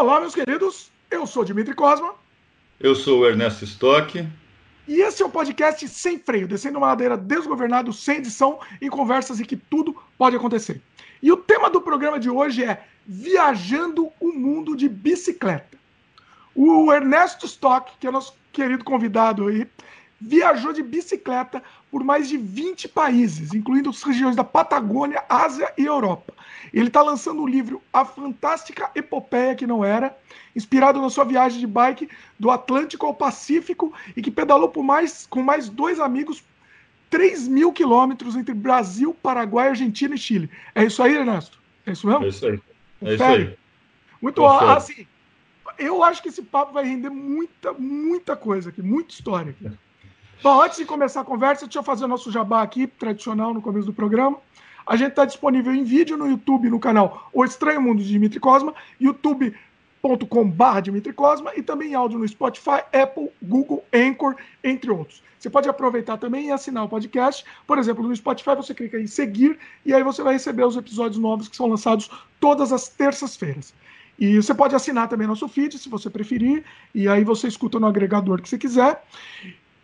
Olá, meus queridos. Eu sou Dimitri Cosma. Eu sou o Ernesto Stock. E esse é o podcast Sem Freio, descendo uma ladeira desgovernado, sem edição, em conversas em que tudo pode acontecer. E o tema do programa de hoje é Viajando o Mundo de Bicicleta. O Ernesto Stock, que é nosso querido convidado aí, viajou de bicicleta por mais de 20 países, incluindo as regiões da Patagônia, Ásia e Europa. Ele está lançando o livro A Fantástica Epopeia que Não Era, inspirado na sua viagem de bike do Atlântico ao Pacífico e que pedalou por mais, com mais dois amigos 3 mil quilômetros entre Brasil, Paraguai, Argentina e Chile. É isso aí, Ernesto? É isso mesmo? É isso aí. É isso aí. Muito bom. Assim, eu acho que esse papo vai render muita, muita coisa aqui, muita história aqui. Bom, antes de começar a conversa, deixa eu fazer o nosso jabá aqui, tradicional no começo do programa. A gente está disponível em vídeo no YouTube, no canal O Estranho Mundo de Dimitri Cosma, youtube.com.br Dimitri Cosma e também áudio no Spotify, Apple, Google, Anchor, entre outros. Você pode aproveitar também e assinar o podcast. Por exemplo, no Spotify você clica em seguir e aí você vai receber os episódios novos que são lançados todas as terças-feiras. E você pode assinar também nosso feed, se você preferir, e aí você escuta no agregador que você quiser.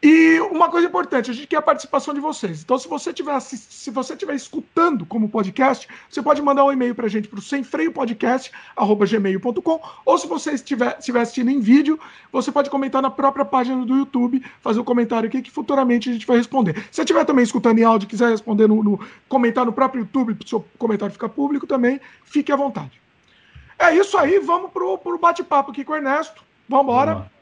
E uma coisa importante, a gente quer a participação de vocês. Então, se você estiver se você estiver escutando como podcast, você pode mandar um e-mail para a gente para o semfreiopodcast@gmail.com ou se você estiver, estiver assistindo em vídeo, você pode comentar na própria página do YouTube, fazer um comentário aqui que futuramente a gente vai responder. Se você estiver também escutando em áudio quiser responder no, no comentar no próprio YouTube, para o seu comentário ficar público também, fique à vontade. É isso aí, vamos para o bate-papo aqui com o Ernesto. Vamos embora.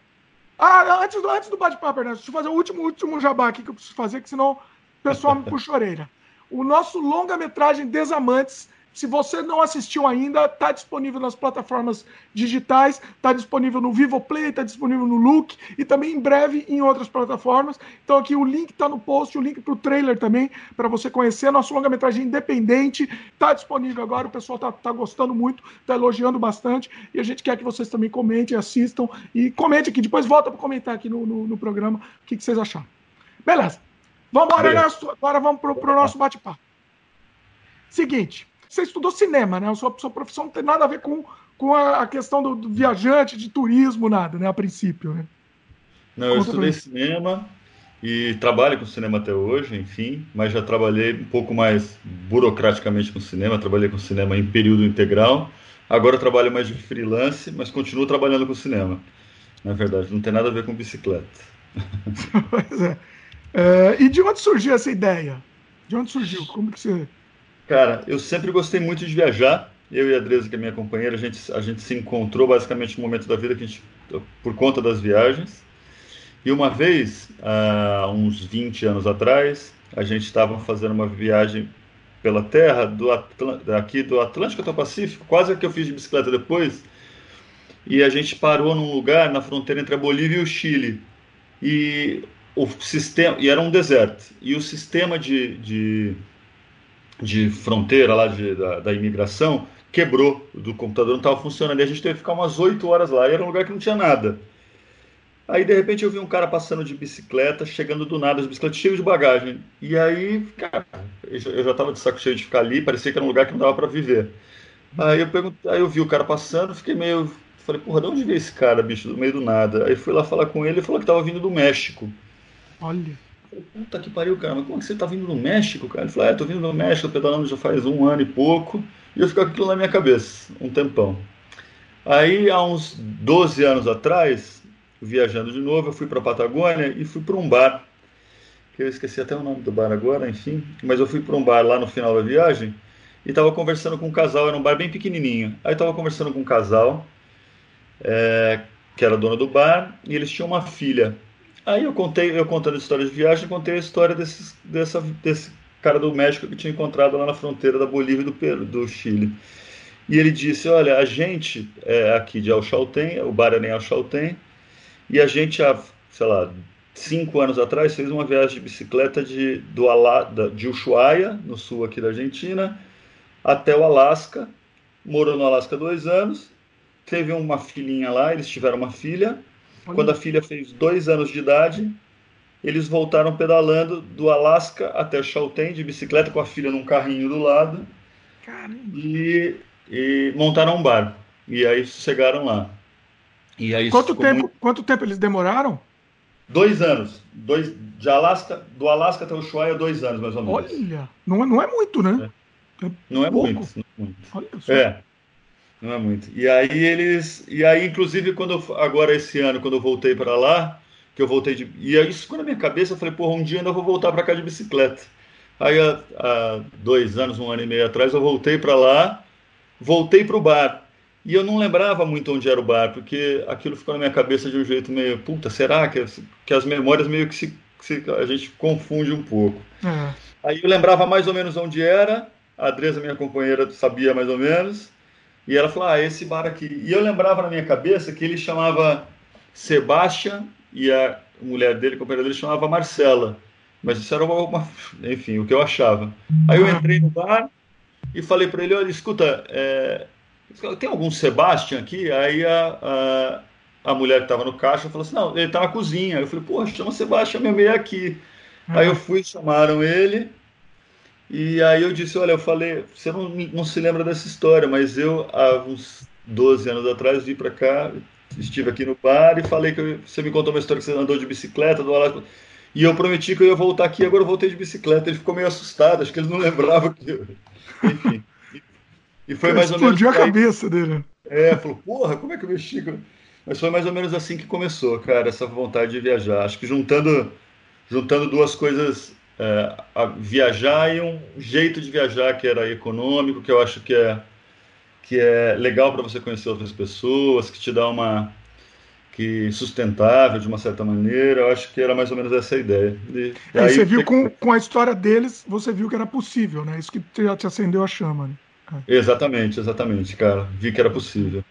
Ah, antes do, antes do bate-papo, Ernesto, deixa eu fazer o último, último jabá aqui que eu preciso fazer, que senão o pessoal me puxa a orelha. O nosso longa-metragem Desamantes se você não assistiu ainda, está disponível nas plataformas digitais, está disponível no Vivo Play, está disponível no Look e também em breve em outras plataformas. Então aqui o link está no post, o link para o trailer também, para você conhecer. Nosso longa-metragem independente está disponível agora, o pessoal está tá gostando muito, está elogiando bastante e a gente quer que vocês também comentem, assistam e comente aqui. Depois volta para comentar aqui no, no, no programa o que, que, vocês acharam. Beleza. Vamos embora, Ernesto. Agora vamos para o nosso bate-papo. Seguinte, você estudou cinema, né? A sua, sua profissão não tem nada a ver com, com a, questão do, do, viajante, de turismo, nada, né? A princípio, né? Não, eu estudei cinema e trabalho com cinema até hoje, enfim, mas já trabalhei um pouco mais burocraticamente com cinema, trabalhei com cinema em período integral. Agora trabalho mais de freelance, mas continuo trabalhando com cinema. Na verdade, não tem nada a ver com bicicleta. pois é. é. E de onde surgiu essa ideia? De onde surgiu? Como que você Cara, eu sempre gostei muito de viajar. Eu e a Adresa, que é minha companheira, a gente, a gente se encontrou basicamente no momento da vida que a gente, por conta das viagens. E uma vez, há uns 20 anos atrás, a gente estava fazendo uma viagem pela terra do aqui do Atlântico até o Pacífico, quase a que eu fiz de bicicleta depois. E a gente parou num lugar na fronteira entre a Bolívia e o Chile. E o sistema e era um deserto. E o sistema de, de de fronteira lá de, da, da imigração quebrou, do computador não estava funcionando. E a gente teve que ficar umas 8 horas lá. E era um lugar que não tinha nada. Aí, de repente, eu vi um cara passando de bicicleta, chegando do nada, de bicicleta cheio de bagagem. E aí, cara, eu já estava de saco cheio de ficar ali, parecia que era um lugar que não dava para viver. Aí eu, perguntei, aí eu vi o cara passando, fiquei meio. Falei, porra, de onde veio esse cara, bicho, do meio do nada? Aí fui lá falar com ele e falou que estava vindo do México. Olha. Falei, puta que pariu, cara, mas como é que você tá vindo do México, cara? Ele falou, é, tô vindo do México, pedalando já faz um ano e pouco, e eu fico com aquilo na minha cabeça, um tempão. Aí, há uns 12 anos atrás, viajando de novo, eu fui para Patagônia e fui para um bar, que eu esqueci até o nome do bar agora, enfim, mas eu fui para um bar lá no final da viagem e estava conversando com um casal, era um bar bem pequenininho. Aí estava conversando com um casal, é, que era dono do bar, e eles tinham uma filha. Aí eu contei, eu contando histórias de viagem, contei a história desse, dessa, desse cara do México que tinha encontrado lá na fronteira da Bolívia e do, Peru, do Chile. E ele disse: Olha, a gente é aqui de Alchalten, o bar é em Alchalten, e a gente há, sei lá, cinco anos atrás fez uma viagem de bicicleta de, do Ala, de Ushuaia, no sul aqui da Argentina, até o Alasca. Morou no Alasca dois anos, teve uma filhinha lá, eles tiveram uma filha quando a filha fez dois anos de idade, eles voltaram pedalando do Alasca até Chaltén de bicicleta com a filha num carrinho do lado e, e, montaram um bar. e aí sossegaram lá. E aí quanto tempo? Muito... Quanto tempo eles demoraram? Dois anos. Dois, de Alasca, do Alasca até o Ushuaia, dois anos, mais ou menos. Olha, não é, não é muito, né? É. Não, é muito, não é muito. É. Não é muito. E aí eles. E aí, inclusive, quando eu, agora esse ano, quando eu voltei para lá, que eu voltei de. E aí isso ficou na minha cabeça, eu falei, porra, um dia ainda vou voltar para cá de bicicleta. Aí há, há, dois anos, um ano e meio atrás, eu voltei para lá, voltei para o bar. E eu não lembrava muito onde era o bar, porque aquilo ficou na minha cabeça de um jeito meio, puta, será que, que as memórias meio que se, se a gente confunde um pouco. É. Aí eu lembrava mais ou menos onde era, a Adresa, minha companheira, sabia mais ou menos, e ela falou, ah, esse bar aqui. E eu lembrava na minha cabeça que ele chamava Sebastian e a mulher dele, a companheira dele, chamava Marcela. Mas isso era uma, uma, enfim, o que eu achava. Aí eu entrei no bar e falei para ele, olha, escuta, é, tem algum Sebastian aqui? Aí a, a, a mulher que estava no caixa falou assim, não, ele está na cozinha. Eu falei, pô, chama Sebastian meu meio aqui. Uhum. Aí eu fui, chamaram ele, e aí eu disse, olha, eu falei, você não, não se lembra dessa história, mas eu, há uns 12 anos atrás, vim para cá, estive aqui no bar e falei que você me contou uma história que você andou de bicicleta, do Alasca, e eu prometi que eu ia voltar aqui, agora eu voltei de bicicleta. Ele ficou meio assustado, acho que ele não lembrava que eu... Enfim. E foi mais ou menos. Explodiu a cabeça dele. É, falou, porra, como é que eu mexi? Mas foi mais ou menos assim que começou, cara, essa vontade de viajar. Acho que juntando, juntando duas coisas, é, viajar e um jeito de viajar que era econômico, que eu acho que é, que é legal para você conhecer outras pessoas, que te dá uma que sustentável de uma certa maneira. Eu acho que era mais ou menos essa a ideia. E, e aí, você viu com, com a história deles, você viu que era possível, né? Isso que te, te acendeu a chama. Né? Exatamente, exatamente, cara. Vi que era possível.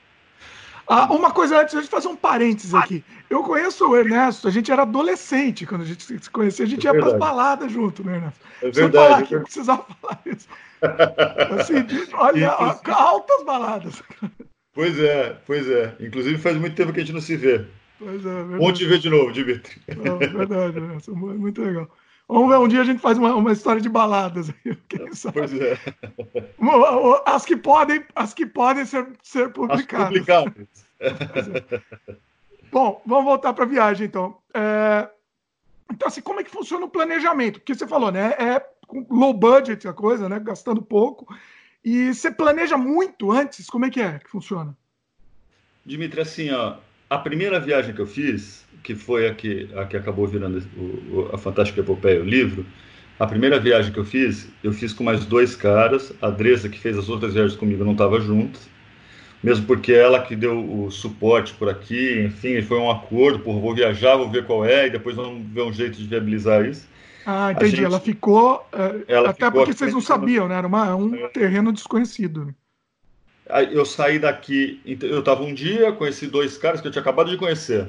Ah, uma coisa antes, a gente fazer um parênteses aqui. Eu conheço o Ernesto, a gente era adolescente quando a gente se conhecia, a gente é ia para as baladas junto, né, Ernesto? É verdade. Falar aqui, eu precisava falar isso. Assim, olha, altas baladas. Pois é, pois é. Inclusive faz muito tempo que a gente não se vê. Pois é, verdade. Bom te ver de novo, Dimitri. É, verdade, Ernesto, muito legal. Vamos um dia a gente faz uma, uma história de baladas. Quem sabe? Pois é. As que podem, as que podem ser, ser publicadas. As publicadas. Bom, vamos voltar para a viagem, então. É... Então, assim, como é que funciona o planejamento? Porque você falou, né? É low budget a coisa, né? Gastando pouco. E você planeja muito antes? Como é que é que funciona? Dimitri, assim, ó, a primeira viagem que eu fiz, que foi a que, a que acabou virando o, a Fantástica Epopeia, o livro, a primeira viagem que eu fiz, eu fiz com mais dois caras. A Dresa, que fez as outras viagens comigo, não estava junto. Mesmo porque ela que deu o suporte por aqui, enfim, foi um acordo, por vou viajar, vou ver qual é, e depois vamos ver um jeito de viabilizar isso. Ah, entendi. Gente, ela ficou. Uh, ela até ficou porque vocês não sabiam, né? Era uma, um é. terreno desconhecido eu saí daqui, eu estava um dia, conheci dois caras que eu tinha acabado de conhecer,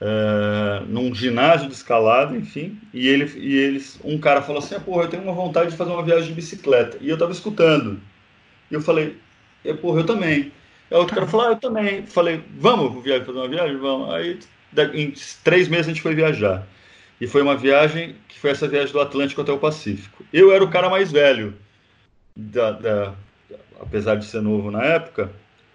é, num ginásio de escalada, enfim, e, ele, e eles, um cara falou assim, ah, porra, eu tenho uma vontade de fazer uma viagem de bicicleta, e eu estava escutando, e eu falei, porra, eu também. Aí outro cara falou, ah, eu também. Falei, vamos viajar, fazer uma viagem? Vamos. Aí, em três meses a gente foi viajar. E foi uma viagem que foi essa viagem do Atlântico até o Pacífico. Eu era o cara mais velho da, da apesar de ser novo na época,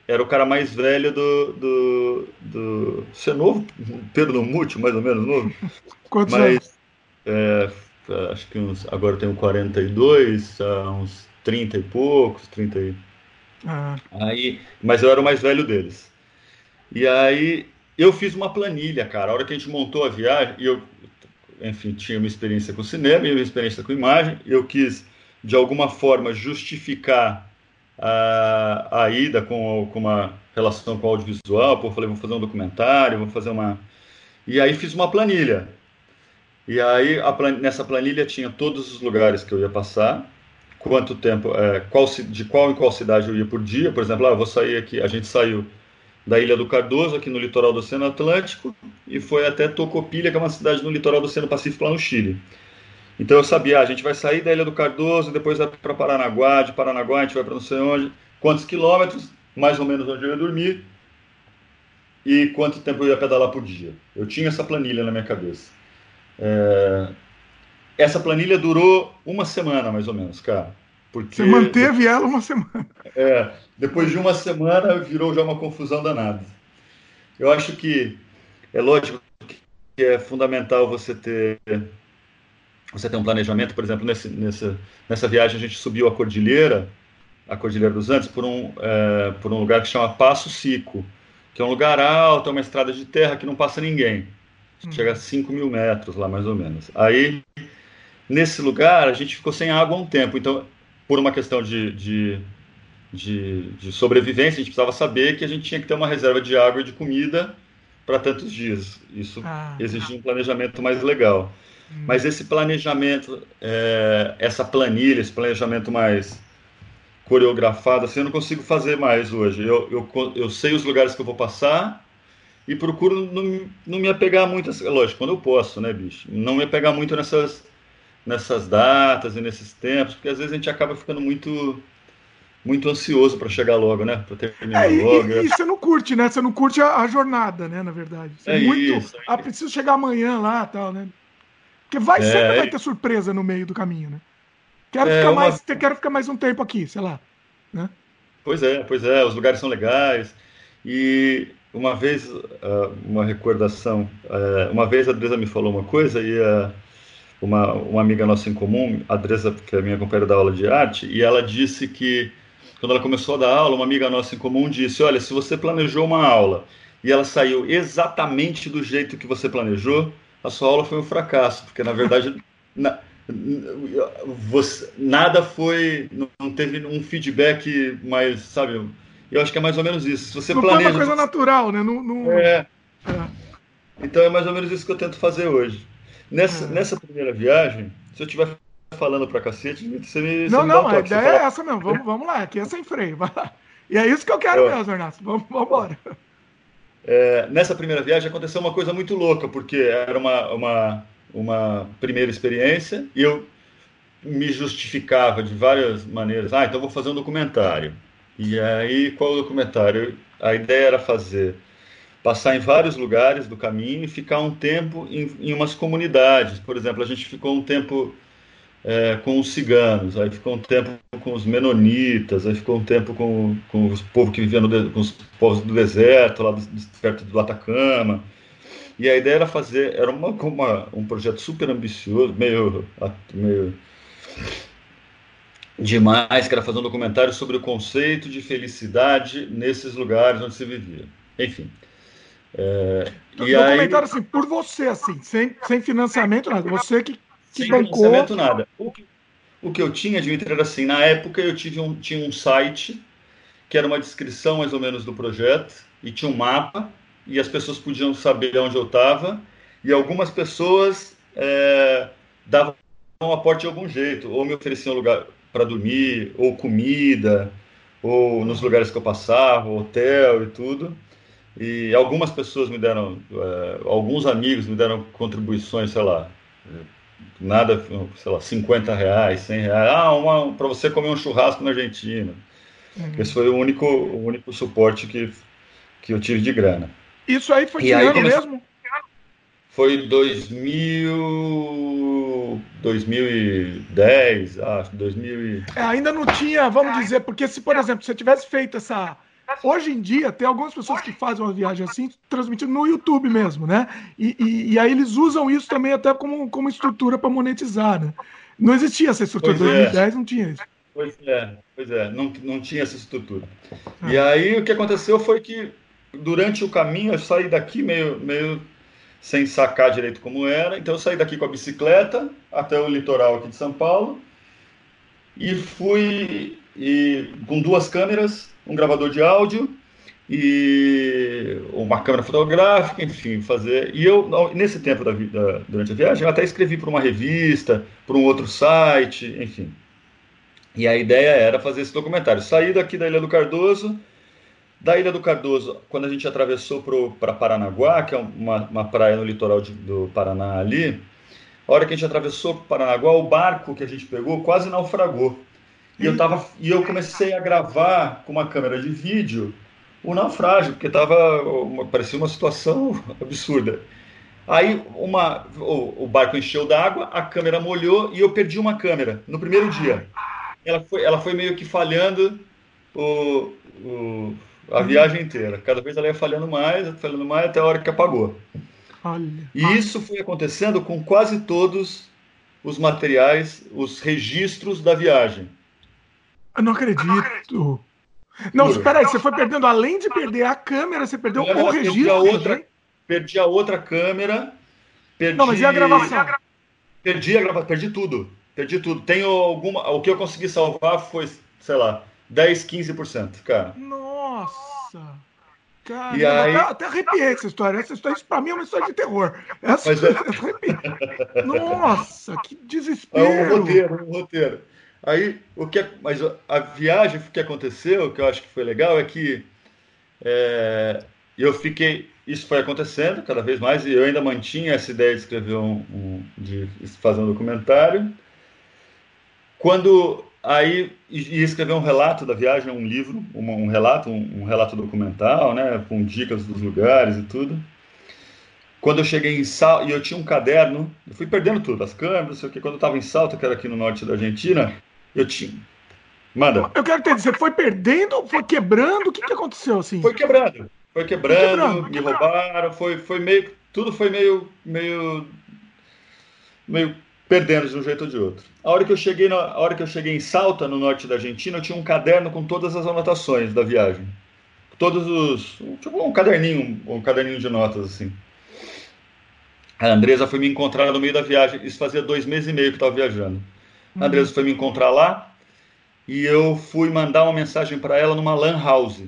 era o cara mais velho do. do, do ser novo, Pedro Mútil, mais ou menos novo. Quantos Mas, é, acho que uns, agora tenho 42, uns 30 e poucos, 30 e... Ah. Aí, mas eu era o mais velho deles. E aí eu fiz uma planilha, cara. A hora que a gente montou a viagem, eu, enfim, tinha uma experiência com cinema e uma experiência com imagem, eu quis, de alguma forma, justificar a, a ida com, com uma relação com o audiovisual, pô, falei, vou fazer um documentário, vou fazer uma... E aí fiz uma planilha. E aí plan... nessa planilha tinha todos os lugares que eu ia passar, quanto tempo, é, qual, de qual em qual cidade eu ia por dia. Por exemplo, ah, eu vou sair aqui, a gente saiu da Ilha do Cardoso, aqui no litoral do Oceano Atlântico, e foi até Tocopilha, que é uma cidade no litoral do Oceano Pacífico, lá no Chile. Então eu sabia, ah, a gente vai sair da Ilha do Cardoso, depois vai para Paranaguá, de Paranaguá a gente vai para não sei onde, quantos quilômetros, mais ou menos onde eu ia dormir, e quanto tempo eu ia pedalar por dia. Eu tinha essa planilha na minha cabeça. É... Essa planilha durou uma semana, mais ou menos, cara. Porque, Você manteve ela uma semana. É, depois de uma semana virou já uma confusão danada. Eu acho que é lógico que é fundamental você ter você ter um planejamento, por exemplo, nesse, nessa, nessa viagem a gente subiu a cordilheira, a Cordilheira dos Andes, por um, é, por um lugar que chama Passo Sico, que é um lugar alto, é uma estrada de terra que não passa ninguém. Chega a 5 mil metros lá, mais ou menos. Aí, nesse lugar, a gente ficou sem água um tempo. Então, por uma questão de, de, de, de sobrevivência, a gente precisava saber que a gente tinha que ter uma reserva de água e de comida para tantos dias. Isso ah, exigia um planejamento mais legal. Hum. Mas esse planejamento, é, essa planilha, esse planejamento mais coreografado, assim, eu não consigo fazer mais hoje. Eu, eu, eu sei os lugares que eu vou passar e procuro não, não me apegar muito, lógico, quando eu posso, né, bicho? Não me apegar muito nessas, nessas datas e nesses tempos, porque às vezes a gente acaba ficando muito muito ansioso para chegar logo, né? Para terminar é, logo. E, e, você não curte, né? Você não curte a, a jornada, né? Na verdade. Você é muito. Isso, ah, preciso chegar amanhã lá, tal, né? Porque vai é, sempre vai ter surpresa no meio do caminho, né? Quero, é, ficar uma... mais, quero ficar mais um tempo aqui, sei lá. Né? Pois é, pois é, os lugares são legais. E uma vez, ah, uma recordação, eh, uma vez a Adresa me falou uma coisa e uma, uma amiga nossa em comum, a Adresa, que é minha companheira da aula de arte, e ela disse que, quando ela começou a dar aula, uma amiga nossa em comum disse, olha, se você planejou uma aula e ela saiu exatamente do jeito que você planejou, a sua aula foi um fracasso, porque na verdade... na, você, nada foi, não teve um feedback mais, sabe? Eu acho que é mais ou menos isso. Se você não planeja, foi uma coisa natural, né? Não, não... É. é. Então é mais ou menos isso que eu tento fazer hoje. Nessa, é. nessa primeira viagem, se eu estiver falando pra cacete, você me. Não, você não, me um a ideia é essa mesmo. Vamos, vamos lá, aqui é sem freio. Vai lá. E é isso que eu quero é. mesmo, Ernesto. Vamos, vamos embora. É, nessa primeira viagem aconteceu uma coisa muito louca, porque era uma, uma uma primeira experiência e eu me justificava de várias maneiras. Ah, então vou fazer um documentário. E aí, qual o documentário? A ideia era fazer, passar em vários lugares do caminho e ficar um tempo em, em umas comunidades. Por exemplo, a gente ficou um tempo é, com os ciganos, aí ficou um tempo com os menonitas, aí ficou um tempo com, com os povos que viviam no, com os povos do deserto, lá do, perto do Atacama. E a ideia era fazer, era uma, uma, um projeto super ambicioso, meio, meio demais, que era fazer um documentário sobre o conceito de felicidade nesses lugares onde se vivia. Enfim. É, um e aí, assim, por você, assim, sem, sem financiamento, nada. Você que, que sem bancou. financiamento, nada. O que, o que eu tinha, Dimitri, era assim, na época eu tive um, tinha um site que era uma descrição mais ou menos do projeto e tinha um mapa e as pessoas podiam saber onde eu estava, e algumas pessoas é, davam um aporte de algum jeito, ou me ofereciam lugar para dormir, ou comida, ou nos lugares que eu passava, hotel e tudo. E algumas pessoas me deram, é, alguns amigos me deram contribuições, sei lá, nada, sei lá, 50 reais, 100 reais. Ah, para você comer um churrasco na Argentina. Uhum. Esse foi o único, o único suporte que, que eu tive de grana. Isso aí foi que ano começou... mesmo? Foi 2000, 2010, acho, 2000 é, ainda não tinha, vamos dizer, porque se, por exemplo, você tivesse feito essa... Hoje em dia, tem algumas pessoas que fazem uma viagem assim, transmitindo no YouTube mesmo, né? E, e, e aí eles usam isso também até como, como estrutura para monetizar, né? Não existia essa estrutura, em 2010 é. não tinha isso. Pois é, pois é, não, não tinha essa estrutura. Ah. E aí o que aconteceu foi que durante o caminho eu saí daqui meio, meio sem sacar direito como era. Então eu saí daqui com a bicicleta até o litoral aqui de São Paulo e fui e, com duas câmeras, um gravador de áudio e uma câmera fotográfica, enfim, fazer. E eu, nesse tempo da, durante a viagem, eu até escrevi para uma revista, para um outro site, enfim. E a ideia era fazer esse documentário. Saí daqui da Ilha do Cardoso, da Ilha do Cardoso, quando a gente atravessou para Paranaguá, que é uma, uma praia no litoral de, do Paraná ali, a hora que a gente atravessou para Paranaguá, o barco que a gente pegou quase naufragou. E eu, tava, e eu comecei a gravar com uma câmera de vídeo o naufrágio, porque tava, uma, parecia uma situação absurda. Aí uma, o, o barco encheu d'água, a câmera molhou e eu perdi uma câmera no primeiro dia. ela foi, ela foi meio que falhando o, o, a viagem inteira. Cada vez ela ia falhando mais, falhando mais, até a hora que apagou. Olha. E isso foi acontecendo com quase todos os materiais, os registros da viagem. Eu não acredito. Não, espera aí, você foi perdendo, além de perder a câmera, você perdeu o registro. Perdi a, outra, perdi a outra câmera. Perdi, não, mas e a gravação? Perdi a gravação, perdi tudo. Perdi tudo. Tenho alguma. O que eu consegui salvar foi, sei lá, 10, 15%, cara. Nossa! Cara, e aí... até, até arrepiei essa história. Essa história, isso pra mim é uma história de terror. Essa, Mas é... Nossa, que desespero! É um roteiro, um roteiro. Aí, o que, é, mas a viagem que aconteceu, que eu acho que foi legal, é que é, eu fiquei, isso foi acontecendo cada vez mais, e eu ainda mantinha essa ideia de escrever um, um de fazer um documentário. Quando aí ia escrever um relato da viagem, um livro, um, um relato, um, um, relato documental, né, com dicas dos lugares e tudo. Quando eu cheguei em Salto, e eu tinha um caderno, eu fui perdendo tudo, as câmeras, sei o que, quando eu estava em Salto, que era aqui no norte da Argentina, eu tinha. Manda. Eu quero entender, você foi perdendo, foi quebrando? O que, que aconteceu assim? Foi quebrando. Foi quebrando, foi quebrando me roubaram, foi, foi meio. Tudo foi meio. meio. meio perdendo de um jeito ou de outro. A hora que eu cheguei, na, a hora que eu cheguei em Salta, no norte da Argentina, eu tinha um caderno com todas as anotações da viagem. Todos os. Tipo um caderninho, um caderninho de notas, assim. A Andresa foi me encontrar no meio da viagem. Isso fazia dois meses e meio que eu estava viajando. A Andresa foi me encontrar lá e eu fui mandar uma mensagem para ela numa lan house.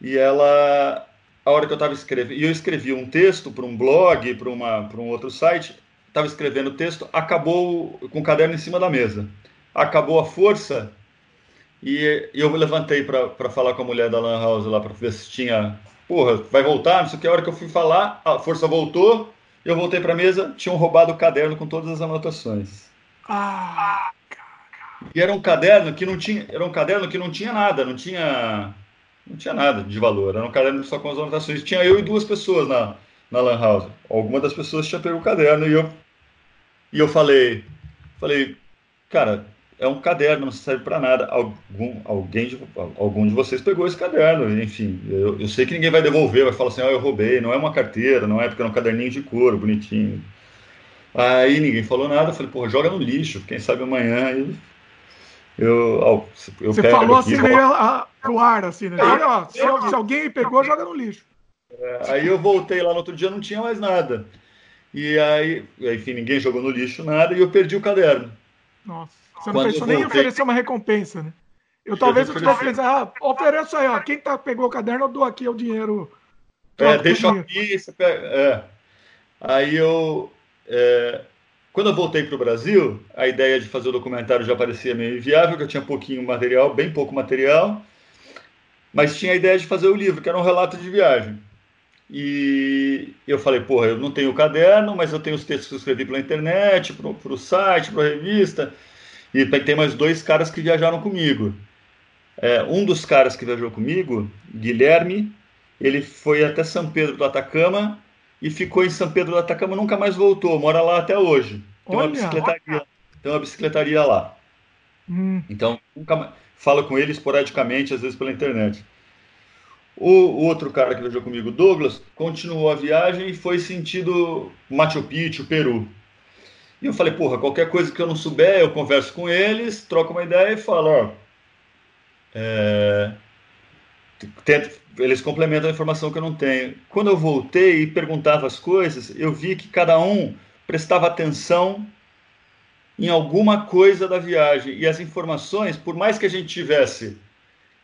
E ela, a hora que eu estava escrevendo, e eu escrevi um texto para um blog, para um outro site, estava escrevendo o texto, acabou com o caderno em cima da mesa. Acabou a força e eu levantei para falar com a mulher da lan house lá para ver se tinha, porra, vai voltar, não sei o que. A hora que eu fui falar, a força voltou, eu voltei para a mesa, tinham roubado o caderno com todas as anotações. Ah, e era um caderno que não tinha, era um caderno que não tinha nada, não tinha, não tinha nada de valor. Era um caderno só com as anotações. Tinha eu e duas pessoas na, na lan house. Alguma das pessoas tinha pego o caderno e eu e eu falei, falei, cara, é um caderno, não serve para nada. Algum, alguém de, algum de vocês pegou esse caderno, enfim. Eu, eu sei que ninguém vai devolver, vai falar assim, ah, eu roubei. Não é uma carteira, não é porque é um caderninho de couro, bonitinho. Aí ninguém falou nada, eu falei, pô, joga no lixo, quem sabe amanhã eu. eu, eu Você falou aqui, assim meio a, pro ar, assim, né? Aí, ó, se, se, alguém pegou, joga no lixo. É, aí eu voltei lá no outro dia, não tinha mais nada. E aí, enfim, ninguém jogou no lixo nada e eu perdi o caderno. Nossa, você não pensou nem em oferecer uma recompensa, né? Eu talvez eu tivesse pensado, ah, ofereço aí, ó, quem tá, pegou o caderno, eu dou aqui o dinheiro. É, deixa aqui, você pega, é. Aí eu, é, quando eu voltei para o Brasil, a ideia de fazer o documentário já parecia meio inviável, que eu tinha pouquinho material, bem pouco material, mas tinha a ideia de fazer o livro, que era um relato de viagem. E eu falei, porra, eu não tenho o caderno, mas eu tenho os textos que eu escrevi pela internet, para o site, para a revista, e tem mais dois caras que viajaram comigo. É, um dos caras que viajou comigo, Guilherme, ele foi até São Pedro do Atacama e ficou em São Pedro do Atacama, nunca mais voltou, mora lá até hoje. Tem uma bicicletaria, tem uma bicicletaria lá. Hum. Então, nunca mais, falo com ele esporadicamente, às vezes pela internet. O, o, outro cara que viajou comigo, Douglas, continuou a viagem e foi sentido Machu Picchu, Peru. E eu falei, porra, qualquer coisa que eu não souber, eu converso com eles, troco uma ideia e falo, ó, é, eles complementam a informação que eu não tenho. Quando eu voltei e perguntava as coisas, eu vi que cada um prestava atenção em alguma coisa da viagem e as informações, por mais que a gente tivesse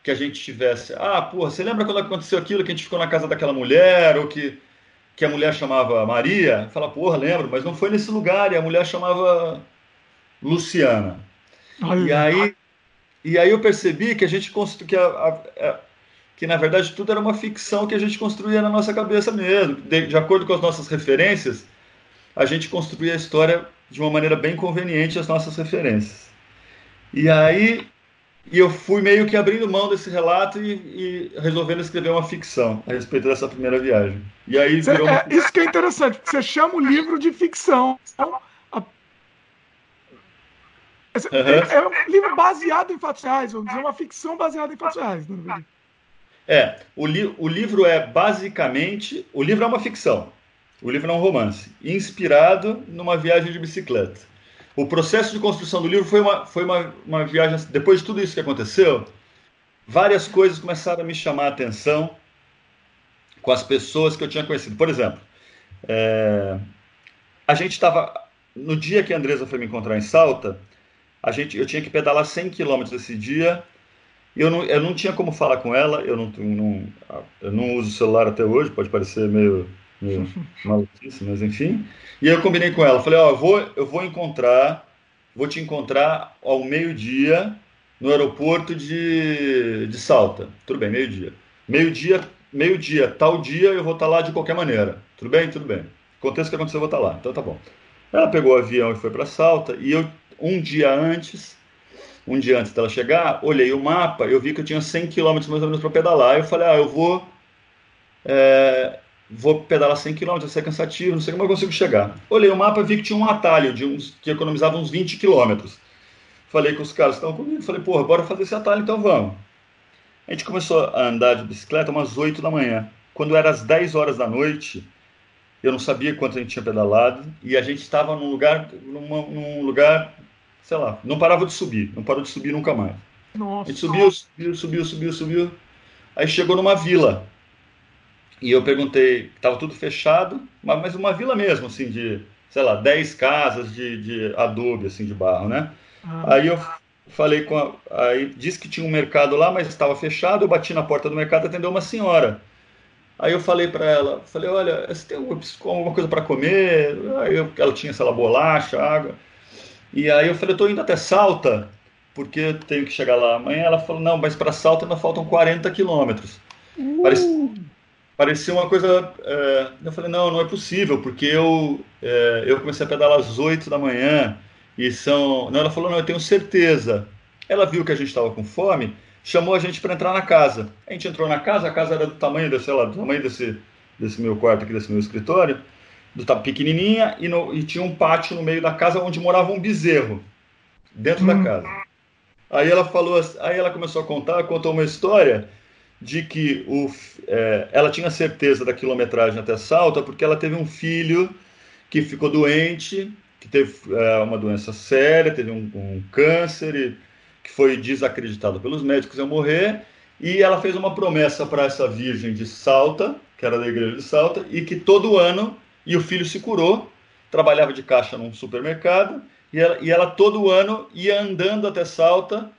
que a gente tivesse, ah, porra, você lembra quando aconteceu aquilo que a gente ficou na casa daquela mulher ou que que a mulher chamava Maria? Fala, porra, lembro, mas não foi nesse lugar e a mulher chamava Luciana. Ai, e aí e aí eu percebi que a gente que a, a, que na verdade tudo era uma ficção que a gente construía na nossa cabeça mesmo. De, de acordo com as nossas referências, a gente construía a história de uma maneira bem conveniente às nossas referências. E aí e eu fui meio que abrindo mão desse relato e, e, resolvendo escrever uma ficção a respeito dessa primeira viagem. E aí virou uma... é, Isso que é interessante, você chama o livro de ficção. É, é, um livro baseado em fatos reais, vamos dizer, uma ficção baseada em fatos reais, né? É, o, li o livro é basicamente. O livro é uma ficção. O livro é um romance, inspirado numa viagem de bicicleta. O processo de construção do livro foi uma, foi uma, uma viagem. Depois de tudo isso que aconteceu, várias coisas começaram a me chamar a atenção com as pessoas que eu tinha conhecido. Por exemplo, é, a gente estava. No dia que a Andresa foi me encontrar em Salta, a gente, eu tinha que pedalar 100 quilômetros esse dia. Eu não, eu não tinha como falar com ela, eu não, não, eu não uso celular até hoje, pode parecer meio, meio maluquice, mas enfim. E eu combinei com ela, falei, ó, eu vou, eu vou encontrar, vou te encontrar ao meio-dia no aeroporto de, de Salta. Tudo bem, meio-dia. Meio-dia, meio-dia, tal dia eu vou estar lá de qualquer maneira. Tudo bem? Tudo bem. Aconteça o que acontecer, eu vou estar lá. Então tá bom. Ela pegou o avião e foi para Salta, e eu um dia antes, um dia antes dela chegar, olhei o mapa, eu vi que eu tinha 100 km mais ou menos para pedalar. Eu falei, ah, eu vou, é, vou pedalar 100 km, vai ser cansativo, não sei como eu consigo chegar. Olhei o mapa, vi que tinha um atalho de uns, que economizava uns 20 km. Falei com os caras estavam comigo, falei, porra, bora fazer esse atalho, então vamos. A gente começou a andar de bicicleta umas 8 da manhã. Quando era às 10 horas da noite, eu não sabia quanto a gente tinha pedalado e a gente estava num lugar, numa, num lugar sei lá, não parava de subir, não parou de subir nunca mais. Nossa. A gente subiu, subiu, subiu, subiu, subiu. Aí chegou numa vila. E eu perguntei, estava tudo fechado, mas uma vila mesmo, assim, de, sei lá, 10 casas de, de adobe, assim, de barro, né? Ah. Aí eu falei com a, aí disse que tinha um mercado lá, mas estava fechado. Eu bati na porta do mercado, atendeu uma senhora. Aí eu falei para ela, falei, olha, você tem alguma coisa para comer? Aí eu, ela tinha, sei lá, bolacha, água. E aí eu falei, eu tô indo até Salta, porque eu tenho que chegar lá amanhã. Ela falou, não, mas para Salta ainda faltam 40 quilômetros. Uh. Parece, parecia uma coisa. É, eu falei, não, não é possível, porque eu, é, eu comecei a pedalar às 8 da manhã e são. Não, ela falou, não, eu tenho certeza. Ela viu que a gente estava com fome, chamou a gente para entrar na casa. A gente entrou na casa, a casa era do tamanho, desse, lá, do tamanho desse, desse meu quarto aqui, desse meu escritório do pequenininha e, no, e, tinha um pátio no meio da casa onde morava um bezerro dentro da hum. casa. Aí ela falou, aí ela começou a contar, contou uma história de que o, é, ela tinha certeza da quilometragem até Salta porque ela teve um filho que ficou doente, que teve é, uma doença séria, teve um, um câncer e que foi desacreditado pelos médicos ia morrer e ela fez uma promessa para essa virgem de Salta, que era da igreja de Salta, e que todo ano e o filho se curou, trabalhava de caixa num supermercado, e ela, e ela todo ano ia andando até Salta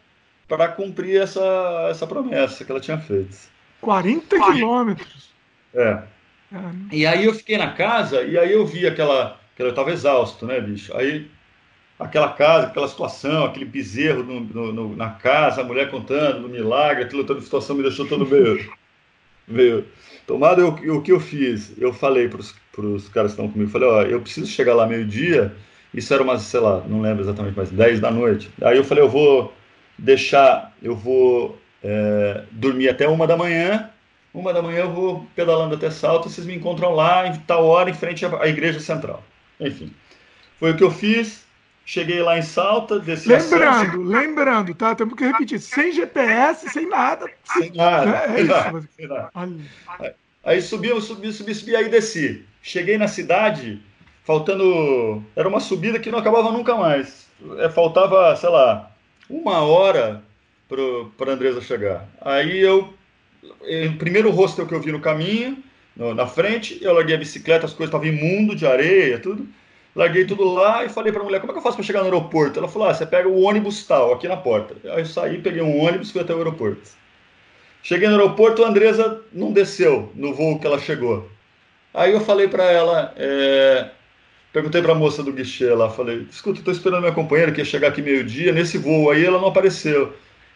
para cumprir essa, essa promessa que ela tinha feito. 40 quilômetros. É. E aí eu fiquei na casa e aí eu vi aquela. aquela eu estava exausto, né, bicho? Aí aquela casa, aquela situação, aquele bezerro no, no, no, na casa, a mulher contando do milagre, aquilo toda a situação me deixou todo meio. meio tomado. Eu, o que eu fiz? Eu falei para os para os caras que estão comigo. Falei, ó, eu preciso chegar lá meio-dia. Isso era umas, sei lá, não lembro exatamente, mas 10 da noite. Aí eu falei, eu vou deixar, eu vou é, dormir até uma da manhã. Uma da manhã eu vou pedalando até Salto. Vocês me encontram lá em tal hora, em frente à, igreja central. Enfim, foi o que eu fiz. Cheguei lá em Salta, desci Lembrando, lembrando, tá? Temos que repetir, sem GPS, sem nada. Sem nada. É, é isso. Sem nada. Aí subi, subi, subi, subi, aí desci. Cheguei na cidade, faltando. Era uma subida que não acabava nunca mais. É, faltava, sei lá, uma hora para Andresa chegar. Aí eu. O primeiro hostel que eu vi no caminho, no, na frente, eu larguei a bicicleta, as coisas estavam imundo de areia, tudo. Larguei tudo lá e falei para a mulher: como é que eu faço para chegar no aeroporto? Ela falou: ah, você pega o ônibus tal, aqui na porta. Aí eu saí, peguei um ônibus e fui até o aeroporto. Cheguei no aeroporto, a Andresa não desceu no voo que ela chegou. Aí eu falei para ela, é... perguntei para a moça do guichê lá, falei, escuta, estou esperando minha companheira que ia chegar aqui meio-dia, nesse voo aí ela não apareceu.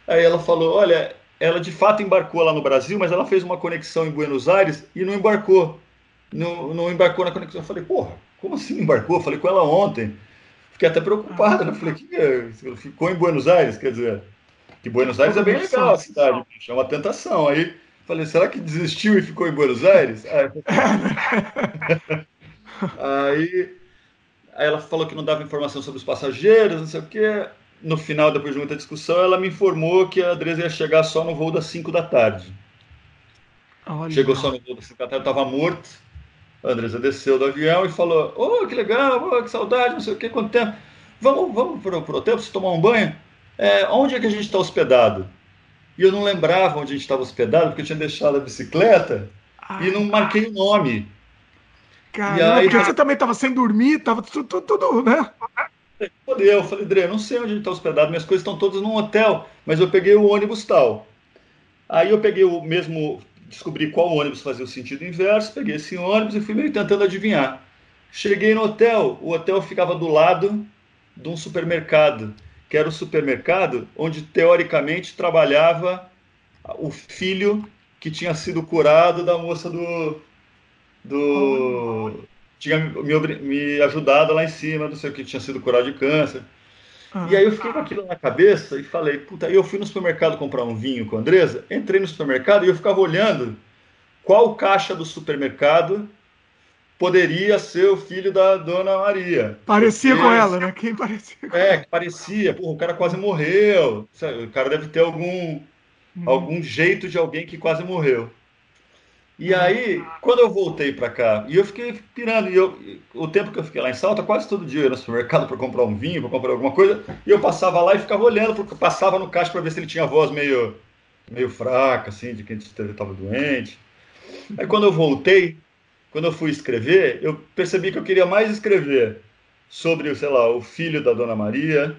Aí ela falou, olha, ela de fato embarcou lá no Brasil, mas ela fez uma conexão em Buenos Aires e não embarcou. Não, não embarcou na conexão. Eu falei, porra, como assim embarcou? Eu falei com ela ontem. Fiquei até preocupado, né? Falei, que é? ficou em Buenos Aires, quer dizer, que Buenos Aires é bem legal a cidade, bicho, é uma tentação. Aí Falei, será que desistiu e ficou em Buenos Aires? Aí, aí, ela falou que não dava informação sobre os passageiros, não sei o quê. no final, depois de muita discussão, ela me informou que a Andresa ia chegar só no voo das 5 da tarde. Olha. Chegou só no voo das 5 da tarde, estava morto. A Andresa desceu do avião e falou: Ô, oh, que legal, oh, que saudade, não sei o que, quanto tempo. Vamos, vamos para o hotel para você tomar um banho? É, onde é que a gente está hospedado? E eu não lembrava onde a gente estava hospedado, porque eu tinha deixado a bicicleta ah, e não marquei o nome. Caramba, aí, porque você também estava sem dormir, estava tudo, tudo, tudo, né? Eu falei, Dre, eu não sei onde a gente está hospedado, minhas coisas estão todas num hotel, mas eu peguei o ônibus tal. Aí eu peguei o mesmo, descobri qual ônibus fazia o sentido inverso, peguei esse ônibus e fui meio tentando adivinhar. Cheguei no hotel, o hotel ficava do lado de um supermercado que era o supermercado onde teoricamente trabalhava o filho que tinha sido curado da moça do. do tinha me, me ajudado lá em cima, não sei o que, tinha sido curado de câncer. Ah. E aí eu fiquei com aquilo na cabeça e falei, puta, eu fui no supermercado comprar um vinho com a Andresa, entrei no supermercado e eu ficava olhando qual caixa do supermercado poderia ser o filho da Dona Maria. Parecia Porque, com ela, né? Quem parecia? É, que parecia. Porra, o cara quase morreu. O cara deve ter algum, hum. algum jeito de alguém que quase morreu. E hum. aí, quando eu voltei para cá, e eu fiquei pirando, e eu, o tempo que eu fiquei lá em Salta, quase todo dia eu ia no supermercado para comprar um vinho, para comprar alguma coisa, e eu passava lá e ficava olhando, porque passava no caixa para ver se ele tinha voz meio, meio fraca, assim, de quem estava doente. Aí quando eu voltei, quando eu fui escrever, eu percebi que eu queria mais escrever sobre, sei lá, o filho da Dona Maria,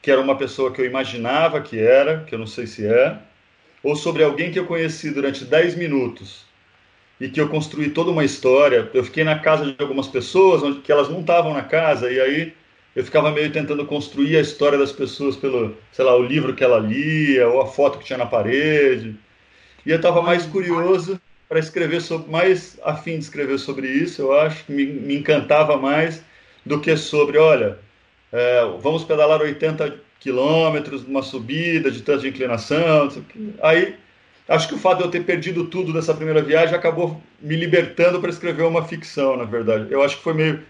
que era uma pessoa que eu imaginava que era, que eu não sei se é, ou sobre alguém que eu conheci durante 10 minutos e que eu construí toda uma história. Eu fiquei na casa de algumas pessoas, onde que elas não estavam na casa, e aí eu ficava meio tentando construir a história das pessoas pelo, sei lá, o livro que ela lia, ou a foto que tinha na parede. E eu estava mais curioso para escrever sobre, mais afim de escrever sobre isso, eu acho que me, me encantava mais do que sobre, olha, é, vamos pedalar 80 quilômetros numa subida de tanta inclinação. Aí, acho que o fato de eu ter perdido tudo dessa primeira viagem acabou me libertando para escrever uma ficção, na verdade. Eu acho que foi meio,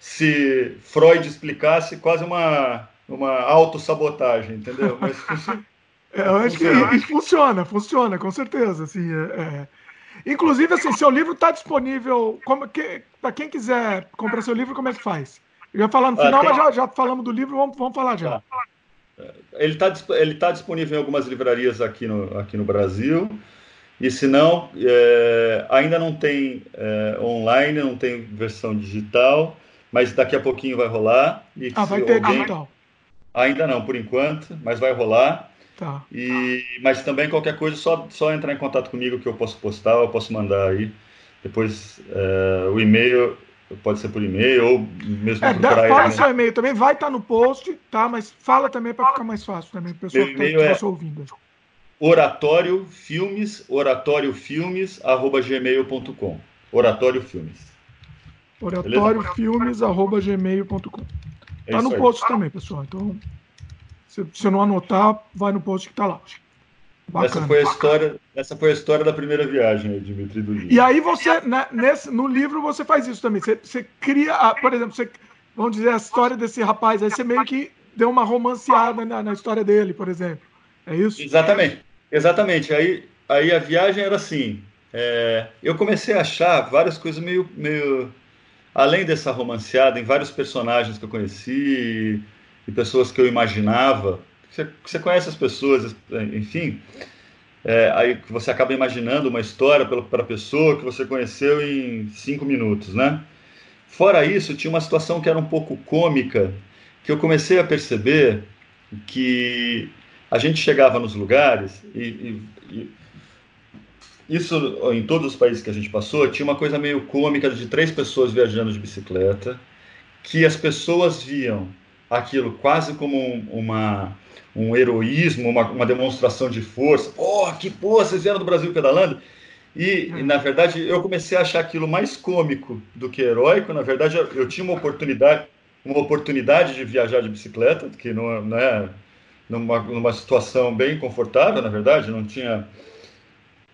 se Freud explicasse, quase uma, uma autossabotagem, entendeu? Mas, é, eu acho que funciona, funciona, com certeza. Assim, é, é Inclusive, assim, seu livro está disponível. Que, para quem quiser comprar seu livro, como é que faz? Eu ia falar no ah, final, ah, tem... mas já, já falamos do livro, vamos, vamos falar já. Tá. Ele está ele tá disponível em algumas livrarias aqui no, aqui no Brasil. E se não, é, ainda não tem é, online, não tem versão digital, mas daqui a pouquinho vai rolar. E ah, vai ter alguém... digital. Ainda não, por enquanto, mas vai rolar. Tá. E, mas também qualquer coisa, só, só entrar em contato comigo que eu posso postar, eu posso mandar aí. Depois é, o e-mail pode ser por e-mail ou mesmo é, procurar Fala ele, seu né? e-mail também, vai estar tá no post, tá? Mas fala também para ficar mais fácil também, para pessoa que está é ouvindo. Oratório Filmes, oratóriofilmes, arroba gmail.com. Oratório Filmes. Oratório Filmes, arroba gmail.com. É tá no post também, pessoal. Então, se você não anotar, vai no post que está lá. Bacana. Essa foi a história, essa foi a história da primeira viagem, Dimitri do livro. E aí você, né, nesse, no livro você faz isso também. Você, você cria, a, por exemplo, você, vamos dizer a história desse rapaz. Aí você meio que deu uma romanceada na, na história dele, por exemplo. É isso? Exatamente, exatamente. Aí, aí a viagem era assim. É, eu comecei a achar várias coisas meio, meio além dessa romanceada em vários personagens que eu conheci e pessoas que eu imaginava. Você, você conhece as pessoas, enfim, é, aí você acaba imaginando uma história para a pessoa que você conheceu em cinco minutos, né? Fora isso, tinha uma situação que era um pouco cômica, que eu comecei a perceber que a gente chegava nos lugares e, e, e isso em todos os países que a gente passou tinha uma coisa meio cômica de três pessoas viajando de bicicleta que as pessoas viam aquilo quase como um, uma, um heroísmo, uma, uma demonstração de força. Pô, que porra, vocês vieram do Brasil pedalando? E, e, na verdade, eu comecei a achar aquilo mais cômico do que heróico. Na verdade, eu, eu tinha uma oportunidade, uma oportunidade de viajar de bicicleta, que não, não é numa, numa situação bem confortável, na verdade, não tinha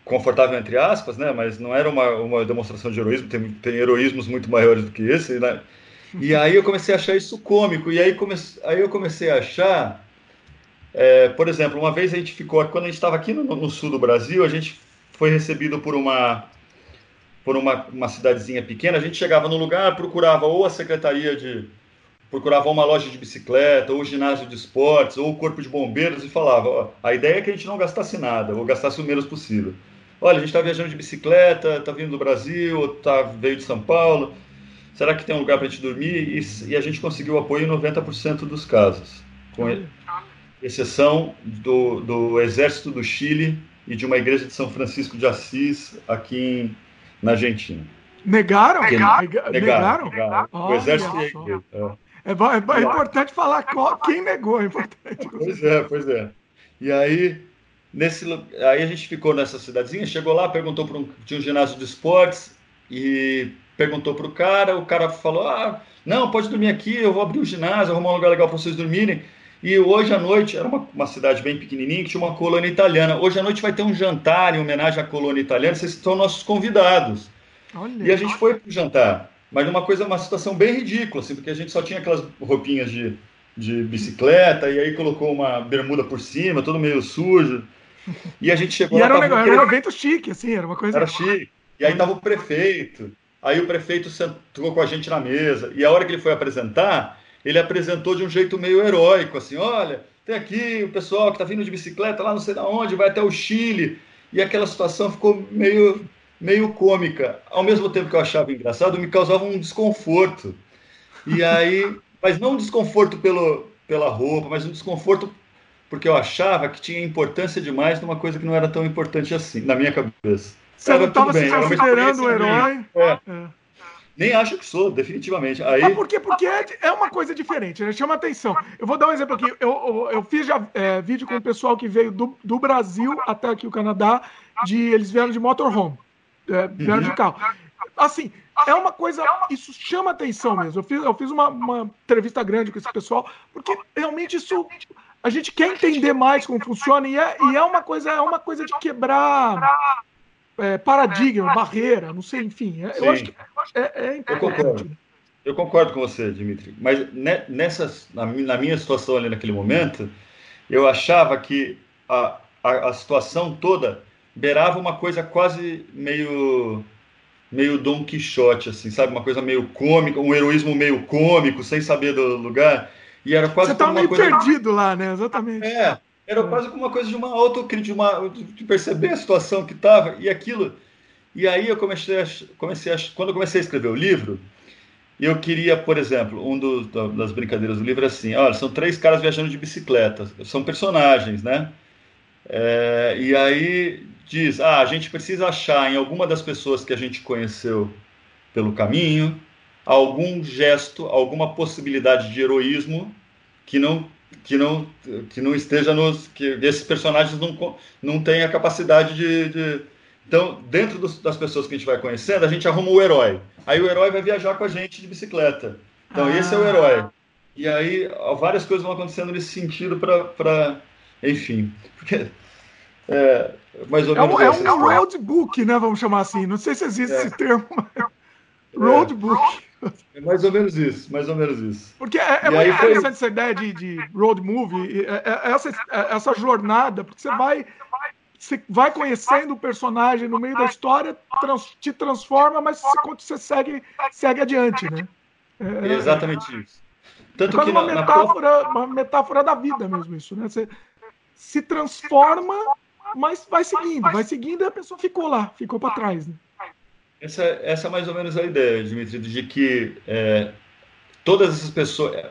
confortável entre aspas, né? Mas não era uma, uma demonstração de heroísmo. Tem, tem heroísmos muito maiores do que esse. Né? E aí eu comecei a achar isso cômico. E aí, aí eu comecei a achar. É, por exemplo, uma vez a gente ficou. Quando a gente estava aqui no, no, sul do Brasil, a gente foi recebido por uma. Por uma, uma cidadezinha pequena, a gente chegava no lugar, procurava ou a secretaria de, procurava uma loja de bicicleta, ou ginásio de esportes, ou corpo de bombeiros e falava: ó, a ideia é que a gente não gastasse nada, ou gastasse o menos possível. Olha, a gente está viajando de bicicleta, está vindo do Brasil, tá, veio de São Paulo, será que tem um lugar para a gente dormir? E, e, a gente conseguiu apoio em 90% dos casos, com exceção do, do Exército do Chile e de uma igreja de São Francisco de Assis, aqui em, na Argentina. Negaram? Negaram? Negaram? negaram? negaram. O Exército e a igreja. É. É, é, é importante falar qual, quem negou, é importante. Pois é, pois é. E aí, nesse, aí a gente ficou nessa cidadezinha, chegou lá, perguntou para um, tinha um ginásio de esportes e perguntou para o cara, o cara falou, ah, não, pode dormir aqui, eu vou abrir um ginásio, arrumar um lugar legal para vocês dormirem. E hoje à noite, era uma, uma, cidade bem pequenininha que tinha uma colônia italiana. Hoje à noite vai ter um jantar em homenagem à colônia italiana, vocês são nossos convidados. Olha, e a gente foi para o jantar mas uma coisa, uma situação bem ridícula, assim, porque a gente só tinha aquelas roupinhas de, de bicicleta e aí colocou uma bermuda por cima, todo meio sujo. E a gente chegou e lá. Era um, negócio, era um evento chique, assim, era uma coisa. Era chique. E aí tava o prefeito. Aí o prefeito sentou com a gente na mesa. E a hora que ele foi apresentar, ele apresentou de um jeito meio heróico, assim: olha, tem aqui o pessoal que está vindo de bicicleta lá não sei de onde, vai até o Chile. E aquela situação ficou meio meio cômica. Ao mesmo tempo que eu achava engraçado, me causava um desconforto. E aí, mas não um desconforto pelo, pela roupa, mas um desconforto porque eu achava que tinha importância demais numa coisa que não era tão importante assim, na minha cabeça. Você era, não estava se considerando o herói. É. É. Nem acho que sou, definitivamente. Aí... Ah, por quê? Porque é, é uma coisa diferente, né? chama atenção. Eu vou dar um exemplo aqui. Eu, eu, eu fiz já é, vídeo com o pessoal que veio do, do Brasil até aqui o Canadá, de, eles vieram de motorhome é, uhum. de carro. Assim, é uma coisa. Isso chama atenção mesmo. Eu fiz, eu fiz uma, uma entrevista grande com esse pessoal, porque realmente isso. A gente quer entender mais como funciona e é, e é uma coisa é uma coisa de quebrar é, paradigma, barreira, não sei, enfim. É, eu acho que é, é importante. Eu concordo. Eu concordo com você, Dimitri. Mas nessa, na, minha situação ali naquele momento, eu achava que a, a, a situação toda beirava uma coisa quase meio meio Dom Quixote, assim, sabe? Uma coisa meio cômica, um heroísmo meio cômico, sem saber do lugar. E era quase Você tá meio coisa... perdido lá, né? Exatamente. É, era é. quase como uma coisa de uma autocrítica, de, uma, de perceber a situação que estava e aquilo. E aí eu comecei a, comecei a, quando eu comecei a escrever o livro, eu queria, por exemplo, um dos, das brincadeiras do livro é assim, olha, são três caras viajando de bicicleta, são personagens, né? É, e aí diz: ah, a gente precisa achar em alguma das pessoas que a gente conheceu pelo caminho algum gesto, alguma possibilidade de heroísmo que não que não que não esteja nos que esses personagens não não têm a capacidade de, de... então dentro dos, das pessoas que a gente vai conhecendo a gente arruma o herói aí o herói vai viajar com a gente de bicicleta então ah. esse é o herói e aí várias coisas vão acontecendo nesse sentido para enfim porque é, mais ou é menos. É um, é um roadbook, né? Vamos chamar assim. Não sei se existe é. esse termo. roadbook. É mais ou menos isso, mais ou menos isso. Porque é, é muito interessante foi... essa ideia de, de road movie, é, é, essa, essa jornada, porque você vai, você vai conhecendo o personagem no meio da história, trans, te transforma, mas você segue, segue adiante, né? É, exatamente isso. Tanto é que uma, na, metáfora, na... uma metáfora da vida mesmo, isso, né? Você se transforma mas vai seguindo, vai seguindo e a pessoa ficou lá, ficou para trás. Né? Essa, essa é mais ou menos a ideia, Dimitri, de que é, todas essas pessoas.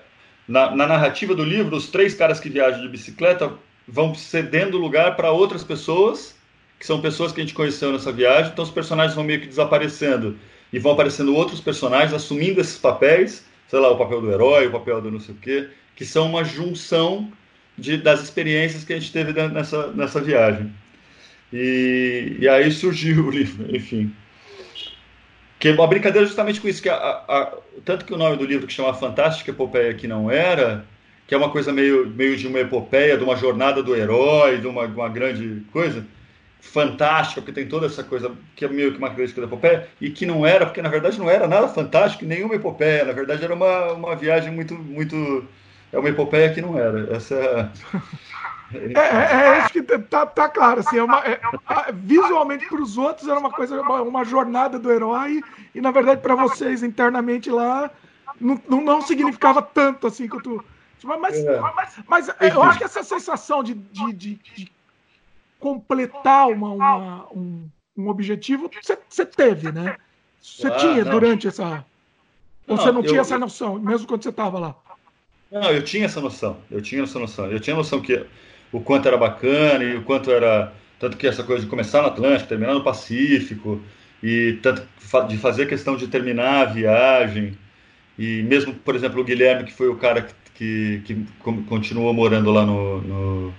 Na, na, narrativa do livro, os três caras que viajam de bicicleta vão cedendo lugar para outras pessoas, que são pessoas que a gente conheceu nessa viagem, então os personagens vão meio que desaparecendo e vão aparecendo outros personagens assumindo esses papéis, sei lá, o papel do herói, o papel do não sei o quê, que são uma junção de, das experiências que a gente teve nessa, nessa viagem. E, e aí surgiu o livro, enfim. Que uma brincadeira justamente com isso, que a, a, tanto que o nome do livro que chama Fantástica Epopeia que não era, que é uma coisa meio, meio de uma epopeia, de uma jornada do herói, de uma, uma grande coisa, fantástica, porque tem toda essa coisa que é meio que uma crítica da epopeia, e que não era, porque na verdade não era nada fantástico, nenhuma epopeia, na verdade era uma, uma viagem muito, muito. É uma epopeia que não era. Essa é, é, é isso que tá, tá claro. Assim, é uma, é, visualmente para os outros era uma coisa, uma jornada do herói, e na verdade para vocês internamente lá não, não, não, significava tanto assim quanto. Mas, é. mas, mas, eu acho que essa sensação de, de, de, de completar uma, uma um, um, objetivo você teve, né? Você ah, tinha não. durante essa. Ou você não eu, tinha essa noção, mesmo quando você estava lá? Não, eu tinha essa noção. Eu tinha essa noção. Eu tinha noção que o quanto era bacana e o quanto era. Tanto que essa coisa de começar no Atlântico, terminar no Pacífico, e tanto de fazer questão de terminar a viagem. E mesmo, por exemplo, o Guilherme, que foi o cara que, que, que continuou morando lá no, no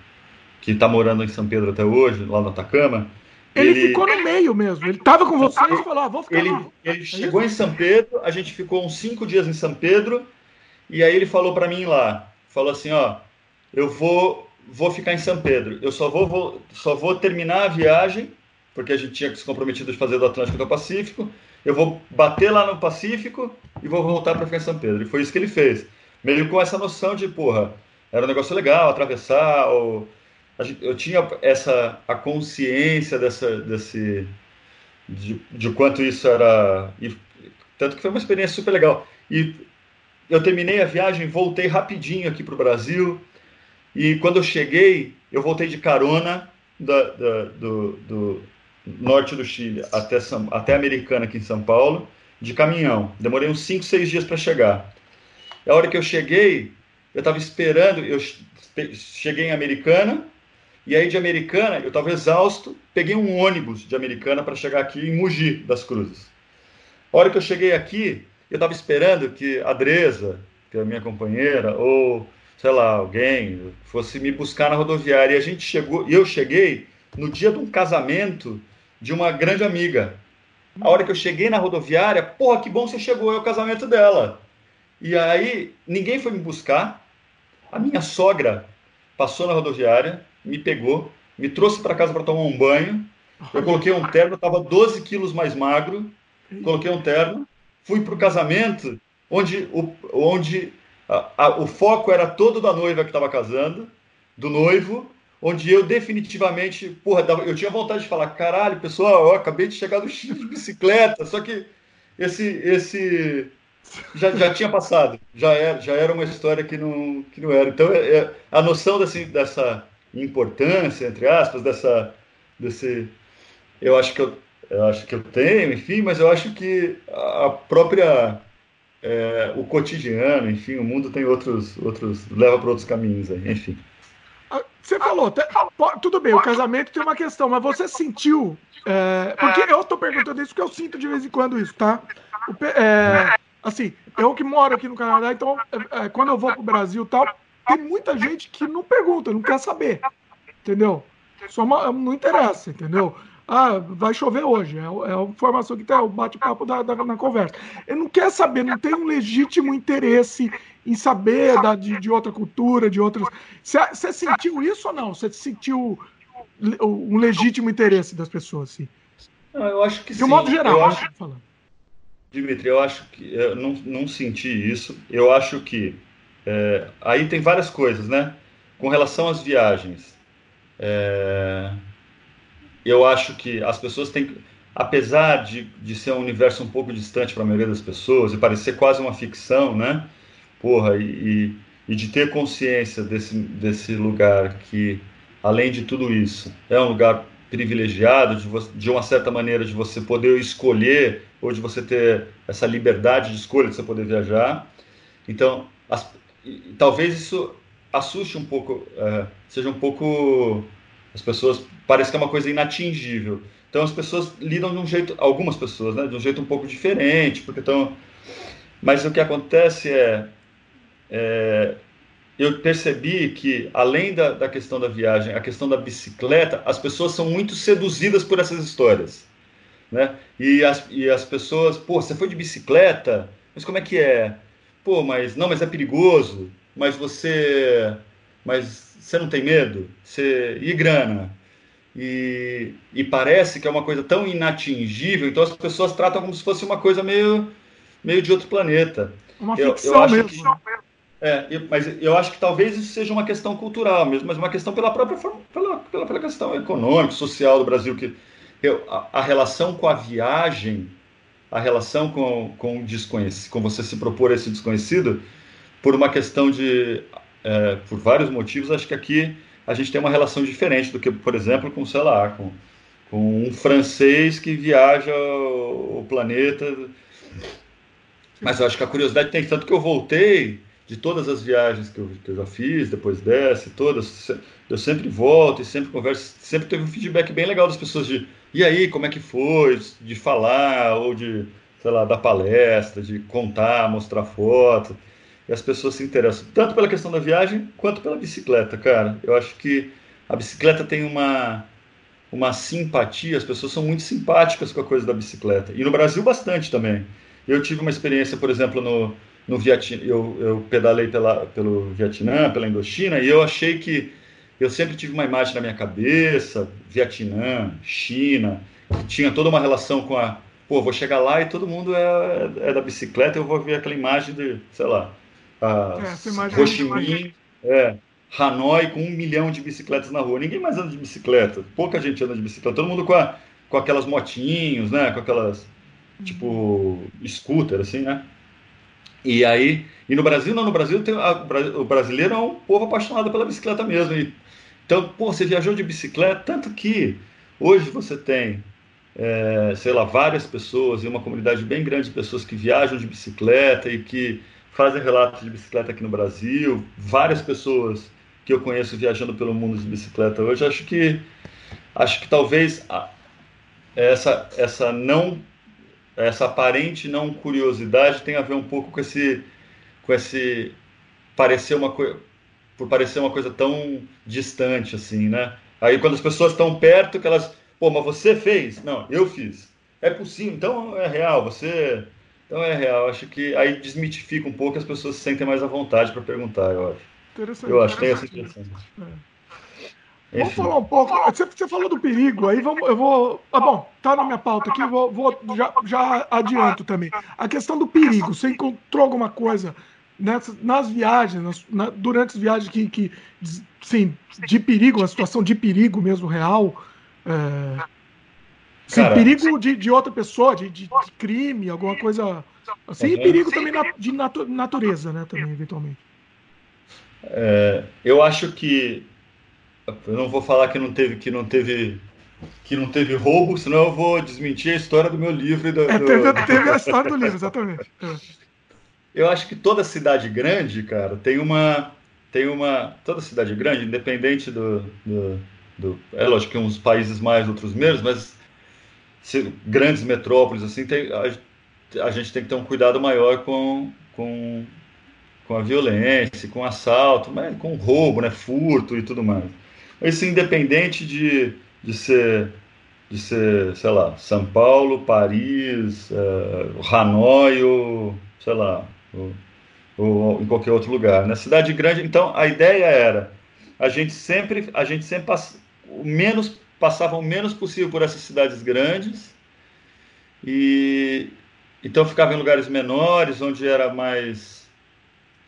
que está morando em São Pedro até hoje, lá no Atacama. Ele, ele ficou no meio mesmo. Ele estava com vocês e falou: ah, vou ficar ele, lá. Ele é chegou em São Pedro, a gente ficou uns cinco dias em São Pedro, e aí ele falou para mim lá: falou assim, ó, eu vou, vou ficar em São Pedro, eu só vou, vou, só vou terminar a viagem, porque a gente tinha se comprometido de fazer do Atlântico ao Pacífico, eu vou bater lá no Pacífico e vou voltar para ficar em São Pedro. E foi isso que ele fez. Meio com essa noção de, porra, era um negócio legal, atravessar, ou eu tinha essa a consciência dessa desse de, de quanto isso era e, tanto que foi uma experiência super legal e eu terminei a viagem voltei rapidinho aqui para o Brasil e quando eu cheguei eu voltei de carona da, da, do, do, norte do Chile até São, até Americana aqui em São Paulo de caminhão demorei uns 5, 6 dias para chegar a hora que eu cheguei eu estava esperando eu cheguei em Americana e aí de Americana, eu estava exausto, peguei um ônibus de Americana para chegar aqui em Mogi das Cruzes. A hora que eu cheguei aqui, eu estava esperando que a Dresa, que é a minha companheira, ou sei lá, alguém fosse me buscar na rodoviária. E a gente chegou, e eu cheguei no dia de um casamento de uma grande amiga. A hora que eu cheguei na rodoviária, porra, que bom você chegou, é o casamento dela. E aí ninguém foi me buscar. A minha sogra passou na rodoviária, me pegou, me trouxe para casa para tomar um banho. Eu coloquei um terno, estava 12 quilos mais magro. Coloquei um terno, fui para o casamento, onde, onde a, a, o foco era todo da noiva que estava casando, do noivo, onde eu definitivamente, porra, eu tinha vontade de falar, caralho, pessoal, eu acabei de chegar do Chile de bicicleta, só que esse, esse já, já tinha passado, já era, já era uma história que não, que não era. Então, é, é a noção desse, dessa importância, entre aspas, dessa, desse, eu acho que eu, eu acho que eu tenho, enfim, mas eu acho que a própria é, o cotidiano, enfim, o mundo tem outros, outros leva para outros caminhos, aí, enfim. Ah, você falou, tudo bem, o casamento tem uma questão, mas você sentiu, é, porque eu estou perguntando isso porque eu sinto de vez em quando isso, tá? É, assim, eu que moro aqui no Canadá, então é, é quando eu vou para o Brasil tal, tem muita gente que não pergunta, não quer saber. Entendeu? Só uma, não interessa, entendeu? Ah, vai chover hoje. É, é a informação que tem, é o bate-papo da, da, na conversa. Ele não quer saber, não tem um legítimo interesse em saber da, de, de outra cultura, de outras. Você sentiu isso ou não? Você sentiu um legítimo interesse das pessoas, sim? Não, eu acho que de sim. De modo geral, eu acho, falando. Dimitri, eu acho que eu não, não senti isso. Eu acho que é, aí tem várias coisas, né? Com relação às viagens, é, eu acho que as pessoas têm, apesar de, de ser um universo um pouco distante para a maioria das pessoas e parecer quase uma ficção, né? Porra, e, e de ter consciência desse, desse lugar que, além de tudo isso, é um lugar privilegiado de, de uma certa maneira de você poder escolher ou de você ter essa liberdade de escolha de você poder viajar. Então, as, talvez isso assuste um pouco, é, seja um pouco. As pessoas. Parece que é uma coisa inatingível. Então as pessoas lidam de um jeito. Algumas pessoas, né? De um jeito um pouco diferente, porque estão. Mas o que acontece é, é. eu percebi que, além da, da questão da viagem, a questão da bicicleta, as pessoas são muito seduzidas por essas histórias. Né? E, as, e as pessoas, pô, você foi de bicicleta? Mas como é que é? Pô, mas não, mas é perigoso. Mas você, mas você não tem medo? Você e grana? e, e, parece que é uma coisa tão inatingível, então as pessoas tratam como se fosse uma coisa meio, meio de outro planeta. Uma ficção eu, eu mesmo. Que, é, mas eu acho que talvez isso seja uma questão cultural mesmo, mas uma questão pela própria pela, pela, pela questão econômica, social do Brasil, que eu, a, a, relação com a viagem, a relação com, com o desconhecido, com você se propor esse desconhecido, por uma questão de, é, por vários motivos, acho que aqui a gente tem uma relação diferente do que, por exemplo, com, sei lá, com, com um francês que viaja o, o planeta. Mas eu acho que a curiosidade tem tanto que eu voltei de todas as viagens que eu, que eu já fiz, depois dessa, todas, eu sempre volto e sempre converso, sempre teve um feedback bem legal das pessoas de e aí, como é que foi, de falar, ou de, sei lá, dar palestra, de contar, mostrar foto. E as pessoas se interessam tanto pela questão da viagem quanto pela bicicleta, cara. Eu acho que a bicicleta tem uma, uma simpatia, as pessoas são muito simpáticas com a coisa da bicicleta. E no Brasil, bastante também. Eu tive uma experiência, por exemplo, no, no Vietnã, eu, eu pedalei pela, pelo Vietnã, pela Indochina, e eu achei que eu sempre tive uma imagem na minha cabeça, Vietnã, China, que tinha toda uma relação com a, pô, vou chegar lá e todo mundo é, é da bicicleta, eu vou ver aquela imagem de, sei lá, a é, Ho Chi Minh, é, Hanoi com um milhão de bicicletas na rua. Ninguém mais anda de bicicleta, pouca gente anda de bicicleta, todo mundo com, a, com aquelas motinhos, né, com aquelas, tipo, scooter, assim, né? E aí, e no Brasil, não, no Brasil tem, a, o brasileiro é um povo apaixonado pela bicicleta mesmo. E, então, pô, você viajou de bicicleta, tanto que hoje você tem, é, sei lá, várias pessoas e uma comunidade bem grande de pessoas que viajam de bicicleta e que fazem relatos de bicicleta aqui no Brasil. Várias pessoas que eu conheço viajando pelo mundo de bicicleta hoje. Acho que, acho que talvez essa, essa não essa aparente não curiosidade tem a ver um pouco com esse com esse parecer uma coisa por parecer uma coisa tão distante assim, né? Aí quando as pessoas estão perto que elas, pô, mas você fez? Não, eu fiz. É possível, então é real, você então é real. Acho que aí desmitifica um pouco as pessoas se sentem mais à vontade para perguntar, eu acho. Eu acho que tem essa impressão. É. Vamos falar um pouco. Você, você, falou do perigo, aí vamos, eu vou. Ah, bom, tá na minha pauta aqui, vou, vou já, já adianto também. A questão do perigo, você encontrou alguma coisa nessas, nas viagens, nas, na, durante as viagens que, que, sim, de perigo, uma situação de perigo mesmo real? É, sim, Cara, perigo de, de outra pessoa, de, de, de crime, alguma coisa assim, e perigo também na, de natu, natureza, né, também, eventualmente. É, eu acho que eu não vou falar que não teve que não teve que não teve roubo, senão eu vou desmentir a história do meu livro. Do, é, teve, teve, a história do livro, exatamente. É. Eu acho que toda cidade grande, cara, tem uma tem uma toda cidade grande, independente do, do, do é lógico que uns países mais, outros menos, mas grandes metrópoles assim, tem, a, a gente tem que ter um cuidado maior com, com com a violência, com assalto, mas com roubo, né, furto e tudo mais. Isso independente de, de ser, de ser, sei lá, São Paulo, Paris, uh, Hanoi ou, sei lá, ou, ou, em qualquer outro lugar. Na né? cidade grande, então, a ideia era a gente sempre, a gente sempre o menos passava o menos possível por essas cidades grandes e então ficava em lugares menores, onde era mais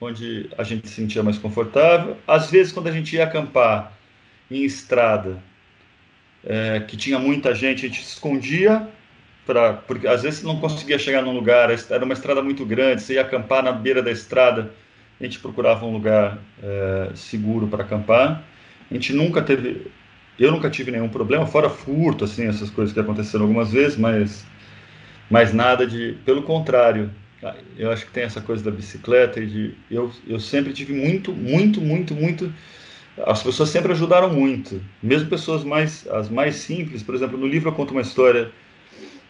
onde a gente se sentia mais confortável. Às vezes, quando a gente ia acampar, em estrada é, que tinha muita gente, a gente se escondia, pra, porque às vezes não conseguia chegar num lugar, era uma estrada muito grande, você ia acampar na beira da estrada, a gente procurava um lugar é, seguro para acampar. A gente nunca teve, eu nunca tive nenhum problema, fora furto, assim, essas coisas que aconteceram algumas vezes, mas, mas nada de, pelo contrário, eu acho que tem essa coisa da bicicleta e de, eu, eu sempre tive muito, muito, muito, muito as pessoas sempre ajudaram muito, mesmo pessoas mais as mais simples. Por exemplo, no livro eu conto uma história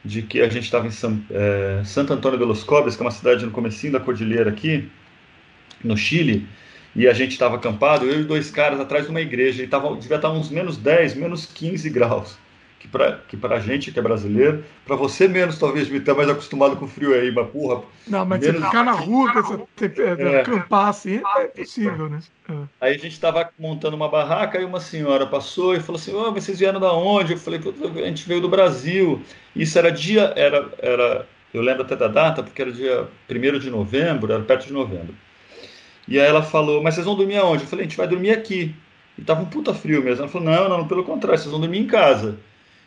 de que a gente estava em São, é, Santo Antônio de los Cobres, que é uma cidade no comecinho da cordilheira aqui, no Chile, e a gente estava acampado, eu e dois caras atrás de uma igreja, e tava, devia estar uns menos 10, menos 15 graus. que para que a gente que é brasileiro, para você menos talvez me estar mais acostumado com o frio aí, mas porra. Não, mas menos... você ficar na rua, você, é. acampar assim, é possível, né? É. Aí a gente estava montando uma barraca e uma senhora passou e falou assim: oh, vocês vieram da onde? Eu falei: a gente veio do Brasil. Isso era dia, era, era eu lembro até da data, porque era dia 1 de novembro, era perto de novembro. E aí ela falou: mas vocês vão dormir aonde? Eu falei: a gente vai dormir aqui. E tava um puta frio mesmo. Ela falou: não, não, pelo contrário, vocês vão dormir em casa.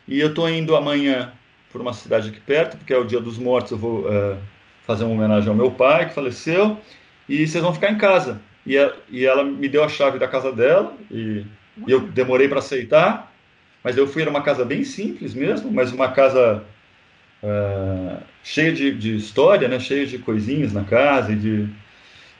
E eu estou indo amanhã por uma cidade aqui perto, porque é o Dia dos Mortos, eu vou uh, fazer uma homenagem ao meu pai, que faleceu, e vocês vão ficar em casa. E, a, e ela me deu a chave da casa dela, e, e eu demorei para aceitar, mas eu fui, era uma casa bem simples mesmo, mas uma casa uh, cheia de, de, história, né, cheia de coisinhas na casa, e, de,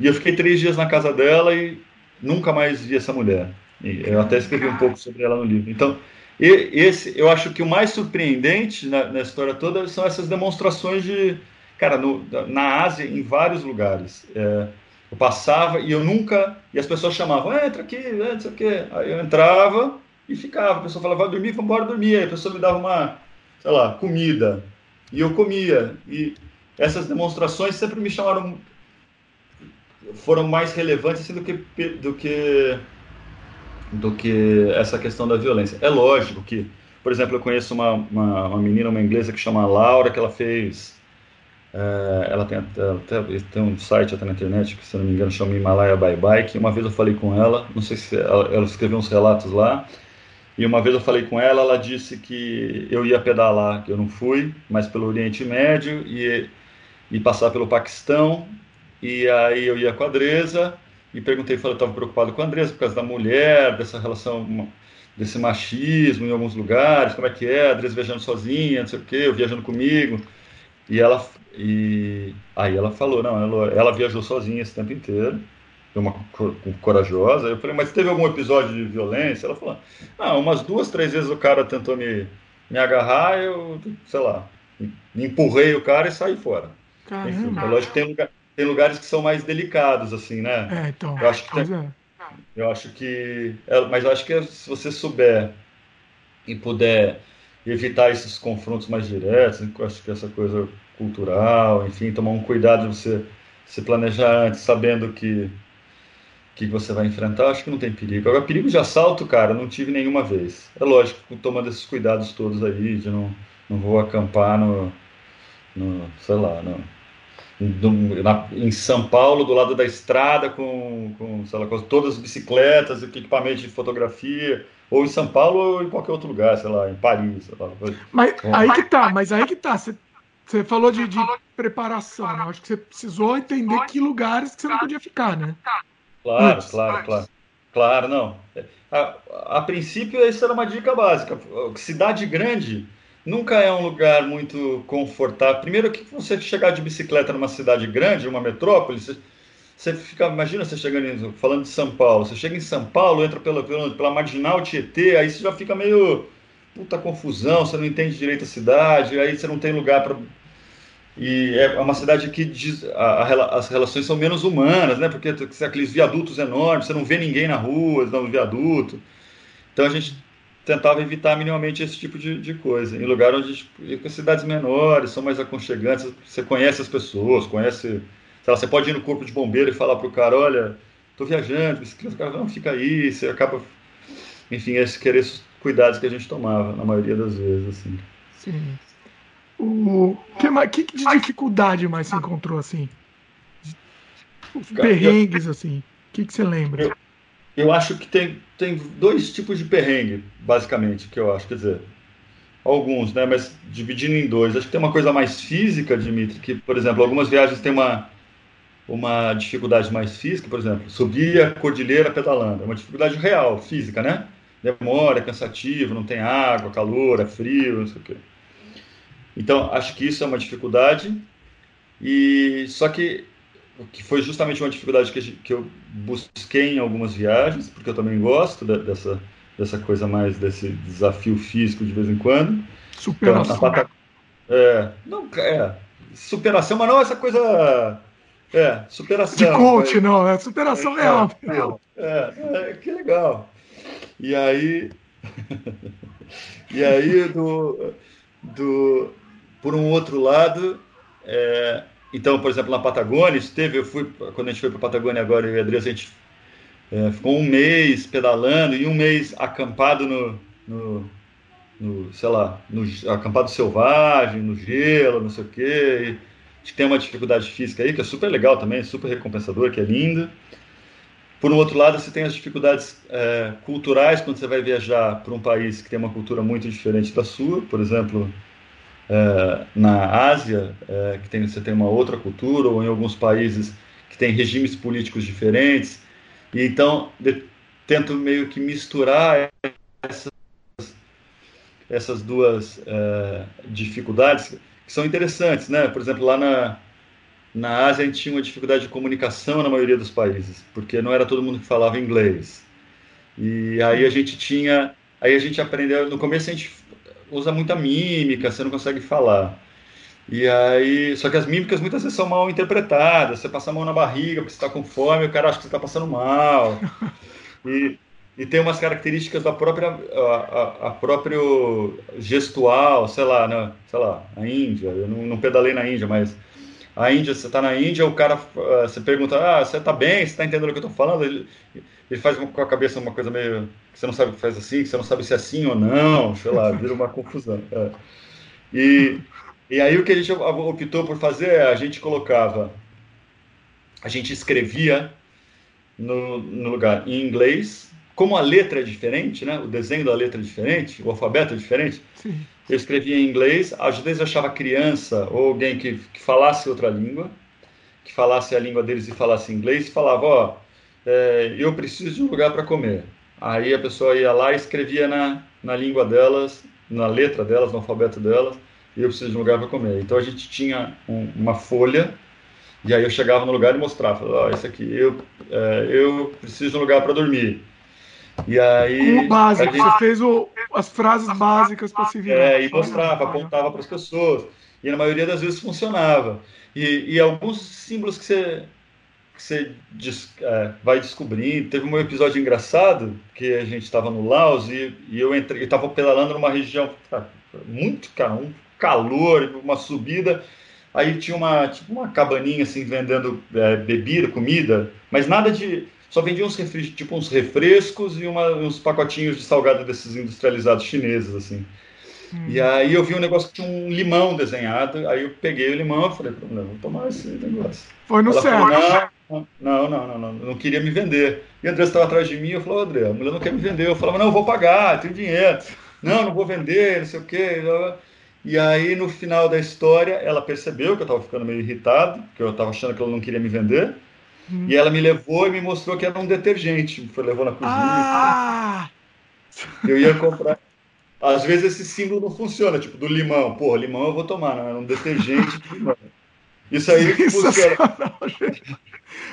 e eu fiquei três dias na casa dela e nunca mais vi essa mulher. E eu até escrevi um pouco sobre ela no livro. Então, esse, eu acho que o mais surpreendente na, na história toda são essas demonstrações de, cara, no, na Ásia, em vários lugares. É, eu passava e eu nunca, e as pessoas chamavam, entra aqui, não sei o quê. Aí eu entrava e ficava. A pessoa falava, vai dormir, vamos embora dormir. Aí a pessoa me dava uma, sei lá, comida. E eu comia. E essas demonstrações sempre me chamaram, foram mais relevantes assim, do que, do que do que essa questão da violência. É lógico que, por exemplo, eu conheço uma, uma, uma menina, uma inglesa que chama Laura, que ela fez. É, ela, tem, ela tem um site até na internet que, se não me engano, chama Himalaya Bye Bye. Que uma vez eu falei com ela, não sei se ela, ela escreveu uns relatos lá. E uma vez eu falei com ela, ela disse que eu ia pedalar, que eu não fui, mas pelo Oriente Médio e, e passar pelo Paquistão. E aí eu ia com a Dresa e perguntei, falei, estava preocupado com a Andressa por causa da mulher, dessa relação, desse machismo em alguns lugares, como é que é, a Andressa viajando sozinha, não sei o quê, eu viajando comigo. E ela, e aí ela falou, não, ela, ela viajou sozinha esse tempo inteiro, uma corajosa. Eu falei, mas teve algum episódio de violência? Ela falou, ah, umas duas, três vezes o cara tentou me, me agarrar, eu, sei lá, empurrei o cara e saí fora. Caramba. Enfim, é lógico que tem lugar, tem lugares que são mais delicados, assim, né? É, então. Eu acho que, tem, é. eu acho que é, mas eu acho que se você souber e puder evitar esses confrontos mais diretos, eu acho que essa coisa cultural, enfim, tomar um cuidado de você se planejar antes, sabendo que que você vai enfrentar, acho que não tem perigo. Agora, perigo de assalto, cara, não tive nenhuma vez. É lógico, tomando esses cuidados todos aí, de não, não vou acampar no, no sei lá, no, do, na, em São Paulo, do lado da estrada, com, com, lá, com todas as bicicletas, equipamento de fotografia, ou em São Paulo ou em qualquer outro lugar, sei lá, em Paris. Lá. Mas aí que tá, mas aí que tá. Você, você falou de, de preparação, né? Acho que você precisou entender que lugares que você não podia ficar, né? Claro, Antes. claro, claro. Claro, não. A, a princípio, essa era uma dica básica. Cidade grande nunca é um lugar muito confortável. Primeiro que você chegar de bicicleta numa cidade grande, uma metrópole, você, você fica, imagina você chegando, falando de São Paulo, você chega em São Paulo, entra pela, pela, pela marginal Tietê, aí você já fica meio puta confusão, você não entende direito a cidade, aí você não tem lugar para e é uma cidade que diz, a, a, as relações são menos humanas, né? Porque aqueles viadutos enormes, você não vê ninguém na rua, no viaduto. Então a gente tentava evitar minimamente esse tipo de, de coisa. Em lugar onde tipo, cidades menores são mais aconchegantes, você conhece as pessoas, conhece. Lá, você pode ir no corpo de bombeiro e falar para o cara: olha, estou viajando, o cara não fica aí, você acaba. Enfim, esses querer esses cuidados que a gente tomava, na maioria das vezes. Assim. Sim. O que, que de dificuldade mais você encontrou assim? Os perrengues, assim. O que, que você lembra? Eu, eu acho que tem, tem dois tipos de perrengue, basicamente, que eu acho. Quer dizer, alguns, né? Mas dividindo em dois. Acho que tem uma coisa mais física, Dimitri, que, por exemplo, algumas viagens têm uma, uma dificuldade mais física, por exemplo, subir a cordilheira pedalando. É uma dificuldade real, física, né? Demora, é cansativo, não tem água, calor, é frio, não sei o quê. Então, acho que isso é uma dificuldade. E só que que foi justamente uma dificuldade que, que eu busquei em algumas viagens, porque eu também gosto de, dessa, dessa coisa mais, desse desafio físico de vez em quando. Superação. Então, é, não, é, superação, mas não essa coisa. É, superação. De coach, mas... não, é superação é, real. É, é, é, que legal. E aí. E aí, do, do, por um outro lado, é, então, por exemplo, na Patagônia, esteve, eu fui, quando a gente foi para a Patagônia agora, eu e a Adriana, a gente é, ficou um mês pedalando e um mês acampado no, no, no sei lá, no acampado selvagem, no gelo, não sei o quê. E tem uma dificuldade física aí, que é super legal também, super recompensador, que é linda. Por um outro lado, você tem as dificuldades é, culturais quando você vai viajar para um país que tem uma cultura muito diferente da sua, por exemplo, é, na Ásia, é, que tem, você tem uma outra cultura, ou em alguns países que tem regimes políticos diferentes. E então, de, tento meio que misturar essas, essas duas é, dificuldades, que são interessantes, né? Por exemplo, lá na, na Ásia a gente tinha uma dificuldade de comunicação na maioria dos países, porque não era todo mundo que falava inglês. E aí a gente tinha, aí a gente aprendeu, no começo a gente usa muita mímica, você não consegue falar. E aí, só que as mímicas muitas vezes são mal interpretadas. Você passa a mão na barriga porque você está com fome, o cara acha que você está passando mal. E, e tem umas características da própria a, a, a próprio gestual, sei lá, né? sei lá, a Índia. Eu não, não pedalei na Índia, mas a Índia, você está na Índia, o cara, uh, você pergunta, ah, você está bem, você está entendendo o que eu estou falando? Ele, ele faz com a cabeça uma coisa meio, que você não sabe o que faz assim, que você não sabe se é assim ou não, sei lá, vira uma confusão. É. E, e aí o que a gente optou por fazer é, a gente colocava, a gente escrevia no, no lugar em inglês, como a letra é diferente, né? O desenho da letra é diferente, o alfabeto é diferente. Sim. Eu escrevia em inglês, às vezes eu achava criança ou alguém que, que falasse outra língua, que falasse a língua deles e falasse inglês, e falava, ó, é, eu preciso de um lugar para comer. Aí a pessoa ia lá e escrevia na, na língua delas, na letra delas, no alfabeto delas, e eu preciso de um lugar para comer. Então a gente tinha um, uma folha, e aí eu chegava no lugar e mostrava, ó, oh, esse aqui, eu, é, eu preciso de um lugar para dormir. E aí. Como básico, gente... você fez o, as frases básicas para se virar. É, e mostrava, apontava para as pessoas. E na maioria das vezes funcionava. E, e alguns símbolos que você, você é, vai descobrindo. Teve um episódio engraçado que a gente estava no Laos e, e eu entrei, estava pedalando numa região muito um calor, uma subida. Aí tinha uma, tipo uma cabaninha assim vendendo é, bebida, comida, mas nada de só vendia uns refres, tipo uns refrescos e uma, uns pacotinhos de salgado desses industrializados chineses, assim. Hum. E aí eu vi um negócio que tinha um limão desenhado, aí eu peguei o limão e falei, não, vou tomar esse negócio. Foi no céu. Não, não, não, não, não, não queria me vender. E a André estava atrás de mim, eu falei, André, a mulher não quer me vender. Eu falava, não, eu vou pagar, tenho dinheiro. Não, não vou vender, não sei o quê. E aí, no final da história, ela percebeu que eu estava ficando meio irritado, que eu estava achando que ela não queria me vender. Hum. E ela me levou e me mostrou que era um detergente. Foi levou na cozinha. Ah! Eu ia comprar. Às vezes esse símbolo não funciona, tipo do limão. Porra, limão eu vou tomar, não é um detergente de limão. Isso aí funciona.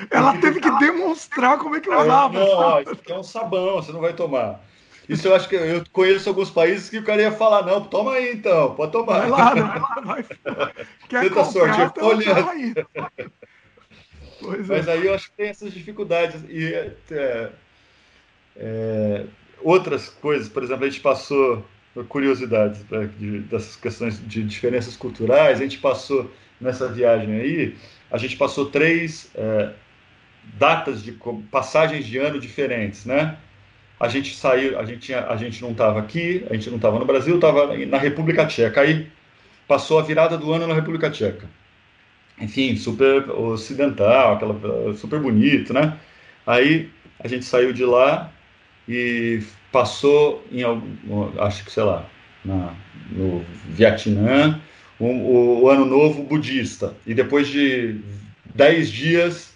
Ela teve que demonstrar como é que usava. Não, ó, isso aqui é um sabão, você não vai tomar. Isso eu acho que eu conheço alguns países que o cara ia falar, não, toma aí então, pode tomar. Vai lá, vai lá, vai. Quer Tenta comprar, sorte, eu tô olhando. Pois Mas é. aí eu acho que tem essas dificuldades. E é, é, outras coisas, por exemplo, a gente passou curiosidades né, de, dessas questões de diferenças culturais. A gente passou nessa viagem aí, a gente passou três é, datas de passagens de ano diferentes, né? A gente saiu, a gente, tinha, a gente não estava aqui, a gente não estava no Brasil, estava na República Tcheca. Aí passou a virada do ano na República Tcheca enfim, super ocidental, aquela super bonito, né? Aí a gente saiu de lá e passou em acho que sei lá, na, no Vietnã, o, o, o, ano novo budista e depois de dez dias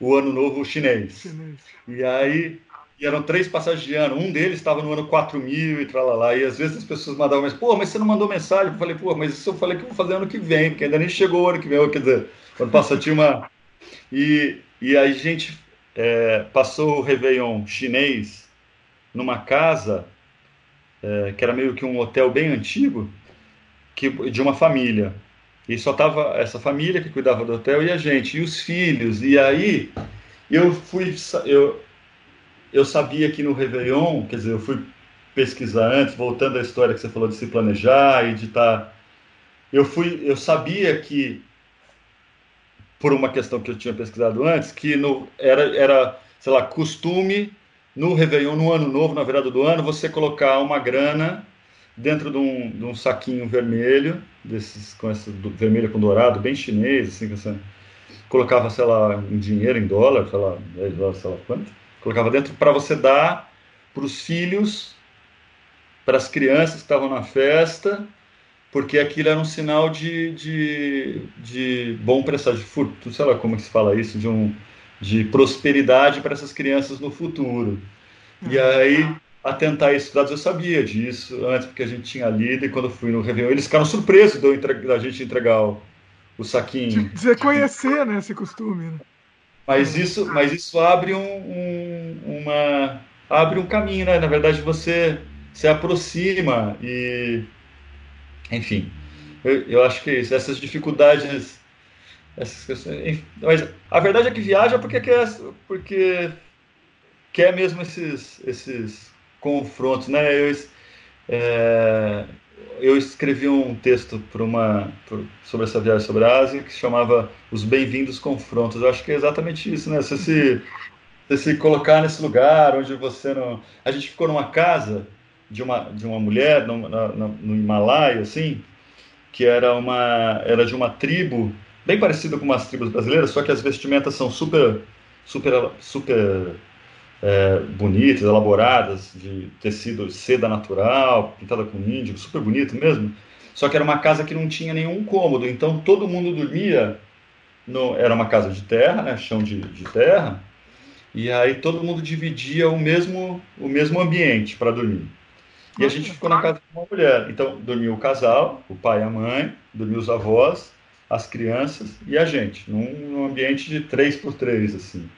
o ano novo chinês. chinês. E aí e eram três passagens de ano. Um deles estava no ano 4000 e tralalá. E às vezes as pessoas mandavam, mas, pô, mas você não mandou mensagem? Eu falei, pô, mas isso eu falei que eu vou fazer ano que vem, porque ainda nem chegou o ano que vem. Quer dizer, quando passou tinha uma. E, e aí a gente é, passou o Réveillon chinês numa casa é, que era meio que um hotel bem antigo, que, de uma família. E só tava essa família que cuidava do hotel e a gente, e os filhos. E aí eu fui. Eu, eu sabia que no Réveillon, quer dizer, eu fui pesquisar antes, voltando à história que você falou de se planejar e de estar. Tá... Eu fui, eu sabia que por uma questão que eu tinha pesquisado antes, que no, era, era, sei lá, costume no Réveillon, no Ano Novo, na virada do ano, você colocar uma grana dentro de um, de um saquinho vermelho, desses com esse do, vermelho com dourado, bem chinês, assim, assim, colocava, sei lá, um dinheiro em dólar, sei lá, 10 dólares, sei lá quanto, colocava dentro para você dar para os filhos, para as crianças que estavam na festa, porque aquilo era um sinal de, de, de bom presságio, de futuro, sei lá como que se fala isso, de, um, de prosperidade para essas crianças no futuro. E uhum. Aí, atentar esses dados, eu sabia disso antes, porque a gente tinha lido, e quando fui no Réveillon, eles ficaram surpresos da gente entregar o, o saquinho. De você conhecer, né, esse costume. Né? Mas isso, mas isso abre um, um, uma abre um caminho, né? Na verdade, você se aproxima e enfim, eu, eu acho que é isso, essas dificuldades, essas questões, mas a verdade é que viaja porque quer, porque quer mesmo esses, esses confrontos, né? Eu, é, eu escrevi um texto para uma sobre essa viagem sobre a Ásia que chamava Os Bem-vindos Confrontos. Eu acho que é exatamente isso, né? Você se, você se colocar nesse lugar onde você não. A gente ficou numa casa de uma, de uma mulher no, no, no Himalaia, assim, que era, uma, era de uma tribo bem parecida com umas tribos brasileiras, só que as vestimentas são super, super, super é, bonitas, elaboradas, de tecido, seda natural, pintada com índigo, super bonito mesmo. Só que era uma casa que não tinha nenhum cômodo, então todo mundo dormia. No, era uma casa de terra, né, chão de, de terra, e aí todo mundo dividia o mesmo, o mesmo ambiente para dormir. E a gente ficou na casa de uma mulher. Então, dormiu o casal, o pai e a mãe, dormiu os avós, as crianças e a gente, num, num ambiente de três por três, assim.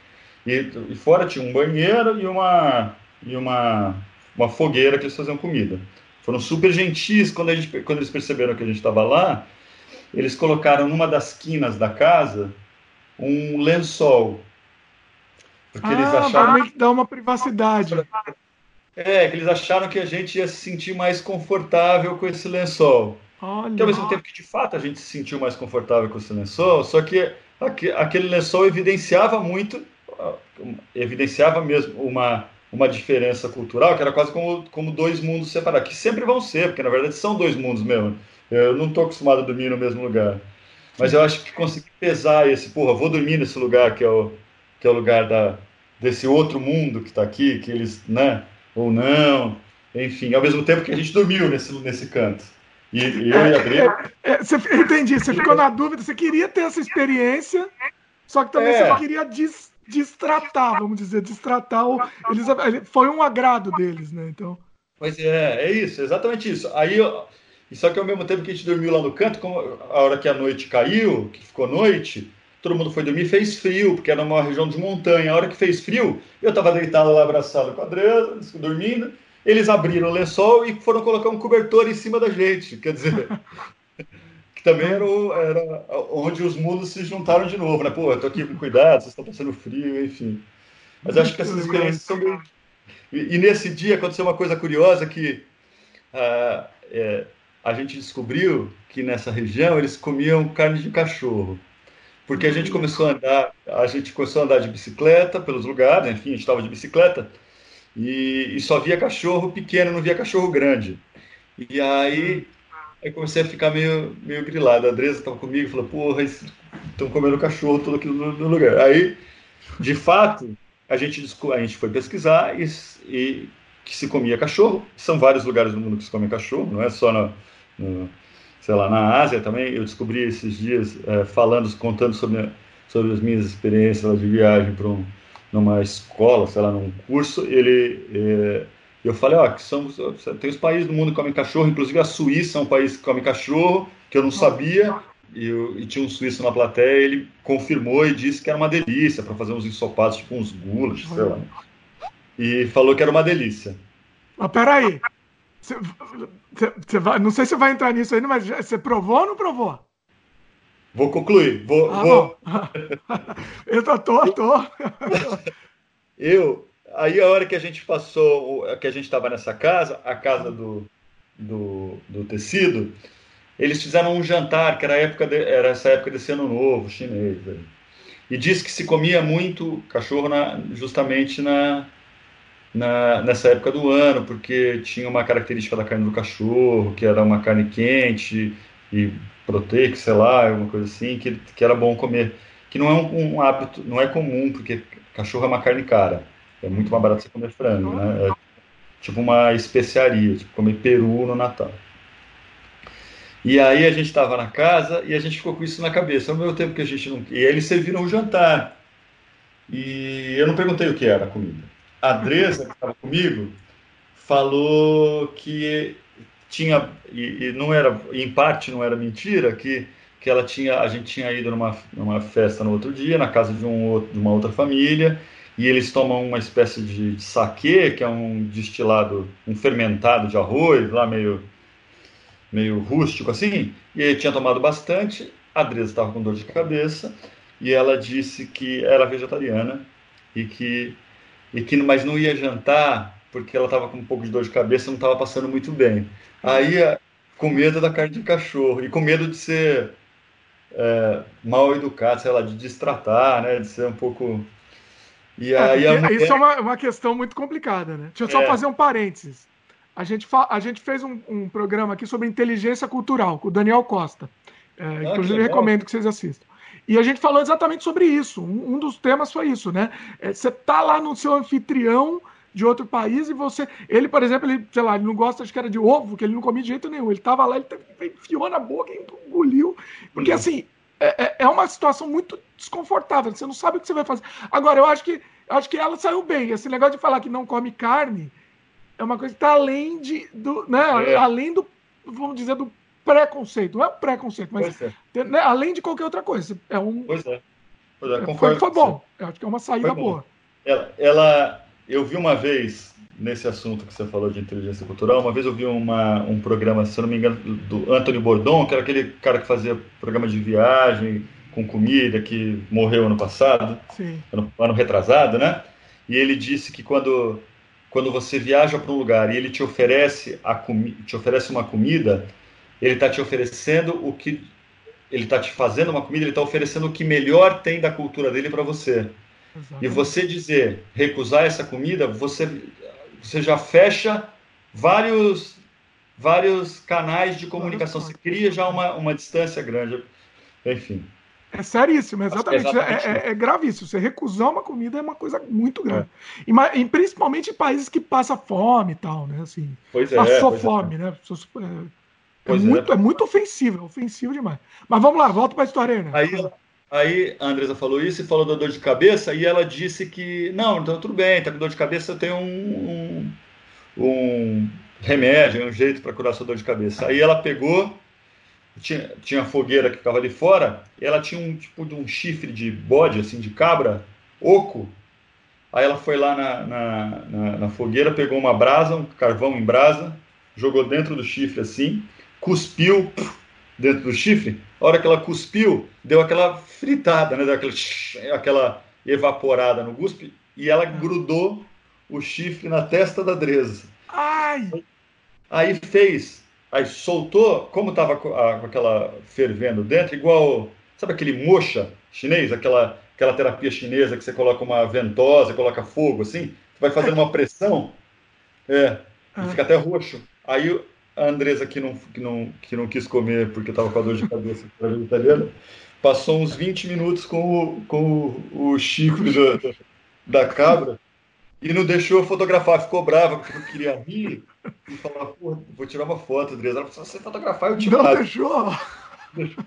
E, e, fora tinha um banheiro e uma, e uma, uma fogueira que eles faziam comida. Foram super gentis quando, a gente, quando eles perceberam que a gente estava lá. Eles colocaram numa das quinas da casa um lençol. Porque ah, eles acharam. Dá uma privacidade. É, que eles acharam que a gente ia se sentir mais confortável com esse lençol. Olha. Que ao mesmo tempo que de fato a gente se sentiu mais confortável com esse lençol, só que aquele lençol evidenciava muito, evidenciava mesmo uma, uma diferença cultural, que era quase como, como dois mundos separados, que sempre vão ser, porque na verdade são dois mundos mesmo. Eu não estou acostumado a dormir no mesmo lugar. Mas eu acho que consegui pesar esse, porra, vou dormir nesse lugar que é o, que é o lugar da, desse outro mundo que está aqui, que eles, né? ou não, enfim, ao mesmo tempo que a gente dormiu nesse, nesse canto. E, e eu e a Adri... É, é, você, entendi, você ficou na dúvida, você queria ter essa experiência, só que também é. você queria dis, distratar, vamos dizer, distratar. O, eles, foi um agrado deles, né? Então... Pois é, é isso, exatamente isso. Aí, só que ao mesmo tempo que a gente dormiu lá no canto, como a hora que a noite caiu, que ficou noite, todo mundo foi dormir, fez frio, porque era uma região de montanha. A hora que fez frio, eu estava deitado lá abraçado com a Andresa, dormindo. Eles abriram o lençol e foram colocar um cobertor em cima da gente. Quer dizer, também era, o, era, onde os mundos se juntaram de novo, né? Pô, eu tô aqui com cuidado, vocês estão passando frio, enfim. Mas acho que essas experiências são bem... E, e, nesse dia aconteceu uma coisa curiosa que uh, é, a gente descobriu que nessa região eles comiam carne de cachorro. Porque a gente começou a andar, a gente começou a andar de bicicleta pelos lugares, enfim, a gente estava de bicicleta e, e, só via cachorro pequeno, não via cachorro grande. E aí eu comecei a ficar meio, meio grilado. A Andresa estava comigo falou: Porra, estão comendo cachorro todo aqui no, no, lugar. Aí, de fato, a gente, a gente foi pesquisar e, e que se comia cachorro. São vários lugares no mundo que se come cachorro, não é só no, no sei lá, na Ásia também. Eu descobri esses dias, é, falando, contando sobre, sobre as minhas experiências de viagem para um, numa escola, sei lá, num curso. Ele, é, eu falei, ó, que são, tem os países do mundo que comem cachorro, inclusive a Suíça é um país que come cachorro, que eu não sabia. E, eu, e, tinha um suíço na plateia, ele confirmou e disse que era uma delícia para fazer uns ensopados, tipo uns gulas, sei lá. E falou que era uma delícia. Mas peraí, você, você vai, não sei se você vai entrar nisso ainda, mas você provou ou não provou? Vou concluir. Vou, ah, vou. Eu tô, tô, tô. Eu, aí a hora que a gente passou, que a gente estava nessa casa, a casa do, do, do, tecido, eles fizeram um jantar, que era, época de, era essa época desse ano novo chinês. E diz que se comia muito cachorro na, justamente na, na, nessa época do ano, porque tinha uma característica da carne do cachorro, que era uma carne quente e proteica, sei lá, alguma coisa assim, que, que era bom comer. Que não é um, um hábito, não é comum, porque cachorro é uma carne cara. É muito mais barato você comer frango, né? É tipo uma especiaria, tipo comer peru no Natal. E aí a gente estava na casa e a gente ficou com isso na cabeça. Ao mesmo tempo que a gente não. E aí eles serviram o jantar. E eu não perguntei o que era a comida. A Dresa, que estava comigo, falou que tinha. E, e, não era. Em parte não era mentira, que, que ela tinha. A gente tinha ido numa, numa festa no outro dia, na casa de, um, de uma outra família e eles tomam uma espécie de saquê, que é um destilado, um fermentado de arroz, lá meio, meio rústico assim, e ele tinha tomado bastante, a Adresa estava com dor de cabeça, e ela disse que era vegetariana, e que, e que mas não ia jantar, porque ela estava com um pouco de dor de cabeça, não estava passando muito bem. Aí, com medo da carne de cachorro, e com medo de ser é, mal educado, sei lá, de destratar, né, de ser um pouco e é, aí é, mulher... Isso é uma, uma questão muito complicada, né? Deixa eu só é. fazer um parênteses. A gente, fa... a gente fez um, um, programa aqui sobre inteligência cultural com o Daniel Costa. É, ah, inclusive, recomendo que vocês assistam. E a gente falou exatamente sobre isso. Um, um dos temas foi isso, né? É, você tá lá no seu anfitrião de outro país e você. Ele, por exemplo, ele, sei lá, ele não gosta, acho que era de ovo, que ele não comia de jeito nenhum. Ele tava lá, ele enfiou na boca e engoliu. Porque, uhum. assim, é, é, é uma situação muito desconfortável. Você não sabe o que você vai fazer. Agora, eu acho que acho que ela saiu bem. Esse negócio de falar que não come carne é uma coisa que está além de, do, né, é. além do, vamos dizer, do preconceito. Não é um preconceito, mas é. né, além de qualquer outra coisa. É um. Pois é. Pois é foi, foi bom. Eu acho que é uma saída boa. Ela, ela, eu vi uma vez nesse assunto que você falou de inteligência cultural, uma vez eu vi uma, um programa, se eu não me engano, do Anthony Bourdon, que era aquele cara que fazia programa de viagem com comida, que morreu ano passado, ano, ano, retrasado, né? E ele disse que quando, quando você viaja para um lugar e ele te oferece, a te oferece uma comida, ele está te oferecendo o que. Ele está te fazendo uma comida, ele está oferecendo o que melhor tem da cultura dele para você. Exatamente. E você dizer, recusar essa comida, você você já fecha vários, vários canais de comunicação. Você cria já uma, uma distância grande. Enfim. É seríssimo, exatamente. É, exatamente. É, é, é, gravíssimo. Você recusar uma comida é uma coisa muito grave. É. E, e, principalmente em países que passam fome e tal, né? Assim, pois é. Passou pois é. fome, né? É, é muito, é. muito ofensivo, é ofensivo demais. Mas vamos lá, volta para a história, né? Aí, Aí a Andresa falou isso e falou da dor de cabeça, e ela disse que, não, então tudo bem, tá com dor de cabeça, tem um, um, um remédio, um jeito para curar sua dor de cabeça. Aí ela pegou, tinha, tinha fogueira que ficava ali fora, e ela tinha um tipo de um chifre de bode, assim, de cabra, oco. Aí ela foi lá na, na, na, na fogueira, pegou uma brasa, um carvão em brasa, jogou dentro do chifre assim, cuspiu dentro do chifre, a hora que ela cuspiu, deu aquela fritada, né? Deu aquela, aquela evaporada no guspe e ela grudou o chifre na testa da Dresa. Ai! Aí fez, aí soltou, como estava com aquela fervendo dentro, igual, sabe aquele mocha chinês, aquela, aquela terapia chinesa que você coloca uma ventosa, coloca fogo assim, vai fazendo uma pressão, é, e ah. fica até roxo. Aí a Andresa, que não, que não, que não quis comer porque estava com a dor de cabeça para vegetariana, passou uns 20 minutos com o, com o, o chifre da, da cabra e não deixou fotografar. Ficou brava porque eu queria rir e falar, pô, vou tirar uma foto, Andresa. Ela falou, se você fotografar, eu tiro Não deixou.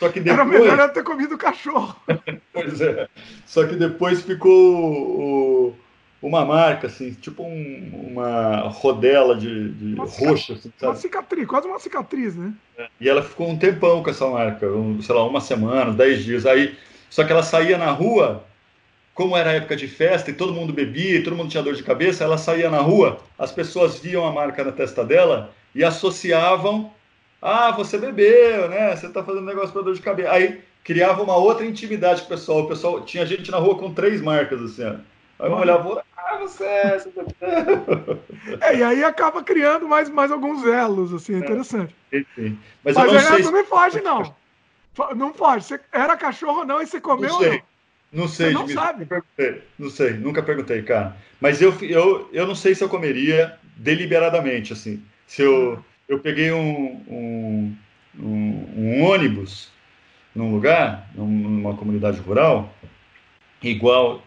Só que depois... Era melhor eu ter comido o cachorro. pois é. Só que depois ficou o, uma marca, assim, tipo um, uma rodela de, de uma roxa. Assim, uma cicatriz, quase uma cicatriz, né? É, e ela ficou um tempão com essa marca, um, sei lá, uma semana, dez dias. Aí, só que ela saía na rua, como era época de festa e todo mundo bebia, e todo mundo tinha dor de cabeça, ela saía na rua, as pessoas viam a marca na testa dela e associavam, ah, você bebeu, né? Você tá fazendo negócio para dor de cabeça. Aí criava uma outra intimidade com o pessoal. O pessoal tinha gente na rua com três marcas, assim, ó. Aí eu olhava, Ah, você, é, você tá é, e aí acaba criando mais, mais alguns elos, assim, é interessante. Enfim. Mas, Mas eu não, sei não me foge, não. Não foge. Você era cachorro ou não e você comeu não sei. ou não? Não sei, você não sabe. Não sei, nunca perguntei, cara. Mas eu, eu, eu não sei se eu comeria deliberadamente, assim. Se eu, eu peguei um, um, um, um ônibus num lugar, numa comunidade rural, igual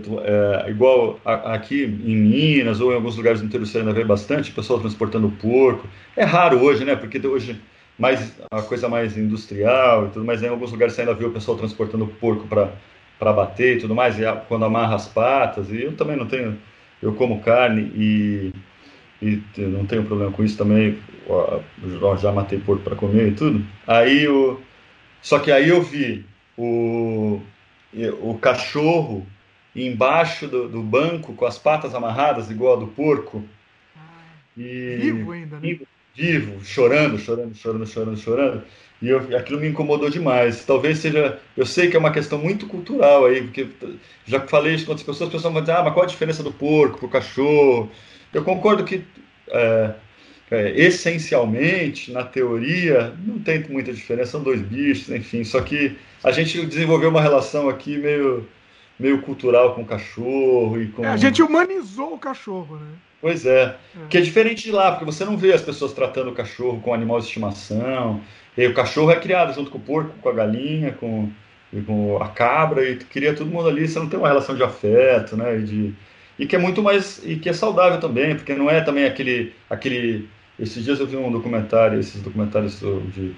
tô, é, igual a, aqui em Minas ou em alguns lugares do interior você ainda vê bastante pessoal transportando porco. É raro hoje, né? Porque hoje mais a coisa mais industrial e tudo, mas em alguns lugares você ainda vê o pessoal transportando porco para para bater e tudo mais, e quando amarra as patas, e eu também não tenho, eu como carne e, e não tenho problema com isso também, eu já matei porco para comer e tudo. Aí o só que aí eu vi o o cachorro embaixo do, do banco com as patas amarradas igual a do porco. E vivo ainda, né? Vivo, chorando, chorando, chorando, chorando, chorando. E eu, aquilo me incomodou demais. Talvez seja. Eu sei que é uma questão muito cultural aí, porque já falei isso com outras pessoas, as pessoas vão dizer, ah, mas qual a diferença do porco para o cachorro? Eu concordo que, é, é, essencialmente, na teoria, não tem muita diferença, são dois bichos, enfim. Só que a gente desenvolveu uma relação aqui meio, meio cultural com o cachorro e com. É, a gente humanizou o cachorro, né? Pois é. é. Que é diferente de lá, porque você não vê as pessoas tratando o cachorro com animal de estimação. E o cachorro é criado junto com o porco, com a galinha, com, com a cabra, e cria todo mundo ali, você não tem uma relação de afeto, né? E, de, e que é muito mais. e que é saudável também, porque não é também aquele. aquele esses dias eu vi um documentário, esses documentários de,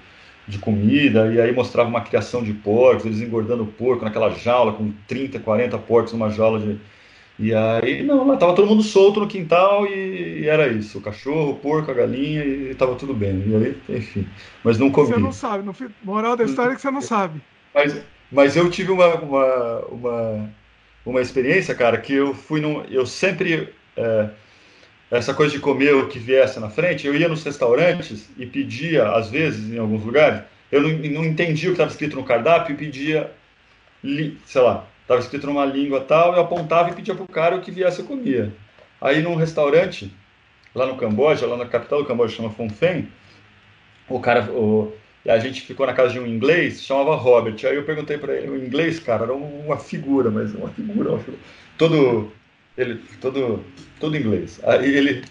de comida, e aí mostrava uma criação de porcos, eles engordando o porco naquela jaula, com 30, 40 porcos numa jaula de e aí, não, lá tava todo mundo solto no quintal e, e, era isso: o cachorro, o porco, a galinha e tava tudo bem. E aí, enfim. Mas não comi. Você não sabe, no moral da história é que você não sabe. Mas, mas eu tive uma, uma, uma, uma experiência, cara, que eu fui num. Eu sempre. É, essa coisa de comer o que viesse na frente, eu ia nos restaurantes e pedia, às vezes, em alguns lugares, eu não, não entendia o que estava escrito no cardápio e pedia, sei lá, Estava escrito numa língua tal, eu apontava e pedia para o cara o que viesse eu comia. Aí num restaurante, lá no Camboja, lá na capital do Camboja, chama Phnom Penh, o cara, o, a gente ficou na casa de um inglês, chamava Robert. Aí eu perguntei para ele, o inglês, cara, era uma figura, mas uma figura, uma figura todo, ele, todo, todo inglês. Aí ele,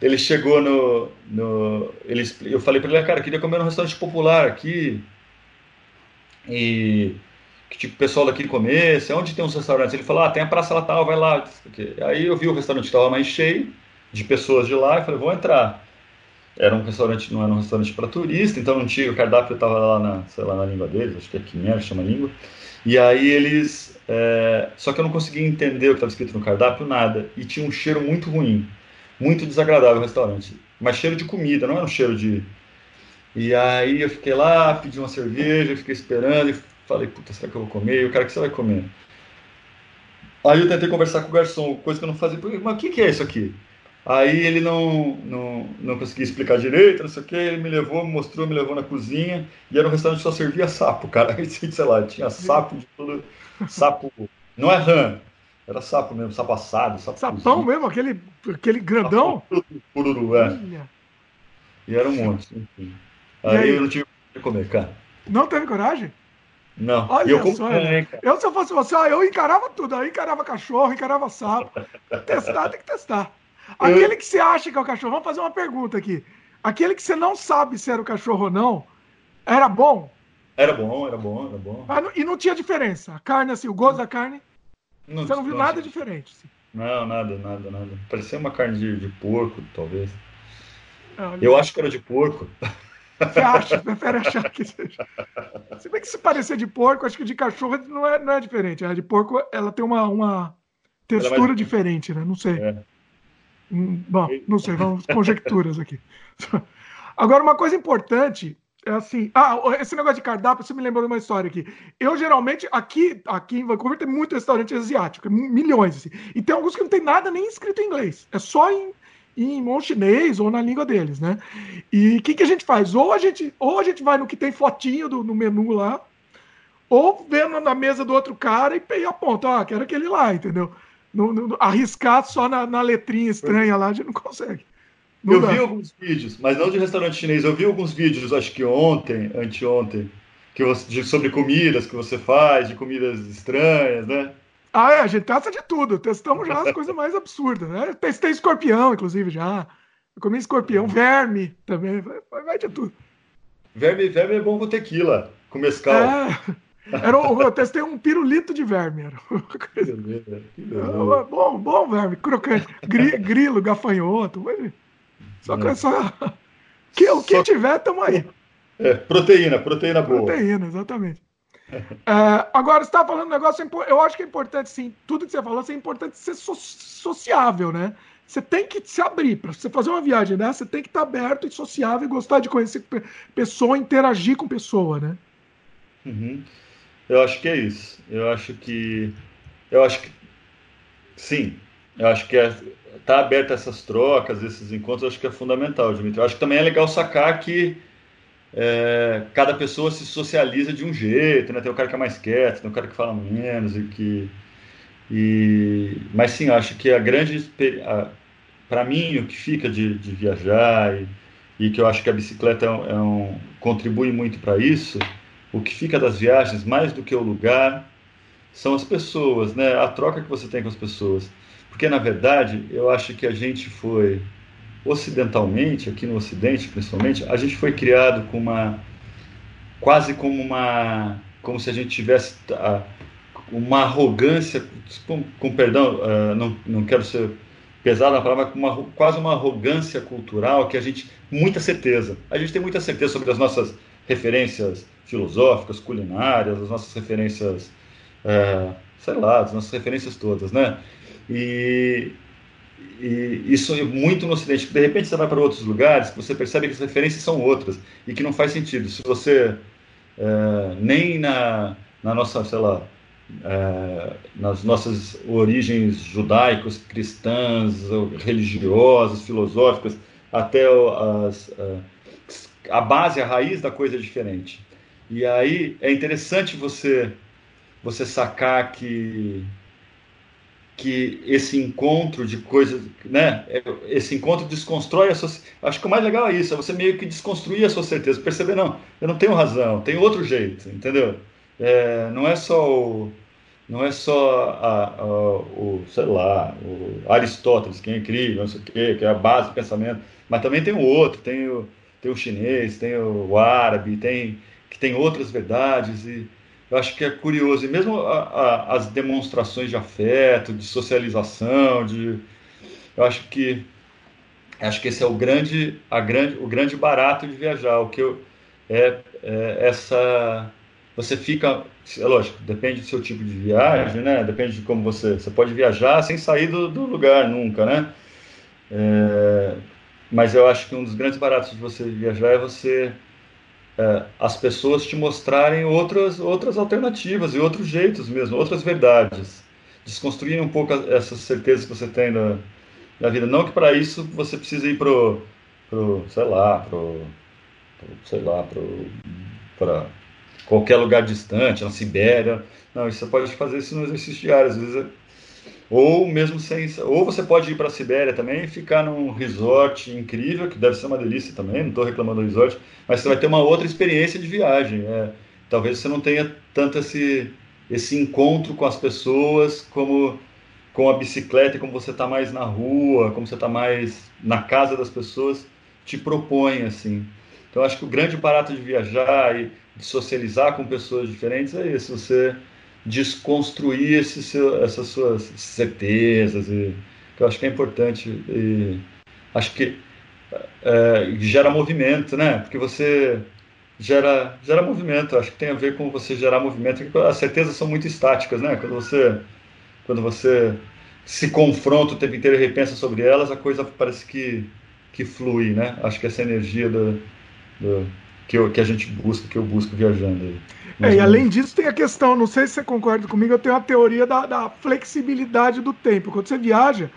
ele chegou no, no ele, eu falei para ele, cara, queria comer num restaurante popular aqui e que tipo, o pessoal daqui comesse, onde tem uns restaurantes? Ele falou, ah, tem a Praça Latal, vai lá. Aí eu vi o restaurante estava mais cheio de pessoas de lá e falei, vou entrar. Era um restaurante, não era um restaurante para turista, então não tinha, o cardápio estava lá na, sei lá, na língua deles, acho que é Khmer, chama língua. E aí eles, é... só que eu não conseguia entender o que estava escrito no cardápio, nada. E tinha um cheiro muito ruim, muito desagradável o restaurante. Mas cheiro de comida, não era um cheiro de... E aí eu fiquei lá, pedi uma cerveja, fiquei esperando e Falei, puta, será que eu vou comer? E o cara, que você vai comer? Aí eu tentei conversar com o garçom, coisa que eu não fazia. Mas o que, que é isso aqui? Aí ele não, não, não conseguia explicar direito, não sei o que, ele me levou, me mostrou, me levou na cozinha, e era um restaurante que só servia sapo, cara. Aí, sei lá, tinha sapo de todo. Sapo. Não é rã, era sapo mesmo, sapo assado, sapo Sapão cozinho. mesmo, aquele, aquele grandão? Pururu, é. E era um monte, enfim. Aí, aí, eu não tive que comer, cara. Não teve coragem? Não, Olha eu só, né? Eu, se eu fosse você, eu encarava tudo. Eu encarava cachorro, encarava sapo. testar, tem que testar. Aquele que você acha que é o cachorro, vamos fazer uma pergunta aqui. Aquele que você não sabe se era o cachorro ou não, era bom? Era bom, era bom, era bom. Ah, e não tinha diferença? A carne, assim, o gosto da carne? Não, você não viu nada diferente? Assim. Não, nada, nada, nada. Parecia uma carne de, de porco, talvez. Ah, eu acho que era de porco. Você acha, prefere achar que seja. Se bem que se parecer de porco, acho que de cachorro não é, não é diferente. A de porco ela tem uma, uma textura mais... diferente, né? Não sei. É. Bom, não sei, vamos conjecturas aqui. Agora, uma coisa importante é assim. Ah, esse negócio de cardápio, você me lembrou de uma história aqui. Eu geralmente, aqui, aqui em Vancouver, tem muito restaurante asiático, milhões, assim. E tem alguns que não tem nada nem escrito em inglês. É só em em mão chinês ou na língua deles, né? E o que, que a gente faz? Ou a gente, ou a gente vai no que tem fotinho do, no menu lá, ou vendo na mesa do outro cara e, e aponta, ah, quero aquele lá, entendeu? Arriscar só na, na, letrinha estranha lá, a gente não consegue. Não eu dá. vi alguns vídeos, mas não de restaurante chinês. Eu vi alguns vídeos, acho que ontem, anteontem, que você, de, sobre comidas que você faz, de comidas estranhas, né? Ah, é, a gente testa de tudo. Testamos já as coisas mais absurdas, né? Testei escorpião, inclusive, já. Eu comi escorpião, verme também, vai, vai de tudo. Verme, verme é bom com tequila, com mescal. É. Era, eu testei um pirulito de verme. Era. bom, bom verme, crocante. grilo, gafanhoto. Só que só. Que, o que só... tiver, tamo aí. É, proteína, proteína boa. Proteína, exatamente. É, agora, você estava falando um negócio, eu acho que é importante, sim, tudo que você falou, é importante ser so sociável, né? Você tem que se abrir. Para você fazer uma viagem dessa, você tem que estar aberto e sociável e gostar de conhecer pessoa, interagir com pessoa, né? Uhum. Eu acho que é isso. Eu acho que. Eu acho que. Sim. Eu acho que é, tá aberto a essas trocas, esses encontros, eu acho que é fundamental, Dimitri. Eu acho que também é legal sacar que é, cada pessoa se socializa de um jeito, né? Tem o cara que é mais quieto, tem o cara que fala menos e que. E, mas sim, acho que a grande. Para mim, o que fica de, de viajar e, e, que eu acho que a bicicleta é um, é um contribui muito para isso o que fica das viagens, mais do que o lugar, são as pessoas, né? A troca que você tem com as pessoas. Porque, na verdade, eu acho que a gente foi, ocidentalmente, aqui no Ocidente principalmente, a gente foi criado com uma. quase como uma. como se a gente tivesse uh, uma arrogância, com, com perdão, uh, não, não quero ser pesado na palavra, mas uma, quase uma arrogância cultural que a gente. muita certeza. A gente tem muita certeza sobre as nossas referências filosóficas, culinárias, as nossas referências, é, sei lá, as nossas referências todas, né? E, e isso é muito no Ocidente. De repente você vai para outros lugares, você percebe que as referências são outras e que não faz sentido. Se você é, nem na, na nossa, sei lá, é, nas nossas origens judaicos, cristãs, religiosas, filosóficas, até as, a base, a raiz da coisa é diferente. E aí é interessante você você sacar que que esse encontro de coisas, né? Esse encontro desconstrói a sua. Acho que o mais legal é isso, é você meio que desconstruir a sua certeza, perceber não, eu não tenho razão, tem outro jeito, entendeu? É, não é só o, não é só a, a, o, sei lá, o Aristóteles que é incrível, não sei o quê, que é a base do pensamento, mas também tem o outro, tem o, tem o chinês, tem o árabe, tem que tem outras verdades e eu acho que é curioso e mesmo a, a, as demonstrações de afeto, de socialização, de eu acho que acho que esse é o grande a grande o grande barato de viajar, o que eu, é, é essa você fica é lógico, depende do seu tipo de viagem, né? Depende de como você você pode viajar sem sair do, do lugar nunca, né? É, mas eu acho que um dos grandes baratos de você viajar é você é, as pessoas te mostrarem outras, outras alternativas e outros jeitos mesmo, outras verdades. Desconstruir um pouco essas certezas que você tem da, da vida. Não que para isso você precise ir pro, pro sei lá, pro, pro sei lá, pro, para qualquer lugar distante, na Sibéria. Não, você pode fazer isso no exercício diário. Às vezes ou mesmo sem. Ou você pode ir para a Sibéria também e ficar num resort incrível, que deve ser uma delícia também, não estou reclamando do resort, mas você vai ter uma outra experiência de viagem. É, talvez você não tenha tanto esse, esse encontro com as pessoas como com a bicicleta, como você está mais na rua, como você está mais na casa das pessoas, te propõe assim. Então acho que o grande barato de viajar e de socializar com pessoas diferentes é isso, você desconstruir essas suas certezas e que eu acho que é importante e acho que é, gera movimento, né? Porque você gera gera movimento. Acho que tem a ver com você gerar movimento. As certezas são muito estáticas, né? Quando você quando você se confronta o tempo inteiro e repensa sobre elas, a coisa parece que que flui, né? Acho que essa energia do, do que, eu, que a gente busca, que eu busco viajando. É, e além disso, tem a questão, não sei se você concorda comigo, eu tenho a teoria da, da flexibilidade do tempo. Quando você viaja,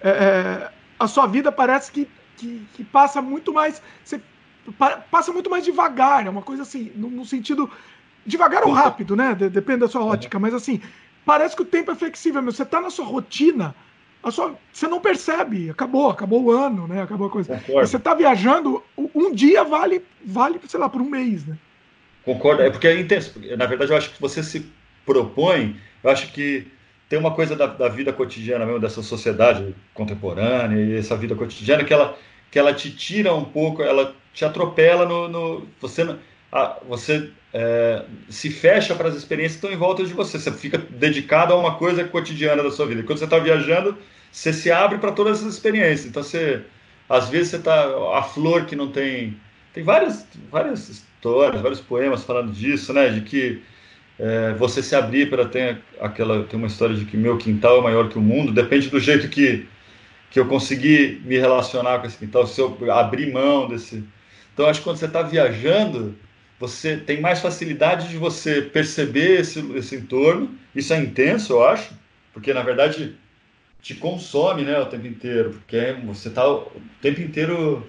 é, é, a sua vida parece que, que, que passa muito mais. Você passa muito mais devagar, é uma coisa assim, no, no sentido. Devagar ou rápido, né? Depende da sua ótica, mas assim, parece que o tempo é flexível, mas você está na sua rotina, sua, você não percebe, acabou, acabou o ano, né? Acabou a coisa. Concordo. Você está viajando, um dia vale, vale, sei lá, por um mês, né? Concordo, é porque na verdade eu acho que você se propõe, eu acho que tem uma coisa da, da vida cotidiana mesmo, dessa sociedade contemporânea e essa vida cotidiana que ela, que ela te tira um pouco, ela te atropela no. no você ah, você é, se fecha para as experiências que estão em volta de você. Você fica dedicado a uma coisa cotidiana da sua vida. Quando você está viajando, você se abre para todas essas experiências. Então, você, às vezes, você está. A flor que não tem. Tem várias, várias histórias, vários poemas falando disso, né? De que é, você se abrir para ter aquela. Tem uma história de que meu quintal é maior que o mundo. Depende do jeito que, que eu conseguir me relacionar com esse quintal. Se eu abrir mão desse. Então, acho que quando você está viajando você tem mais facilidade de você perceber esse, esse entorno. Isso é intenso, eu acho, porque na verdade te consome, né, o tempo inteiro, porque você está o tempo inteiro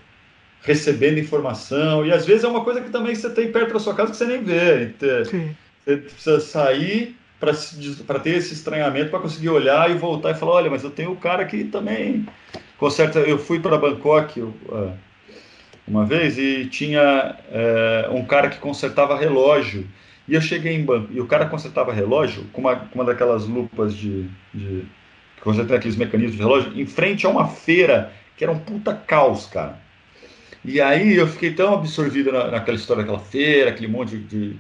recebendo informação e às vezes é uma coisa que também você tem perto da sua casa que você nem vê. Sim. Você precisa sair para ter esse estranhamento para conseguir olhar e voltar e falar, olha, mas eu tenho o cara que também conserta. Eu fui para Bangkok, eu, uh, uma vez e tinha é, um cara que consertava relógio. E eu cheguei em banco, e o cara consertava relógio com uma, com uma daquelas lupas de, de. que tem aqueles mecanismos de relógio, em frente a uma feira, que era um puta caos, cara. E aí eu fiquei tão absorvido na, naquela história daquela feira, aquele monte de.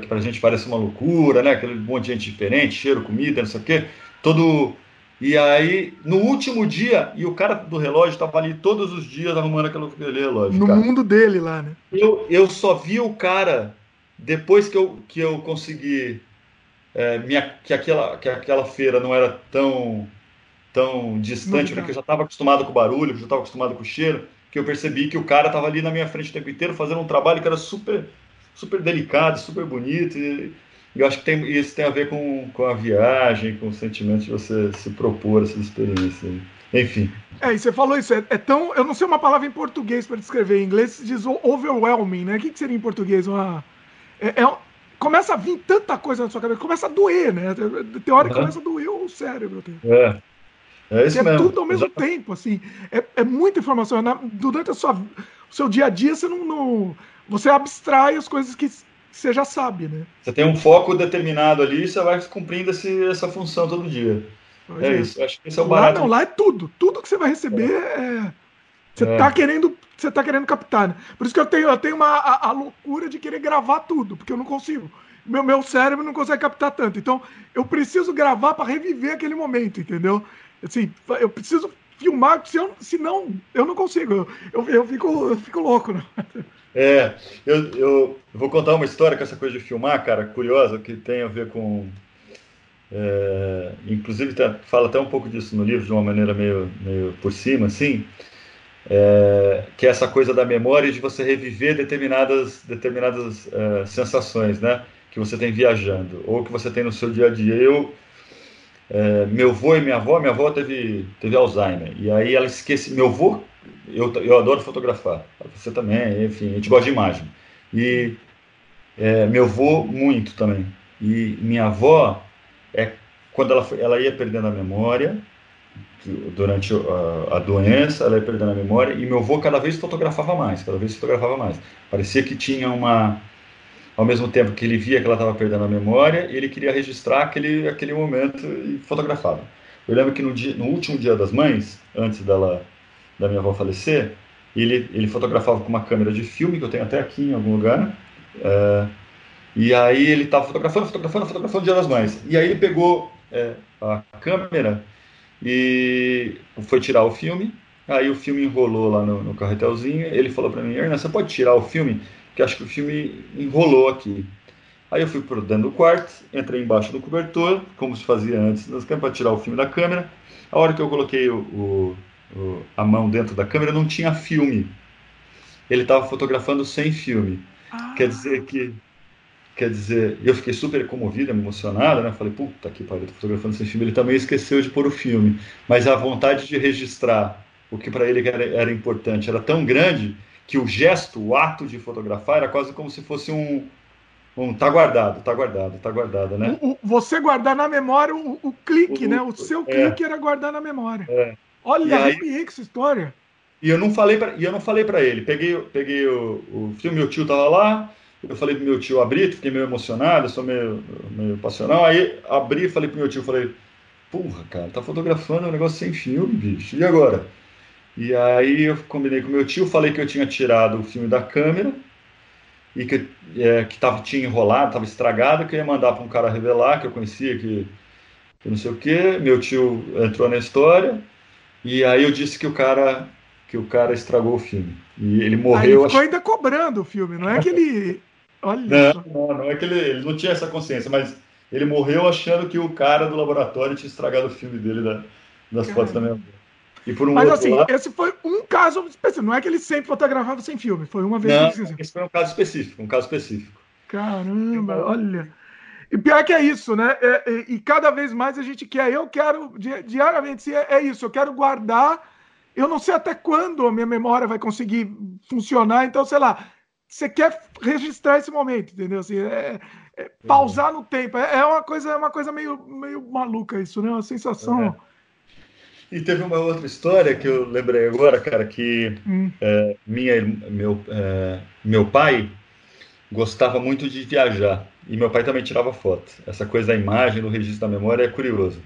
que pra gente parece uma loucura, né? Aquele monte de gente diferente, cheiro, comida, não sei o quê. Todo e aí, no último dia, e o cara do relógio estava ali todos os dias arrumando aquele relógio. No cara. mundo dele lá, né? Eu, eu só vi o cara depois que eu, que eu consegui. É, minha, que, aquela, que aquela feira não era tão, tão distante, porque eu já estava acostumado com o barulho, já estava acostumado com o cheiro, que eu percebi que o cara estava ali na minha frente o tempo inteiro fazendo um trabalho que era super, super delicado, super bonito. E, eu acho que tem, isso tem a ver com, com a viagem, com o sentimento de você se propor essa experiência. Enfim. É, e você falou isso, é, é tão. Eu não sei uma palavra em português para descrever. Em inglês diz overwhelming, né? O que, que seria em português? Uma, é, é, começa a vir tanta coisa na sua cabeça, começa a doer, né? Tem hora que uhum. começa a doer o cérebro. É. É isso é mesmo. tudo ao mesmo tempo, assim. É, é muita informação. Na, durante a sua, o seu dia a dia, você não, não, Você abstrai as coisas que você já sabe, né? Você tem um foco determinado ali e você vai cumprindo esse, essa função todo dia. é, é, isso. Acho que esse é o barato. Lá, não, lá é tudo. Tudo que você vai receber é. é você é. tá querendo. Você tá querendo captar, né? Por isso que eu tenho, eu tenho uma, a, a loucura de querer gravar tudo, porque eu não consigo. Meu, meu cérebro não consegue captar tanto. Então, eu preciso gravar para reviver aquele momento, entendeu? Assim, eu preciso filmar, se eu, senão eu não consigo. Eu, eu, eu, fico, eu fico louco, né? É, eu, eu vou contar uma história com essa coisa de filmar, cara, curiosa, que tem a ver com. É, inclusive, tá, fala até um pouco disso no livro, de uma maneira meio, meio por cima, assim, é, que é essa coisa da memória de você reviver determinadas, determinadas é, sensações, né? Que você tem viajando, ou que você tem no seu dia a dia. Eu. É, meu avô e minha avó, minha avó teve, teve Alzheimer, e aí ela esquece. Meu avô eu, eu adoro fotografar. Você também, enfim, a gente gosta de imagem. E é, meu avô, muito também. E minha avó, é, quando ela, ela ia perdendo a memória, durante a, a, doença, ela ia perdendo a memória, e meu avô cada vez fotografava mais, cada vez fotografava mais. Parecia que tinha uma. Ao mesmo tempo que ele via que ela estava perdendo a memória, ele queria registrar aquele, aquele momento e fotografava. Eu lembro que no, dia, no último dia das mães, antes dela da minha avó falecer, ele, ele fotografava com uma câmera de filme, que eu tenho até aqui em algum lugar, é, e aí ele estava fotografando, fotografando, fotografando o Dia das Mães. E aí ele pegou é, a câmera e foi tirar o filme, aí o filme enrolou lá no, no carretelzinho, ele falou para mim, Ernesto, você pode tirar o filme? Que acho que o filme enrolou aqui. Aí eu fui para dentro do quarto, entrei embaixo do cobertor, como se fazia antes, para tirar o filme da câmera. A hora que eu coloquei o, o a mão dentro da câmera, não tinha filme. Ele estava fotografando sem filme. Ah. Quer dizer que. Quer dizer, eu fiquei super comovido, emocionado, né? Falei, puta que pariu, tô fotografando sem filme. Ele também esqueceu de pôr o filme. Mas a vontade de registrar o que para ele era, era importante era tão grande que o gesto, o ato de fotografar era quase como se fosse um, Um, tá guardado, tá guardado, tá guardado, né? O, o, você guardar na memória o, o clique, né? O seu é. clique era guardar na memória. É. Olha, arrepiei com essa história. E eu não falei para, e eu não falei para ele. Peguei, peguei o, o filme, meu tio tava lá. Eu falei pro meu tio abrir, fiquei meio emocionado, sou meio, meio passional. Aí abri e falei pro meu tio, falei, porra, cara, tá fotografando um negócio sem filme, bicho. E agora? E aí eu combinei com meu tio, falei que eu tinha tirado o filme da câmera e que, é, que tava, tinha enrolado, estava estragado, que eu ia mandar para um cara revelar, que eu conhecia, que, que não sei o quê. Meu tio entrou na história e aí eu disse que o cara que o cara estragou o filme. E ele morreu. Aí ficou ainda cobrando o filme, não é que ele. Olha não, não, não é que ele, ele não tinha essa consciência, mas ele morreu achando que o cara do laboratório tinha estragado o filme dele da, das Caramba. fotos da minha avó. Um Mas assim, lado... esse foi um caso específico. Não é que ele sempre fotografava sem filme. Foi uma vez não, ele Esse foi um caso específico, um caso específico. Caramba, olha. E pior que é isso, né? É, é, e cada vez mais a gente quer. Eu quero, diariamente, é, é isso. Eu quero guardar. Eu não sei até quando a minha memória vai conseguir funcionar. Então, sei lá, você quer registrar esse momento, entendeu? Assim, é, é, pausar no tempo. É, é, uma coisa, é uma coisa meio, meio maluca isso, né? Uma sensação. E teve uma outra história que eu lembrei agora, cara, que hum. é, minha, meu, é, meu pai gostava muito de viajar. E meu pai também tirava foto. Essa coisa da imagem, do registro da memória é curioso.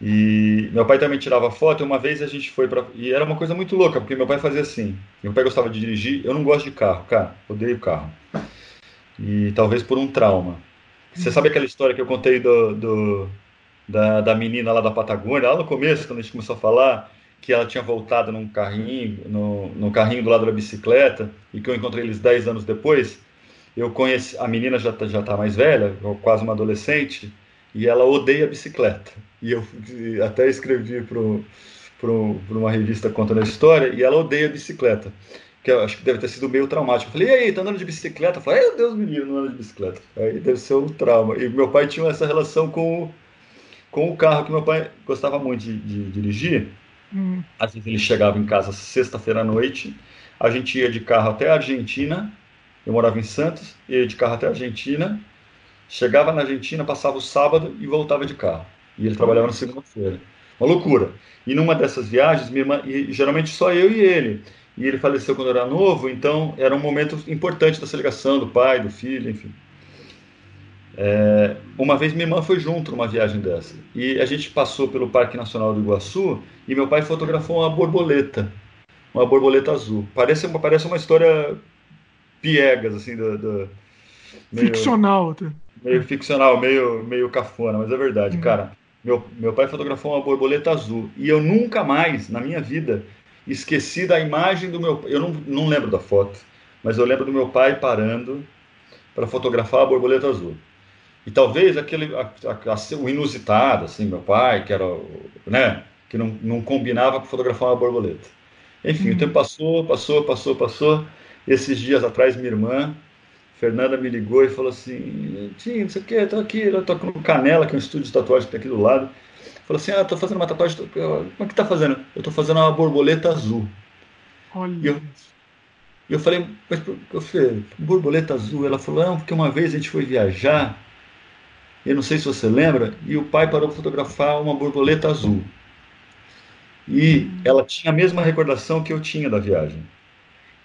E meu pai também tirava foto. E uma vez a gente foi para. E era uma coisa muito louca, porque meu pai fazia assim. Meu pai gostava de dirigir. Eu não gosto de carro, cara. Odeio carro. E talvez por um trauma. Você hum. sabe aquela história que eu contei do, do da, da menina lá da Patagônia, lá no começo, quando a gente começou a falar que ela tinha voltado num carrinho, no, no carrinho do lado da bicicleta, e que eu encontrei eles 10 anos depois. Eu conheci, a menina já está já tá mais velha, quase uma adolescente, e ela odeia bicicleta. E eu até escrevi para uma revista contando a história, e ela odeia bicicleta. Que eu acho que deve ter sido meio traumático. Eu falei, e aí, tá andando de bicicleta? Eu falei, meu Deus, menino, não anda de bicicleta. Aí deve ser um trauma. E meu pai tinha essa relação com com o carro que meu pai gostava muito de, de dirigir. Hum. Às vezes ele chegava em casa sexta-feira à noite, a gente ia de carro até a Argentina, eu morava em Santos, ia de carro até a Argentina, chegava na Argentina, passava o sábado e voltava de carro. E ele trabalhava na segunda-feira. Uma loucura. E numa dessas viagens, minha irmã, e geralmente só eu e ele. E ele faleceu quando eu era novo, então era um momento importante dessa ligação do pai, do filho, enfim. É, uma vez minha irmã foi junto numa viagem dessa e a gente passou pelo Parque Nacional do Iguaçu e meu pai fotografou uma borboleta, uma borboleta azul. Parece uma, parece uma história piegas, assim, do, do meio, ficcional. Meio ficcional, meio, meio cafona, mas é verdade, uhum. cara. Meu, meu pai fotografou uma borboleta azul e eu nunca mais, na minha vida, esqueci da imagem do meu Eu não, não lembro da foto, mas eu lembro do meu pai parando para fotografar a borboleta azul. E talvez aquele a, a, o inusitado, assim, meu pai, que era, né, que não, não combinava com fotografar uma borboleta. Enfim, uhum. o tempo passou, passou, passou, passou. Esses dias atrás, minha irmã, Fernanda, me ligou e falou assim: Tim, não sei o que, tô aqui, eu tô com Canela, que é um estúdio de tatuagem que tem aqui do lado. Falou assim: Ah, tô fazendo uma tatuagem. Como é que tá fazendo? Eu tô fazendo uma borboleta azul. Olha. E eu, eu falei: Mas, eu falei, borboleta azul? Ela falou: Não, porque uma vez a gente foi viajar eu não sei se você lembra, e o pai parou para fotografar uma borboleta azul. E ela tinha a mesma recordação que eu tinha da viagem.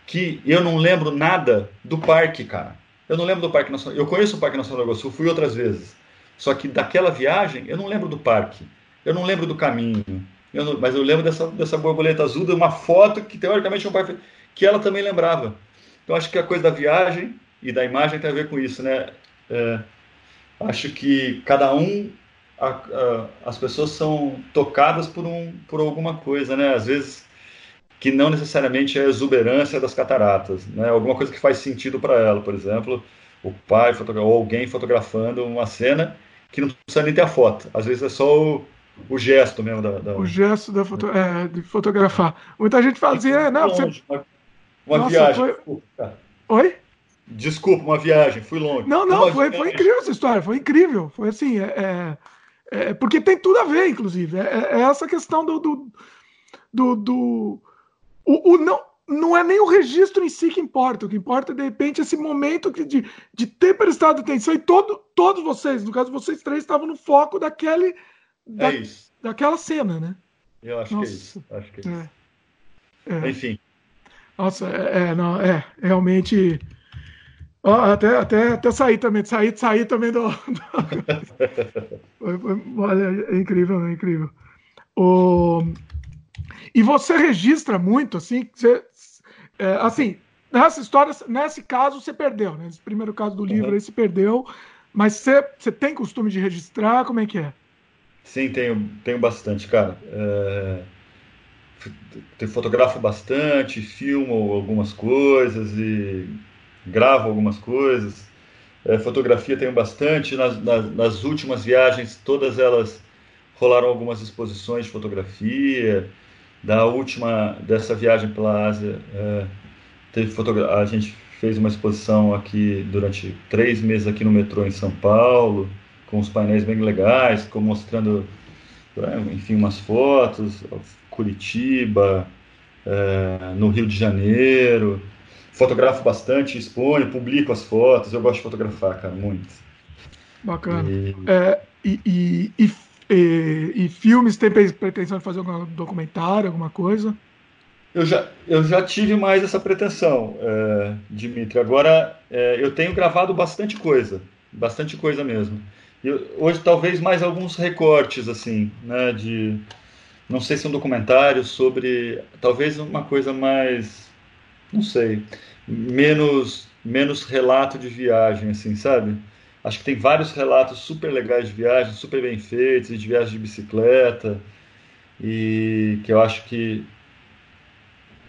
Que eu não lembro nada do parque, cara. Eu não lembro do Parque Nacional. Eu conheço o Parque Nacional do Iguaçu, fui outras vezes. Só que daquela viagem, eu não lembro do parque. Eu não lembro do caminho. Eu não, mas eu lembro dessa, dessa borboleta azul, de uma foto que teoricamente meu pai fez, que ela também lembrava. Então acho que a coisa da viagem e da imagem tem a ver com isso, né? É, acho que cada um a, a, as pessoas são tocadas por um por alguma coisa né? Às vezes que não necessariamente é a exuberância das cataratas né? Alguma coisa que faz sentido para ela por exemplo o pai ou alguém fotografando uma cena que não precisa nem ter a foto. Às vezes é só o, o gesto mesmo da, da... o gesto da foto, é, de fotografar. Muita gente fala assim é, não você... uma, uma Nossa, viagem. foi... oi Desculpa, uma viagem, fui longe. Não, não, foi, foi incrível essa história, foi incrível. Foi assim, é, é, é porque tem tudo a ver, inclusive. É, é essa questão do. do, do, do o, o, não, não é nem o registro em si que importa. O que importa é, de repente, esse momento de, de ter prestado atenção. E todo, todos vocês, no caso, vocês três, estavam no foco daquele, da, é daquela cena, né? Eu acho Nossa. que é isso. Acho que é isso. É. É. Enfim. Nossa, é, é, não, é realmente. Até, até, até sair também, sair, sair também do. do... Olha, é incrível, é incrível. O... E você registra muito, assim, você, é, assim, nessa história, nesse caso, você perdeu, né? Nesse primeiro caso do livro uhum. aí, você perdeu, mas você, você tem costume de registrar? Como é que é? Sim, tenho, tenho bastante, cara. É... Fotografo bastante, filmo algumas coisas e gravo algumas coisas. É, fotografia tenho bastante. Nas, nas, nas, últimas viagens, todas elas rolaram algumas exposições de fotografia. Da última, dessa viagem pela Ásia, é, teve a gente fez uma exposição aqui durante três meses aqui no metrô em São Paulo com os painéis bem legais, mostrando, né, enfim, umas fotos, Curitiba, é, no Rio de Janeiro. Fotografo bastante, exponho, publico as fotos. Eu gosto de fotografar, cara, muito. Bacana. E, é, e, e, e, e filmes, tem pretensão de fazer algum documentário, alguma coisa? Eu já, eu já tive mais essa pretensão, é, Dimitri. Agora, é, eu tenho gravado bastante coisa, bastante coisa mesmo. Eu, hoje talvez mais alguns recortes assim, né, de não sei se um documentário sobre talvez uma coisa mais não sei, menos menos relato de viagem assim, sabe? Acho que tem vários relatos super legais de viagem, super bem feitos, de viagem de bicicleta, e que eu acho que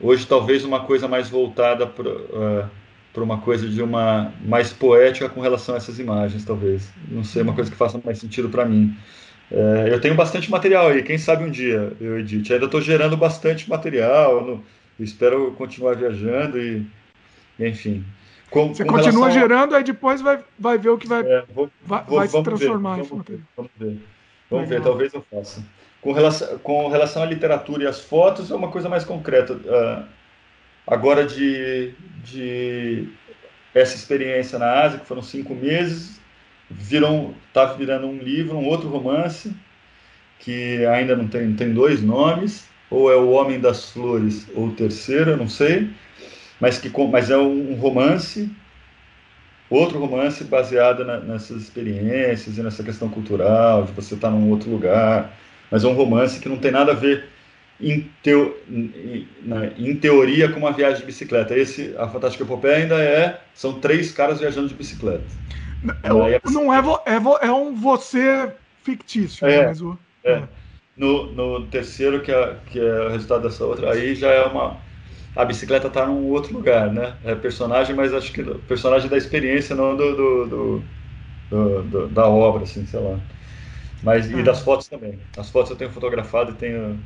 hoje talvez uma coisa mais voltada para uh, para uma coisa de uma mais poética com relação a essas imagens, talvez. Não sei, uma coisa que faça mais sentido para mim. É, eu tenho bastante material aí, quem sabe um dia eu edite. Ainda estou gerando bastante material, eu espero continuar viajando e, enfim. Com, Você com continua gerando, aí depois vai, vai ver o que vai, é, vou, vai, vou, vai se transformar ver, vamos, ver, vamos ver, vamos ver, talvez eu faça. Com relação, com relação à literatura e às fotos, é uma coisa mais concreta. Uh, agora de, de essa experiência na Ásia, que foram cinco meses, viram, tá virando um livro, um outro romance, que ainda não tem, tem dois nomes, ou é O Homem das Flores, ou o terceiro, eu não sei, mas, que, mas é um romance, outro romance baseado na, nessas experiências e nessa questão cultural, de você estar num outro lugar, mas é um romance que não tem nada a ver em, teo, em, em, teoria com uma viagem de bicicleta. Esse, a Fantástica Epopeia ainda é, são três caras viajando de bicicleta. É, não é, é, é um você fictício, é, mas o, é. No, no terceiro, que é, que é o resultado dessa outra, aí já é uma. A bicicleta está num outro lugar, né? É personagem, mas acho que personagem da experiência, não do, do, do, do, do da obra, assim, sei lá. Mas, e é. das fotos também. As fotos eu tenho fotografado e tenho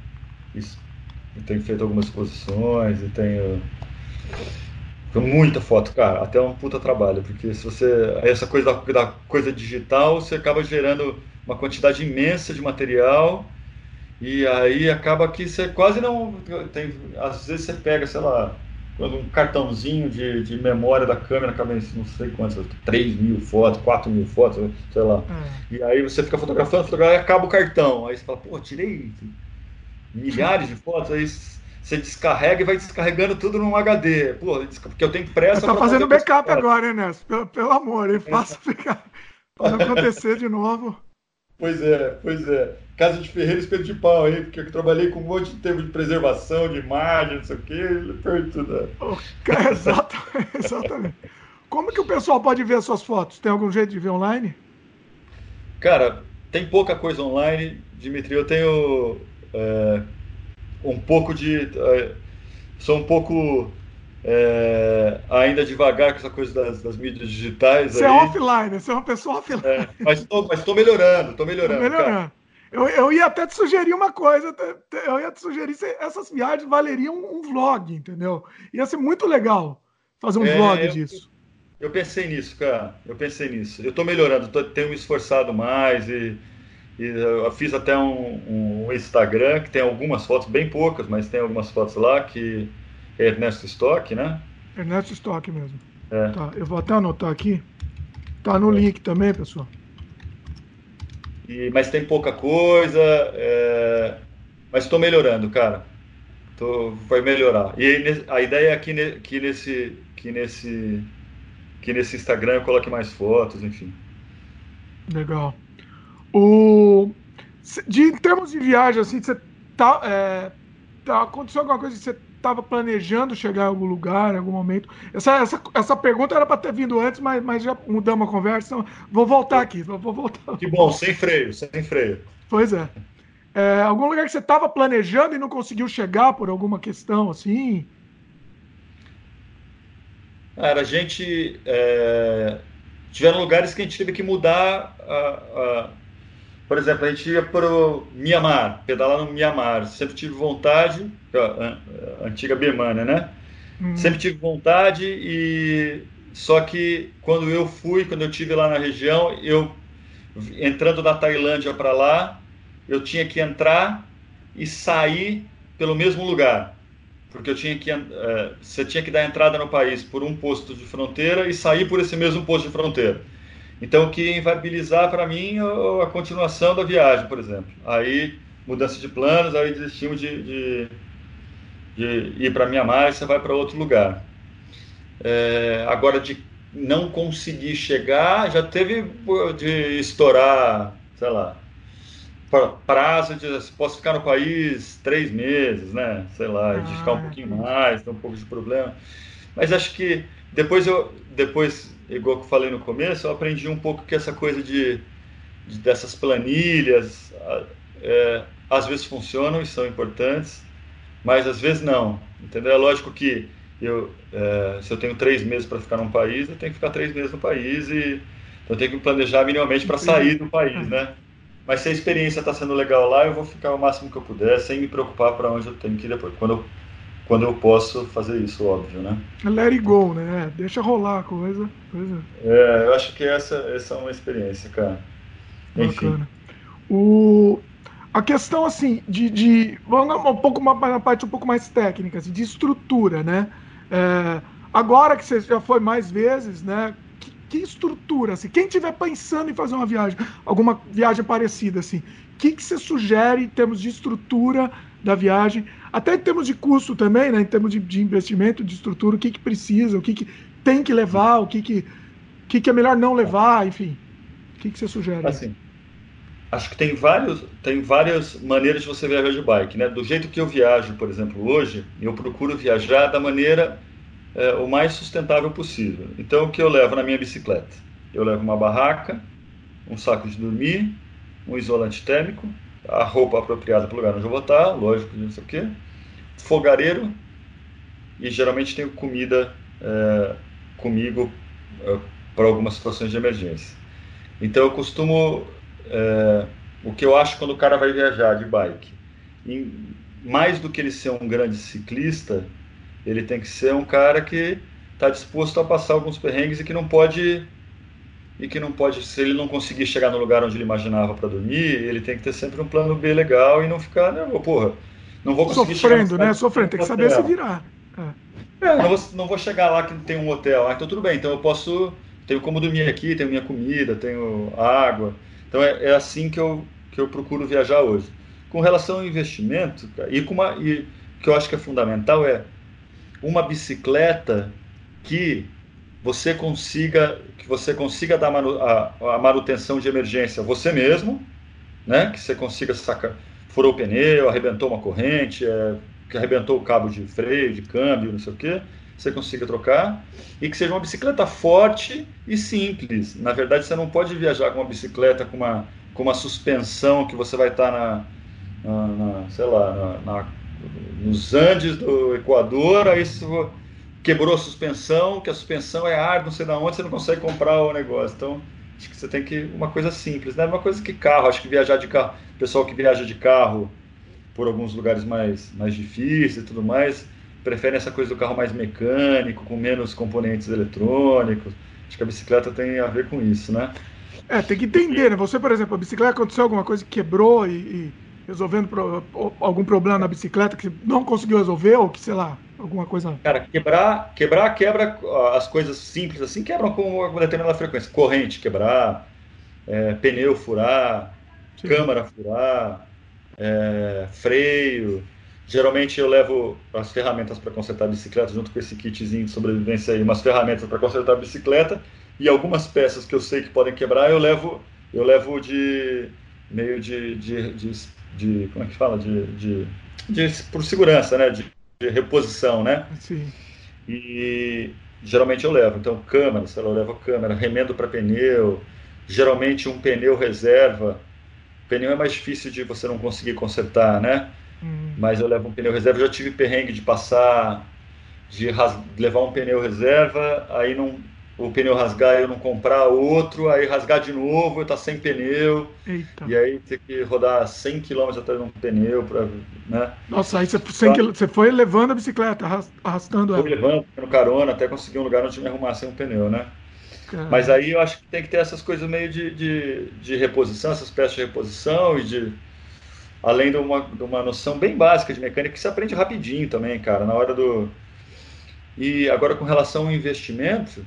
tenho feito algumas exposições e tenho. muita foto, cara, até um puta trabalho, porque se você. Essa coisa da, da, coisa digital, você acaba gerando uma quantidade imensa de material e aí acaba que você quase não. Tem, às vezes você pega, sei lá, um cartãozinho de, de memória da câmera, cabe não sei quantas, 3 mil fotos, 4 mil fotos, sei lá. Hum. E aí você fica fotografando, fotografando e acaba o cartão. Aí você fala, pô, tirei milhares de fotos, aí você descarrega e vai descarregando tudo num HD. Pô, porque eu tenho pressa. Você tá fazendo backup agora, né, Nelson? Pelo, pelo amor, hein? Faça ficar. Pode acontecer de novo. Pois é, pois é. Casa de Ferreira espeto de pau aí, porque eu trabalhei com um monte de tempo de preservação, de imagem, não sei o quê, ele tudo. Né? exatamente, exatamente. Como que o pessoal pode ver as suas fotos? Tem algum jeito de ver online? Cara, tem pouca coisa online, Dimitri. Eu tenho é, um pouco de. É, sou um pouco é, ainda devagar com essa coisa das, das mídias digitais. Você é aí. é offline, você é uma pessoa offline. É, mas estou melhorando, estou melhorando. Tô melhorando. Eu, eu ia até te sugerir uma coisa, eu ia te sugerir se essas viagens valeriam um, vlog, entendeu? Ia ser muito legal fazer um é, vlog eu, disso. Eu pensei nisso, cara. Eu pensei nisso. Eu estou melhorando, tô, tenho me esforçado mais e e eu fiz até um, um, Instagram que tem algumas fotos, bem poucas, mas tem algumas fotos lá que, Ernesto Stock, né? Ernesto Stock mesmo. É. Tá, eu vou até anotar aqui. Tá no link também, pessoal. E, mas tem pouca coisa. É, mas estou melhorando, cara. Tô, vai melhorar. E a ideia é que, que, nesse, que, nesse, que nesse Instagram eu coloque mais fotos, enfim. Legal. O, de, em termos de viagem, assim, você tá, é, tá, aconteceu alguma coisa que você estava planejando chegar em algum lugar, em algum momento? Essa, essa, essa pergunta era para ter vindo antes, mas, mas já mudamos a conversa. Então vou voltar aqui. Vou, voltar. Que bom, sem freio, sem freio. Pois é. é algum lugar que você estava planejando e não conseguiu chegar por alguma questão assim? Cara, a gente. É... Tiveram lugares que a gente teve que mudar a, a por exemplo, a gente ia para o Mianmar, pedalar no Mianmar. Sempre tive vontade, a, antiga Birmania, né? Uhum. Sempre tive vontade e só que quando eu fui, quando eu tive lá na região, eu entrando da Tailândia para lá, eu tinha que entrar e sair pelo mesmo lugar, porque eu tinha que uh, você tinha que dar entrada no país por um posto de fronteira e sair por esse mesmo posto de fronteira. Então, o que ia inviabilizar para mim a continuação da viagem, por exemplo. Aí, mudança de planos, aí desistimos de, de, de ir para Mianmar você vai para outro lugar. É, agora, de não conseguir chegar, já teve de estourar, sei lá, prazo de posso ficar no país três meses, né? Sei lá, de ficar um ah, pouquinho mais, ter um pouco de problema. Mas acho que depois eu depois igual que eu falei no começo, eu aprendi um pouco que essa coisa de, de dessas planilhas, é, às vezes funcionam e são importantes, mas às vezes não. Entendeu? É lógico que eu, é, se eu tenho três meses para ficar num país, eu tenho que ficar três meses no país e eu tenho que me planejar minimamente para sair do país, né? Mas se a experiência está sendo legal lá, eu vou ficar o máximo que eu puder, sem me preocupar para onde eu tenho que ir depois. Quando eu quando eu posso fazer isso, óbvio, né? Let it go, né? Deixa rolar a coisa. coisa. É, eu acho que essa, essa é uma experiência, cara. Enfim. Bacana. O, a questão, assim, de, de. Vamos um pouco uma parte um pouco mais técnica, assim, de estrutura, né? É, agora que você já foi mais vezes, né? Que, que estrutura, assim? Quem estiver pensando em fazer uma viagem, alguma viagem parecida, assim, o que, que você sugere em termos de estrutura da viagem? Até em termos de custo também, né? em termos de, de investimento, de estrutura, o que, que precisa, o que, que tem que levar, o que, que, que, que é melhor não levar, enfim. O que, que você sugere? Assim, acho que tem, vários, tem várias maneiras de você viajar de bike. Né? Do jeito que eu viajo, por exemplo, hoje, eu procuro viajar da maneira é, o mais sustentável possível. Então, o que eu levo na minha bicicleta? Eu levo uma barraca, um saco de dormir, um isolante térmico, a roupa apropriada para o lugar onde eu vou estar, lógico, não sei o quê, fogareiro e geralmente tenho comida é, comigo é, para algumas situações de emergência. Então eu costumo, é, o que eu acho quando o cara vai viajar de bike, em, mais do que ele ser um grande ciclista, ele tem que ser um cara que está disposto a passar alguns perrengues e que não pode e que não pode, se ele não conseguir chegar no lugar onde ele imaginava para dormir, ele tem que ter sempre um plano B legal e não ficar, né, porra, não vou conseguir Sofrendo, né? Sofrendo, tem que saber se virar. É. É, não, vou, não vou chegar lá que tem um hotel. Ah, então tudo bem, então eu posso, tenho como dormir aqui, tenho minha comida, tenho água. Então é, é assim que eu, que eu procuro viajar hoje. Com relação ao investimento, e com uma, e que eu acho que é fundamental é uma bicicleta que você consiga que você consiga dar manu, a, a, manutenção de emergência você mesmo, né? Que você consiga sacar, furou o pneu, arrebentou uma corrente, é, que arrebentou o cabo de freio, de câmbio, não sei o quê, você consiga trocar e que seja uma bicicleta forte e simples. Na verdade, você não pode viajar com uma bicicleta com uma com uma suspensão que você vai estar na, na, na sei lá, na, na, nos Andes do Equador, aí você quebrou a suspensão, que a suspensão é ar, não sei de onde, você não consegue comprar o negócio. Então, acho que você tem que. Uma coisa simples, né? Uma coisa que carro, acho que viajar de carro, pessoal que viaja de carro por alguns lugares mais, mais difíceis e tudo mais, prefere essa coisa do carro mais mecânico, com menos componentes eletrônicos. Acho que a bicicleta tem a ver com isso, né? É, tem que entender, né? Você, por exemplo, a bicicleta aconteceu alguma coisa que quebrou e, e resolvendo pro, algum problema na bicicleta que não conseguiu resolver ou que, sei lá, alguma coisa. Cara, quebrar, quebrar quebra as coisas simples assim, quebram com uma determinada frequência. Corrente quebrar, é, pneu furar, Sim. câmara furar, é, freio. Geralmente eu levo as ferramentas para consertar a bicicleta junto com esse kitzinho de sobrevivência aí, umas ferramentas para consertar a bicicleta e algumas peças que eu sei que podem quebrar eu levo eu levo de meio de, de, de, de como é que fala de, de, de por segurança, né? De, de reposição, né? Sim. E geralmente eu levo. Então, câmera, sei lá, eu levo câmera, remendo para pneu, geralmente um pneu reserva. Pneu é mais difícil de você não conseguir consertar, né? Hum. Mas eu levo um pneu reserva. Eu já tive perrengue de passar, de levar um pneu reserva, aí não o pneu rasgar e eu não comprar outro, aí rasgar de novo, eu tá sem pneu, Eita. e aí ter que rodar 100 km atrás de um pneu, pra, né? Nossa, aí você, então, você foi levando a bicicleta, arrastando ela. Fui levando, no carona, até conseguir um lugar onde me arrumar sem um pneu, né? Caramba. Mas aí eu acho que tem que ter essas coisas meio de, de, de reposição, essas peças de reposição e de... Além de uma, de uma noção bem básica de mecânica que se aprende rapidinho também, cara, na hora do... E agora com relação ao investimento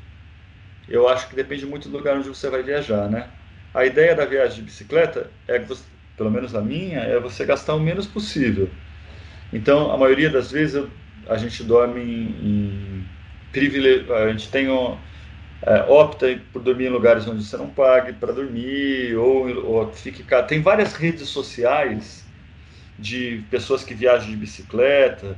eu acho que depende muito do lugar onde você vai viajar, né? A ideia da viagem de bicicleta é que você, pelo menos a minha, é você gastar o menos possível. Então, a maioria das vezes eu, a gente dorme em, em privilégio, a gente tem um, é, opta por dormir em lugares onde você não pague para dormir ou, ou fique tem várias redes sociais de pessoas que viajam de bicicleta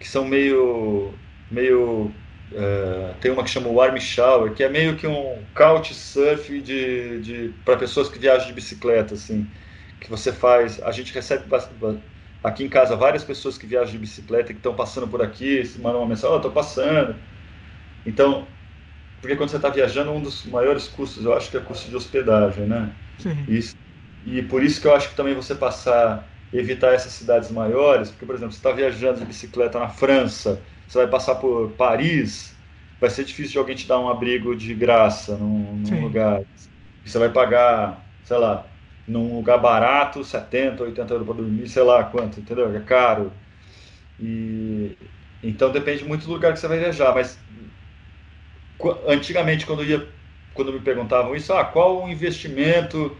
que são meio meio é, tem uma que chama Warm Shower, que é meio que um couchsurf de, de, para pessoas que viajam de bicicleta, assim, que você faz. A gente recebe aqui em casa várias pessoas que viajam de bicicleta que estão passando por aqui, mandam uma mensagem, oh, estou passando. Então, porque quando você está viajando, um dos maiores custos, eu acho que é o custo de hospedagem, né? Sim. E, e por isso que eu acho que também você passar, evitar essas cidades maiores, porque, por exemplo, você está viajando de bicicleta na França, você vai passar por Paris, vai ser difícil de alguém te dar um abrigo de graça num, num lugar. Você vai pagar, sei lá, num lugar barato, 70, 80 euros para dormir, sei lá quanto, entendeu? É caro. E então depende muito do lugar que você vai viajar, mas antigamente quando ia quando me perguntavam isso, ah, qual o investimento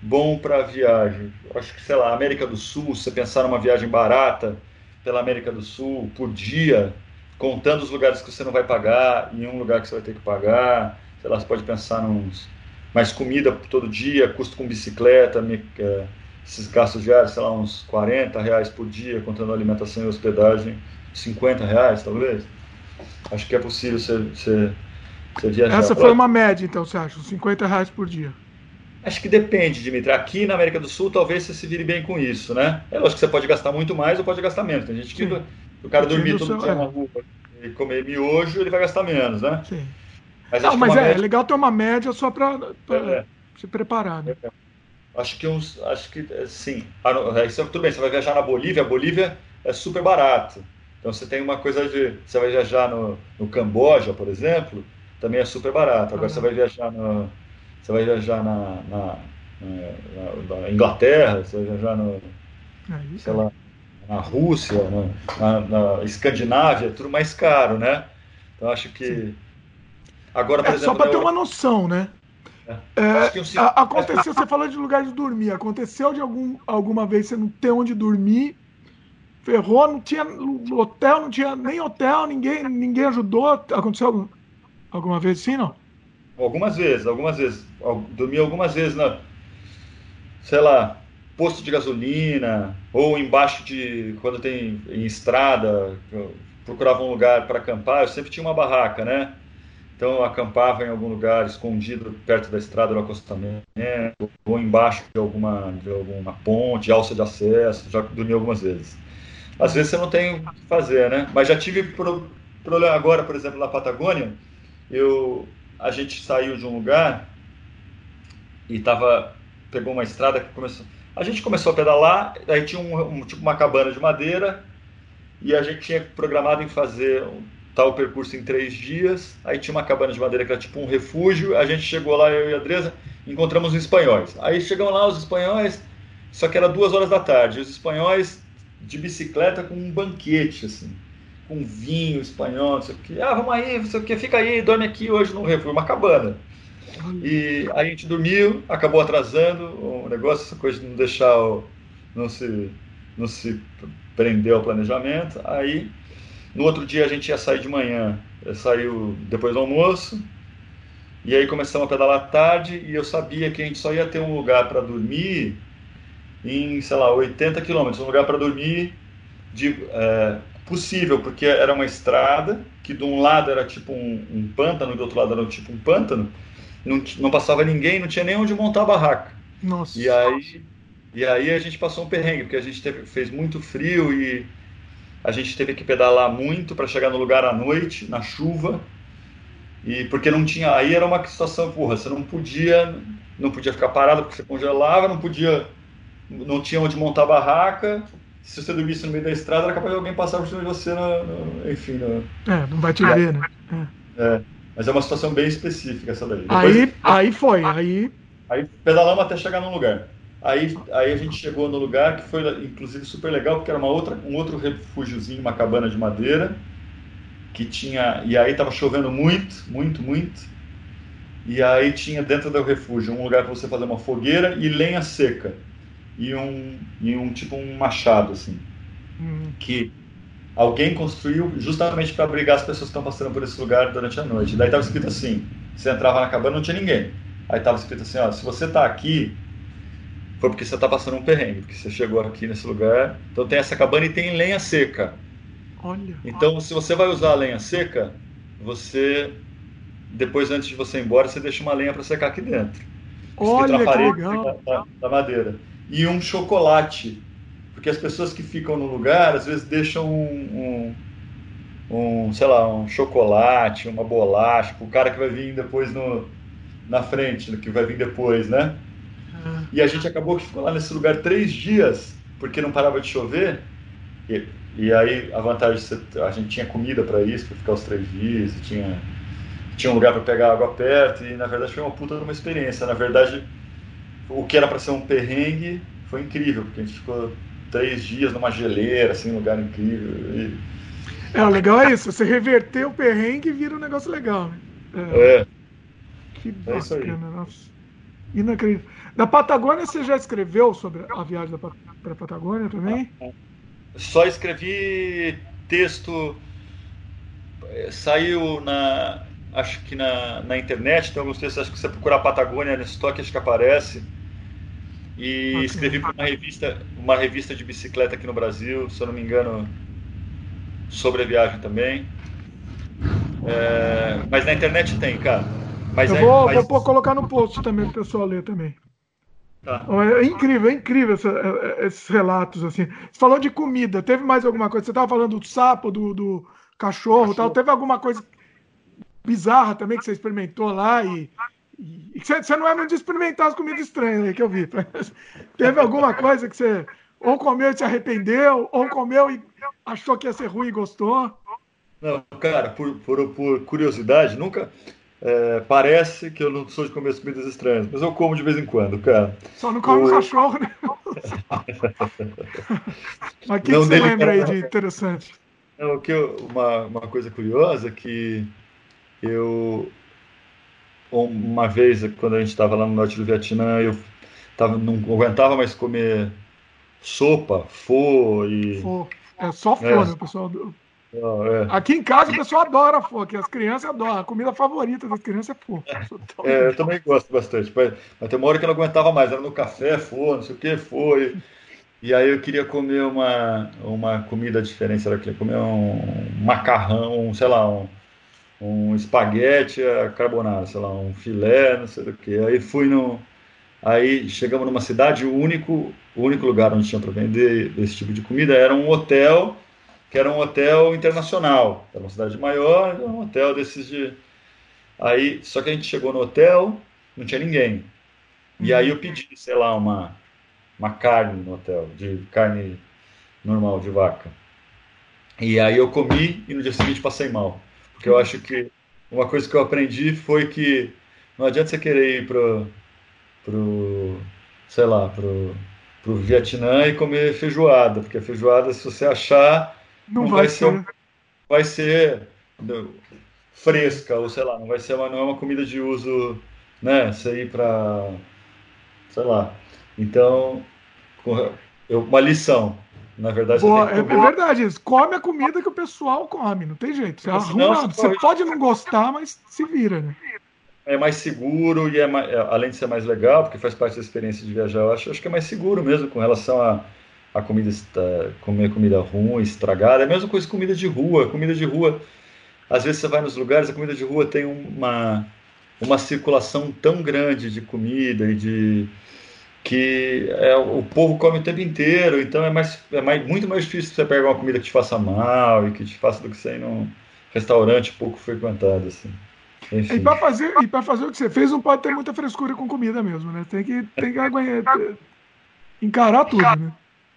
bom para viagem? Acho que sei lá, América do Sul, se você pensar numa viagem barata pela América do Sul por dia, contando os lugares que você não vai pagar e um lugar que você vai ter que pagar. Sei lá, você pode pensar nos mais comida todo dia, custo com bicicleta, é, esses gastos diários, sei lá, uns 40 reais por dia, contando alimentação e hospedagem, 50 reais talvez. Acho que é possível você, você. Essa foi uma média, então, você acha? 50 reais por dia. Acho que depende, Dimitri. Aqui na América do Sul, talvez você se vire bem com isso, né? É lógico que você pode gastar muito mais ou pode gastar menos. Tem gente que Sim. O cara dormir todo seu, dia é. na rua e comer miojo, ele vai gastar menos, né? Sim. Mas, Não, mas é, média... é legal ter uma média só para é. se preparar, né? É. Acho que uns. Acho que sim. Ah, isso, tudo bem, você vai viajar na Bolívia, a Bolívia é super barato. Então você tem uma coisa de. Você vai viajar no, no Camboja, por exemplo, também é super barato. Agora ah. você vai viajar no. Você vai viajar na, na, na, na Inglaterra, você vai viajar no. É sei lá na Rússia, na, na, Escandinávia, é tudo mais caro, né? Então acho que. Sim. Agora, por é, exemplo. Só para ter uma noção, né? É. É, aconteceu, você falou de lugar de dormir. Aconteceu de algum, alguma vez você não ter onde dormir? Ferrou, não tinha hotel, não tinha nem hotel, ninguém, ninguém ajudou. Aconteceu algum, alguma vez assim, não? Algumas vezes, algumas vezes. Dormi algumas vezes na. Sei lá, posto de gasolina ou embaixo de quando tem em estrada procurava um lugar para acampar eu sempre tinha uma barraca né então eu acampava em algum lugar escondido perto da estrada do acostamento ou embaixo de alguma de alguma ponte alça de acesso já dormi algumas vezes às vezes você não tem o que fazer né mas já tive problema agora por exemplo na Patagônia eu a gente saiu de um lugar e tava pegou uma estrada que começou a gente começou a pedalar, aí tinha um, um, tipo uma cabana de madeira e a gente tinha programado em fazer um tal percurso em três dias. Aí tinha uma cabana de madeira que era tipo um refúgio. A gente chegou lá, eu e a Adresa, encontramos os espanhóis. Aí chegam lá os espanhóis só que era duas horas da tarde. Os espanhóis de bicicleta com um banquete, assim, com vinho espanhol, não sei o que. Ah, vamos aí, não sei o que, fica aí, dorme aqui hoje no refúgio, uma cabana. E a gente dormiu, acabou atrasando o negócio, essa coisa de não deixar, o, não se, não se prender ao planejamento. Aí, no outro dia a gente ia sair de manhã, saiu depois do almoço, e aí começamos a pedalar tarde e eu sabia que a gente só ia ter um lugar para dormir em, sei lá, 80 quilômetros, um lugar para dormir de, é, possível, porque era uma estrada que de um lado era tipo um, um pântano, do outro lado era tipo um pântano, não, não passava ninguém, não tinha nem onde montar a barraca. Nossa. E aí, e aí a gente passou um perrengue, porque a gente teve, fez muito frio e a gente teve que pedalar muito para chegar no lugar à noite, na chuva. E porque não tinha, aí era uma situação, porra, você não podia, não podia ficar parado porque você congelava, não podia, não tinha onde montar a barraca. Se você dormisse no meio da estrada, era capaz de alguém passar por cima de você, enfim. É, não vai te ver, né? É. é. Mas é uma situação bem específica essa daí. Depois, aí, aí foi, aí. Aí pedalamos até chegar no lugar. Aí, aí a gente chegou no lugar que foi, inclusive, super legal, porque era uma outra, um outro refúgiozinho, uma cabana de madeira, que tinha. E aí estava chovendo muito, muito, muito. E aí tinha dentro do refúgio um lugar para você fazer uma fogueira e lenha seca. E um, e um tipo um machado, assim. Hum. Que alguém construiu justamente para abrigar as pessoas que estão passando por esse lugar durante a noite. Daí estava escrito assim: você entrava na cabana não tinha ninguém. Aí estava escrito assim: ó, se você está aqui, foi porque você está passando um perrengue, porque você chegou aqui nesse lugar. Então tem essa cabana e tem lenha seca. Olha. Então, se você vai usar a lenha seca, você depois antes de você ir embora, você deixa uma lenha para secar aqui dentro. Olha que legal. Da, da madeira. E um chocolate porque as pessoas que ficam no lugar, às vezes deixam um, um, um sei lá, um chocolate, uma bolacha, o cara que vai vir depois no, na frente, que vai vir depois, né? Ah. E a gente acabou que ficou lá nesse lugar três dias, porque não parava de chover. E, e aí a vantagem, a gente tinha comida para isso, para ficar os três dias, tinha, tinha um lugar para pegar água perto, e na verdade foi uma puta de uma experiência. Na verdade, o que era para ser um perrengue foi incrível, porque a gente ficou três dias numa geleira, assim, um lugar incrível. E... É, o legal é isso, você reverter o perrengue e vira um negócio legal, né? É. é. Que é bacana, nossa. Inacreditável. Da Patagônia você já escreveu sobre a viagem para a Patagônia também? Só escrevi texto, é, saiu na, acho que na, na internet, tem alguns textos, acho que você procurar Patagônia no estoque, acho que aparece. E okay. escrevi para uma revista, uma revista de bicicleta aqui no Brasil, se eu não me engano, sobre a viagem também. É, mas na internet tem, cara. Mas eu é, vou, mas... vou colocar no post também para o pessoal ler também. Tá. É incrível, é incrível essa, é, é, esses relatos assim. Você falou de comida, teve mais alguma coisa? Você estava falando do sapo, do, do cachorro, cachorro, tal. Teve alguma coisa bizarra também que você experimentou lá e você não é muito de experimentar as comidas estranhas aí que eu vi. Teve alguma coisa que você ou comeu e se arrependeu, ou comeu e achou que ia ser ruim e gostou? Não, cara, por, por, por curiosidade, nunca. É, parece que eu não sou de comer as comidas estranhas, mas eu como de vez em quando, cara. Só não come o... cachorro, né? mas o que, que você lembra aí de interessante? Não, que eu, uma, uma coisa curiosa que eu uma vez, quando a gente estava lá no norte do Vietnã, eu tava, não aguentava mais comer sopa, pô e. Fô. É só fô, é. né, pessoal? Ah, é. Aqui em casa o pessoal adora fô, que as crianças adoram. A comida favorita das crianças é fô. É, eu também gosto bastante. Mas, mas tem uma hora que eu não aguentava mais, era no café, fô, não sei o que, fô. E, e aí eu queria comer uma, uma comida diferente, era que comer um macarrão, sei lá, um, um espaguete a carbonara, sei lá, um filé, não sei do que. Aí fui no. Aí chegamos numa cidade, o único, o único lugar onde tinha para vender esse tipo de comida era um hotel, que era um hotel internacional. Era uma cidade maior, um hotel desses de. Aí, só que a gente chegou no hotel, não tinha ninguém. E aí eu pedi, sei lá, uma, uma carne no hotel, de carne normal, de vaca. E aí eu comi e no dia seguinte passei mal. Porque eu acho que uma coisa que eu aprendi foi que não adianta você querer ir pro, pro sei lá, pro, o Vietnã e comer feijoada, porque a feijoada, se você achar, não, não vai, vai, ser, vai ser fresca, ou sei lá, não vai ser uma, não é uma comida de uso, né? Você ir para, sei lá. Então, uma lição. Na verdade, Boa, é, é, verdade isso. Come a comida que o pessoal come, não tem jeito. Você, arruma, você pode não gostar, mas se vira, né? É mais seguro e é mais, é, além de ser mais legal, porque faz parte da experiência de viajar, eu acho, acho que é mais seguro mesmo com relação a, a comida comer comida ruim, estragada. É a mesma coisa com comida de rua. Comida de rua, às vezes você vai nos lugares, a comida de rua tem uma, uma circulação tão grande de comida e de que é, o povo come o tempo inteiro, então é, mais, é mais, muito mais difícil você pegar uma comida que te faça mal e que te faça do que você ir num restaurante pouco frequentado, assim. Enfim. E para fazer, e fazer o que você fez, não pode ter muita frescura com comida mesmo, né? Tem que, tem que aguentar, encarar tudo, né?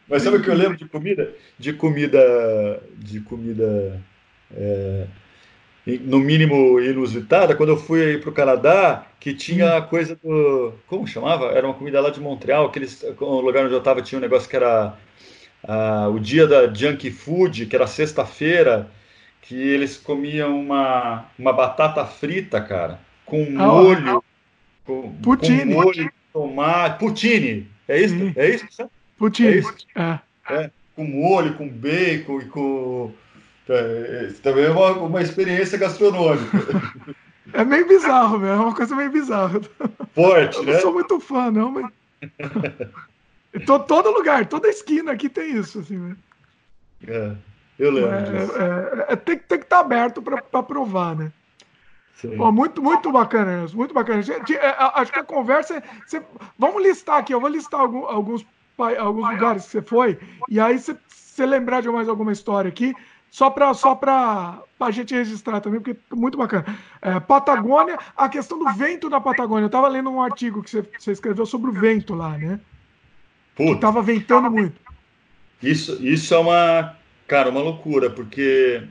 Mas sabe o que eu lembro de comida? De comida, de comida é, no mínimo inusitada, quando eu fui para o Canadá, que tinha a coisa do. Como chamava? Era uma comida lá de Montreal, aqueles, o lugar onde eu estava tinha um negócio que era o dia da junk food, que era sexta-feira, que eles comiam uma, uma batata frita, cara, com molho. Oh, com, Poutine. com molho, tomate. Poutine! É isso? Sim. É isso? Poutine. É isso? É. É, com molho, com bacon e com é, é, também é uma, uma experiência gastronômica. É meio bizarro mesmo, é uma coisa meio bizarra. Forte, eu né? não sou muito fã, não, mas. todo lugar, toda esquina aqui tem isso, assim, né? É, eu lembro. É, disso. É, é, tem, tem que estar tá aberto para provar, né? Pô, muito, muito bacana, isso, muito bacana. Acho que a conversa. Você, vamos listar aqui, eu vou listar alguns, alguns, alguns lugares que você foi, e aí você, você lembrar de mais alguma história aqui, só para só a gente registrar também, porque é muito bacana. É, Patagônia, a questão do vento na Patagônia. Eu estava lendo um artigo que você, você, escreveu sobre o vento lá, né? Puta. Tava ventando muito. Isso, isso é uma, cara, uma loucura, porque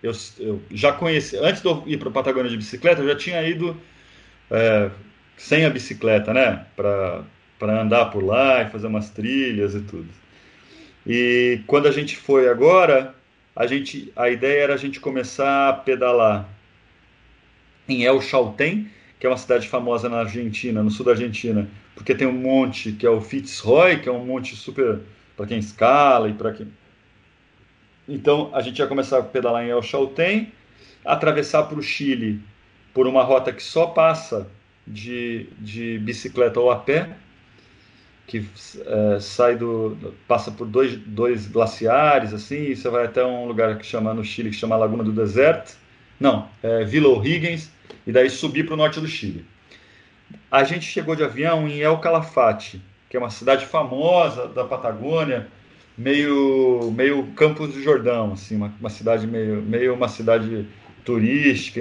eu, eu já conheci, antes de eu ir para a Patagônia de bicicleta, eu já tinha ido é, sem a bicicleta, né? Para andar por lá e fazer umas trilhas e tudo. E quando a gente foi agora, a gente, a ideia era a gente começar a pedalar em El Chaltén, que é uma cidade famosa na Argentina, no sul da Argentina, porque tem um monte que é o Fitzroy, que é um monte super para quem escala e para quem então a gente ia começar a pedalar em El Chaltén, atravessar para o Chile por uma rota que só passa de, de bicicleta ou a pé, que é, sai do passa por dois, dois glaciares assim e você vai até um lugar que chama no Chile que chama Laguna do Deserto não é Vila O'Higgins e daí subir para o norte do Chile. A gente chegou de avião em El Calafate que é uma cidade famosa da Patagônia meio meio Campos do Jordão assim uma, uma cidade meio meio uma cidade turística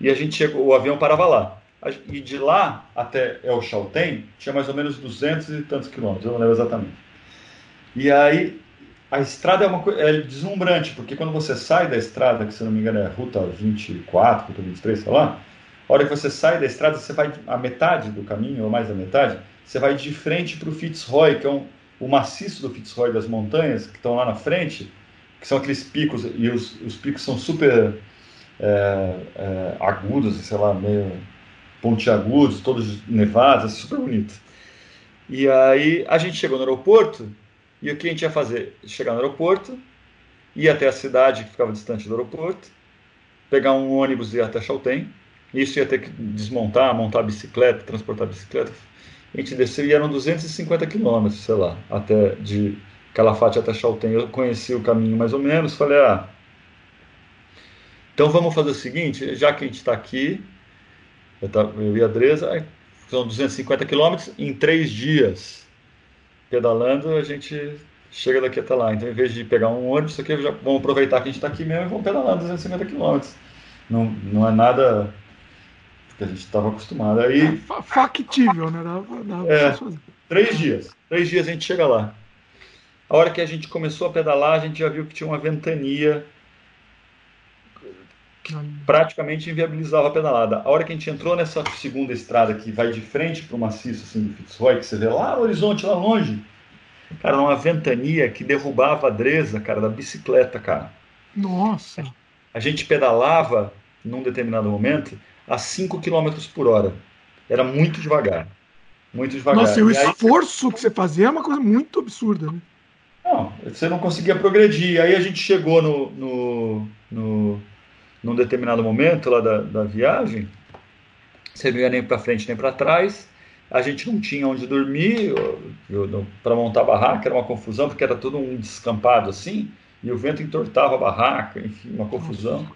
e a gente chegou o avião parava lá e de lá até El Chaltén tinha mais ou menos 200 e tantos quilômetros, eu não lembro exatamente. E aí a estrada é uma é deslumbrante, porque quando você sai da estrada, que se não me engano é Ruta 24, Ruta 23, sei lá, a hora que você sai da estrada, você vai a metade do caminho, ou mais da metade, você vai de frente para o Fitzroy, que é um, o maciço do Fitzroy das montanhas, que estão lá na frente, que são aqueles picos, e os, os picos são super é, é, agudos, sei lá, meio pontiagudos, todos nevados, assim, super bonito. E aí a gente chegou no aeroporto e o que a gente ia fazer? Chegar no aeroporto, ir até a cidade que ficava distante do aeroporto, pegar um ônibus e ir até Chaltén. Isso ia ter que desmontar, montar a bicicleta, transportar a bicicleta. A gente desceu e eram 250 quilômetros, sei lá, até de Calafate até Chaltén. Eu conheci o caminho mais ou menos, falei, ah, então vamos fazer o seguinte, já que a gente está aqui, eu, tava, eu e a Dresa, são 250 quilômetros em três dias. Pedalando, a gente chega daqui até lá. Então, em vez de pegar um ônibus, aqui já vamos aproveitar que a gente está aqui mesmo e vamos pedalar 250 quilômetros. Não, não é nada que a gente estava acostumado. Aí, é factível, né? Dá, dá é, três dias. Três dias a gente chega lá. A hora que a gente começou a pedalar, a gente já viu que tinha uma ventania praticamente inviabilizava a pedalada. A hora que a gente entrou nessa segunda estrada que vai de frente para o maciço assim, do Fitzroy, que você vê lá no horizonte, lá longe, cara, uma ventania que derrubava a adresa, cara, da bicicleta, cara. Nossa! A gente pedalava, num determinado momento, a 5 km por hora. Era muito devagar. Muito devagar. Nossa, e o esforço que você fazia é uma coisa muito absurda, né? Não, você não conseguia progredir. Aí a gente chegou no, no, no num determinado momento lá da, da viagem, você não ia nem para frente nem para trás, a gente não tinha onde dormir para montar a barraca, era uma confusão, porque era todo um descampado assim, e o vento entortava a barraca, enfim, uma confusão.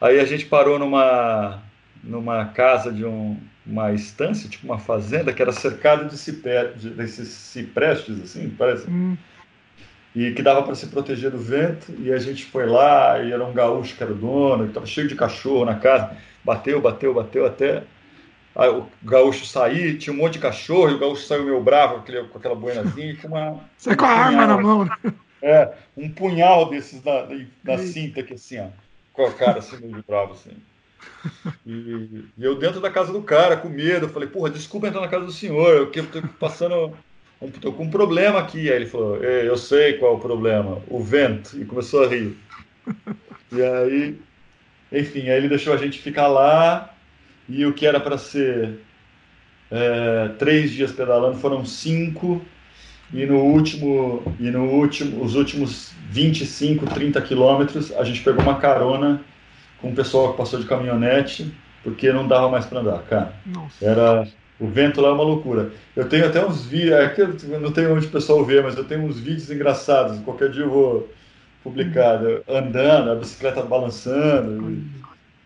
Aí a gente parou numa, numa casa de um, uma estância, tipo uma fazenda, que era cercada de, cipé, de desses ciprestes, assim, parece. Hum e que dava para se proteger do vento. E a gente foi lá, e era um gaúcho que era o dono, estava cheio de cachorro na casa. Bateu, bateu, bateu até Aí o gaúcho sair, tinha um monte de cachorro, e o gaúcho saiu meio bravo com, aquela boinazinha, com uma. Sai com a arma na mão, né? É, um punhal desses na, na cinta aqui assim, ó. Com a cara assim, meio bravo, assim. E, e, eu dentro da casa do cara, com medo, falei, porra, desculpa entrar na casa do senhor, eu que tô passando Estou com um problema aqui. Aí ele falou: Eu sei qual é o problema, o vento. E começou a rir. E aí, enfim, aí ele deixou a gente ficar lá. E o que era para ser é, três dias pedalando foram cinco. E no último, e no último, os últimos 25, 30 quilômetros, a gente pegou uma carona com o pessoal que passou de caminhonete, porque não dava mais para andar, cara. Nossa. Era o vento lá é uma loucura. Eu tenho até uns vídeos, é que eu não tenho onde o pessoal ver, mas eu tenho uns vídeos engraçados. Qualquer dia eu vou publicar, andando, a bicicleta balançando.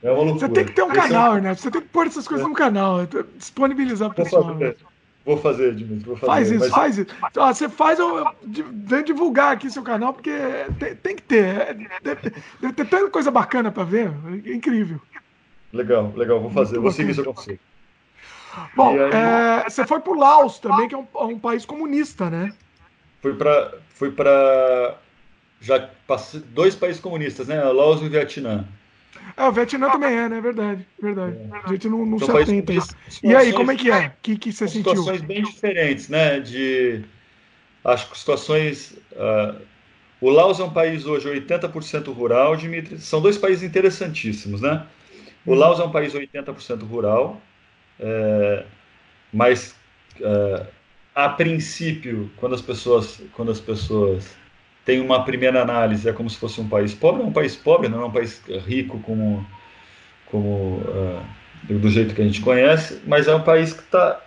É uma loucura. Você tem que ter um canal, né? Você tem que pôr essas coisas é. no canal, disponibilizar para o pessoal. Vou fazer, Dimitri. Vou fazer, faz isso, mas... faz isso. Ó, você faz, eu, vem divulgar aqui seu canal, porque tem, tem que ter. É, deve, deve, ter tanta coisa bacana para ver. É incrível. Legal, legal, vou fazer. Muito vou seguir seu conselho. Bom, aí... é, você foi para o Laos também, que é um, é um, país comunista, né? Fui para fui para já passei dois países comunistas, né? Laos e o Vietnã. É, o Vietnã também é, né? Verdade, verdade. É. A gente não, não se atenta. E aí, como é que é? O que, que você sentiu? Situações bem diferentes, né? De acho que situações. Uh, o Laos é um país hoje 80% rural, Dimitri. São dois países interessantíssimos, né? O hum. Laos é um país 80% rural, é, mas é, a princípio, quando as pessoas, quando as pessoas têm uma primeira análise, é como se fosse um país pobre, é um país pobre, não é um país rico como, como uh, do jeito que a gente conhece, mas é um país que está,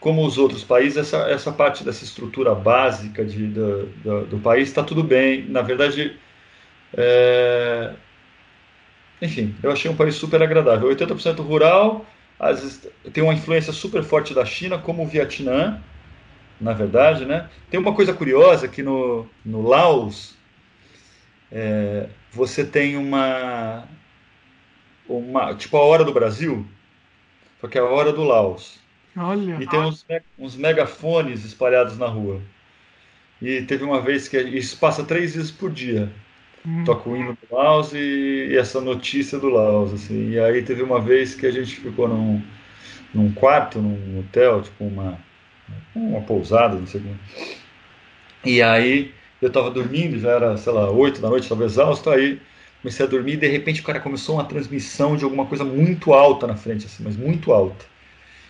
como os outros países, essa, essa parte dessa estrutura básica de, do, do país está tudo bem. Na verdade, é, enfim, eu achei um país super agradável. 80% rural, as, tem uma influência super forte da China, como o Vietnã, na verdade, né? Tem uma coisa curiosa que no, no Laos é, você tem uma, uma tipo a hora do Brasil, só que é a hora do Laos. Olha. E tem uns, uns megafones espalhados na rua. E teve uma vez que isso passa três vezes por dia. Hum. Toca o hino do Laos e, essa notícia do Laos, assim. E aí teve uma vez que a gente ficou num, num quarto, num hotel, tipo uma, uma pousada, não sei como. E aí eu tava dormindo, já era, sei lá, oito da noite, tava exausto, aí comecei a dormir e de repente o cara começou uma transmissão de alguma coisa muito alta na frente, assim, mas muito alta.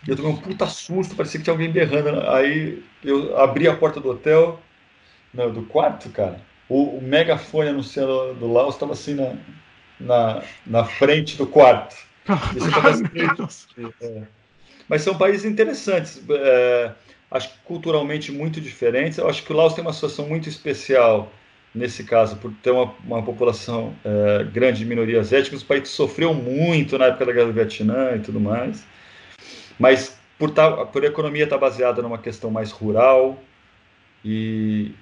E eu tomei um puta susto, parecia que tinha alguém berrando. Aí eu abri a porta do hotel, não, do quarto, cara o, o megafone anunciando do Laos estava assim na, na, na frente do quarto. é. Mas são países interessantes, é, acho que culturalmente muito diferentes. Eu acho que o Laos tem uma situação muito especial nesse caso, por ter uma, uma população é, grande de minorias étnicas. O país sofreu muito na época da Guerra do Vietnã e tudo mais, mas por, tá, por a economia estar tá baseada numa questão mais rural e,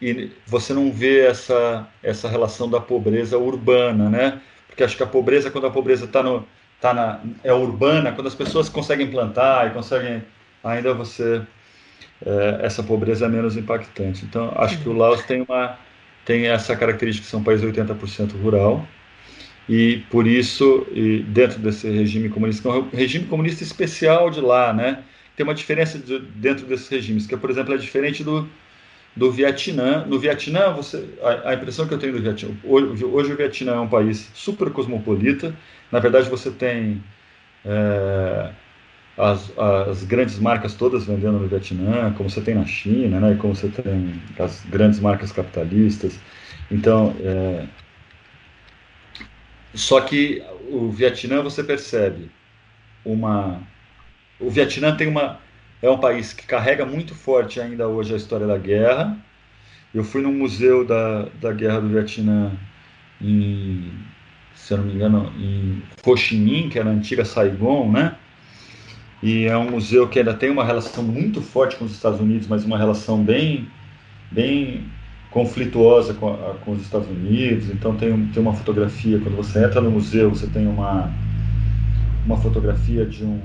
e você não vê essa, essa relação da pobreza urbana, né? Porque acho que a pobreza, quando a pobreza está no, tá na, é urbana, quando as pessoas conseguem plantar e conseguem, ainda você, é, essa pobreza é menos impactante. Então, acho que o Laos tem uma tem essa característica de ser um país 80% rural e por isso, e dentro desse regime comunista, é um regime comunista especial de lá, né? Tem uma diferença de, dentro desses regimes, que, por exemplo, é diferente do, do Vietnã. No Vietnã, você, a, a impressão que eu tenho do Vietnã, hoje, hoje, o Vietnã é um país super cosmopolita. Na verdade, você tem é, as, as grandes marcas todas vendendo no Vietnã, como você tem na China, né? Como você tem as grandes marcas capitalistas. Então, é, só que o Vietnã você percebe uma. O Vietnã tem uma. É um país que carrega muito forte ainda hoje a história da guerra. Eu fui no museu da, da guerra do Vietnã em, se eu não me engano, em Ho Chi Minh, que era a antiga Saigon, né? E é um museu que ainda tem uma relação muito forte com os Estados Unidos, mas uma relação bem, bem conflituosa com, a, com os Estados Unidos. Então tem, tem uma fotografia, quando você entra no museu, você tem uma, uma fotografia de um,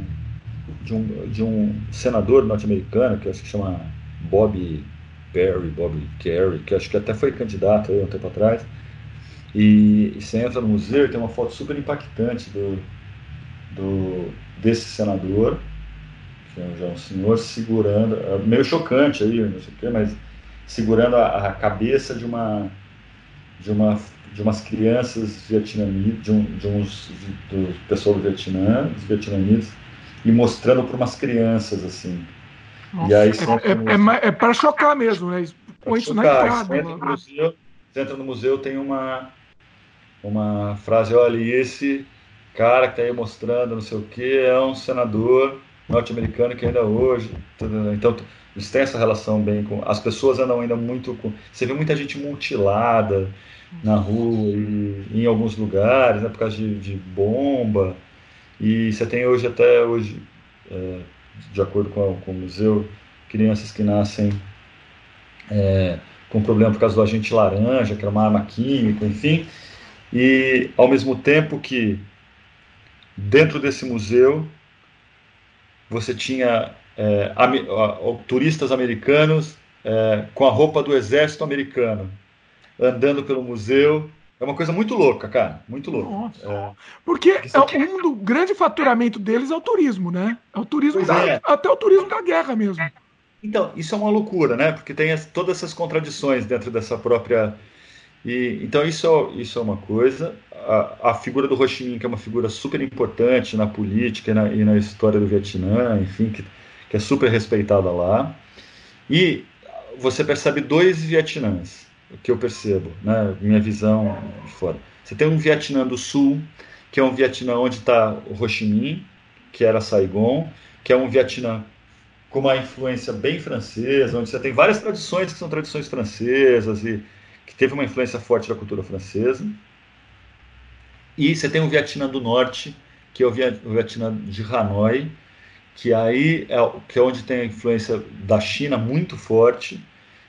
de um, de um senador norte-americano, que acho que chama Bob Perry, Bob Kerry, que acho que até foi candidato aí um tempo atrás. E, e você entra no museu e tem uma foto super impactante do, do, desse senador, que é já um senhor segurando, é meio chocante aí, não sei o quê, mas segurando a, a cabeça de uma de uma de umas crianças vietnamitas, de, um, de uns do pessoal do Vietnã, dos vietnamitas, e mostrando para umas crianças assim. Nossa, e aí é, é, é, é para chocar mesmo, né? Põe isso na entrada. Você entra, no museu, você entra no museu, tem uma uma frase, olha, esse cara que está aí mostrando não sei o que é um senador norte-americano que ainda hoje. Então, eles têm essa relação bem com. As pessoas andam ainda muito com. Você vê muita gente mutilada na rua e em alguns lugares, né, por causa de, de bomba. E você tem hoje, até hoje, é, de acordo com, com, o museu, crianças que nascem é, com problema por causa do agente laranja, que era uma arma química, enfim. E ao mesmo tempo que dentro desse museu você tinha é, a, a, turistas americanos é, com a roupa do exército americano andando pelo museu. É uma coisa muito louca, cara. Muito louca. É, porque é, um do grande faturamento deles é o turismo, né? É o turismo da, é. até o turismo da guerra mesmo. Então, isso é uma loucura, né? Porque tem as, todas essas contradições dentro dessa própria. E, então, isso, é, isso é uma coisa a, a, figura do Ho Chi Minh, que é uma figura super importante na política e na, e na história do Vietnã, enfim, que, que, é super respeitada lá. E você percebe dois Vietnãs, que eu percebo, né, minha visão de fora. Você tem um Vietnã do Sul, que é um Vietnã onde está Ho Chi Minh, que era Saigon, que é um Vietnã com uma influência bem francesa, onde você tem várias tradições que são tradições francesas e que teve uma influência forte da cultura francesa. E você tem o Vietnã do Norte, que é o Vietnã de Hanoi, que aí é, que é onde tem a influência da China muito forte.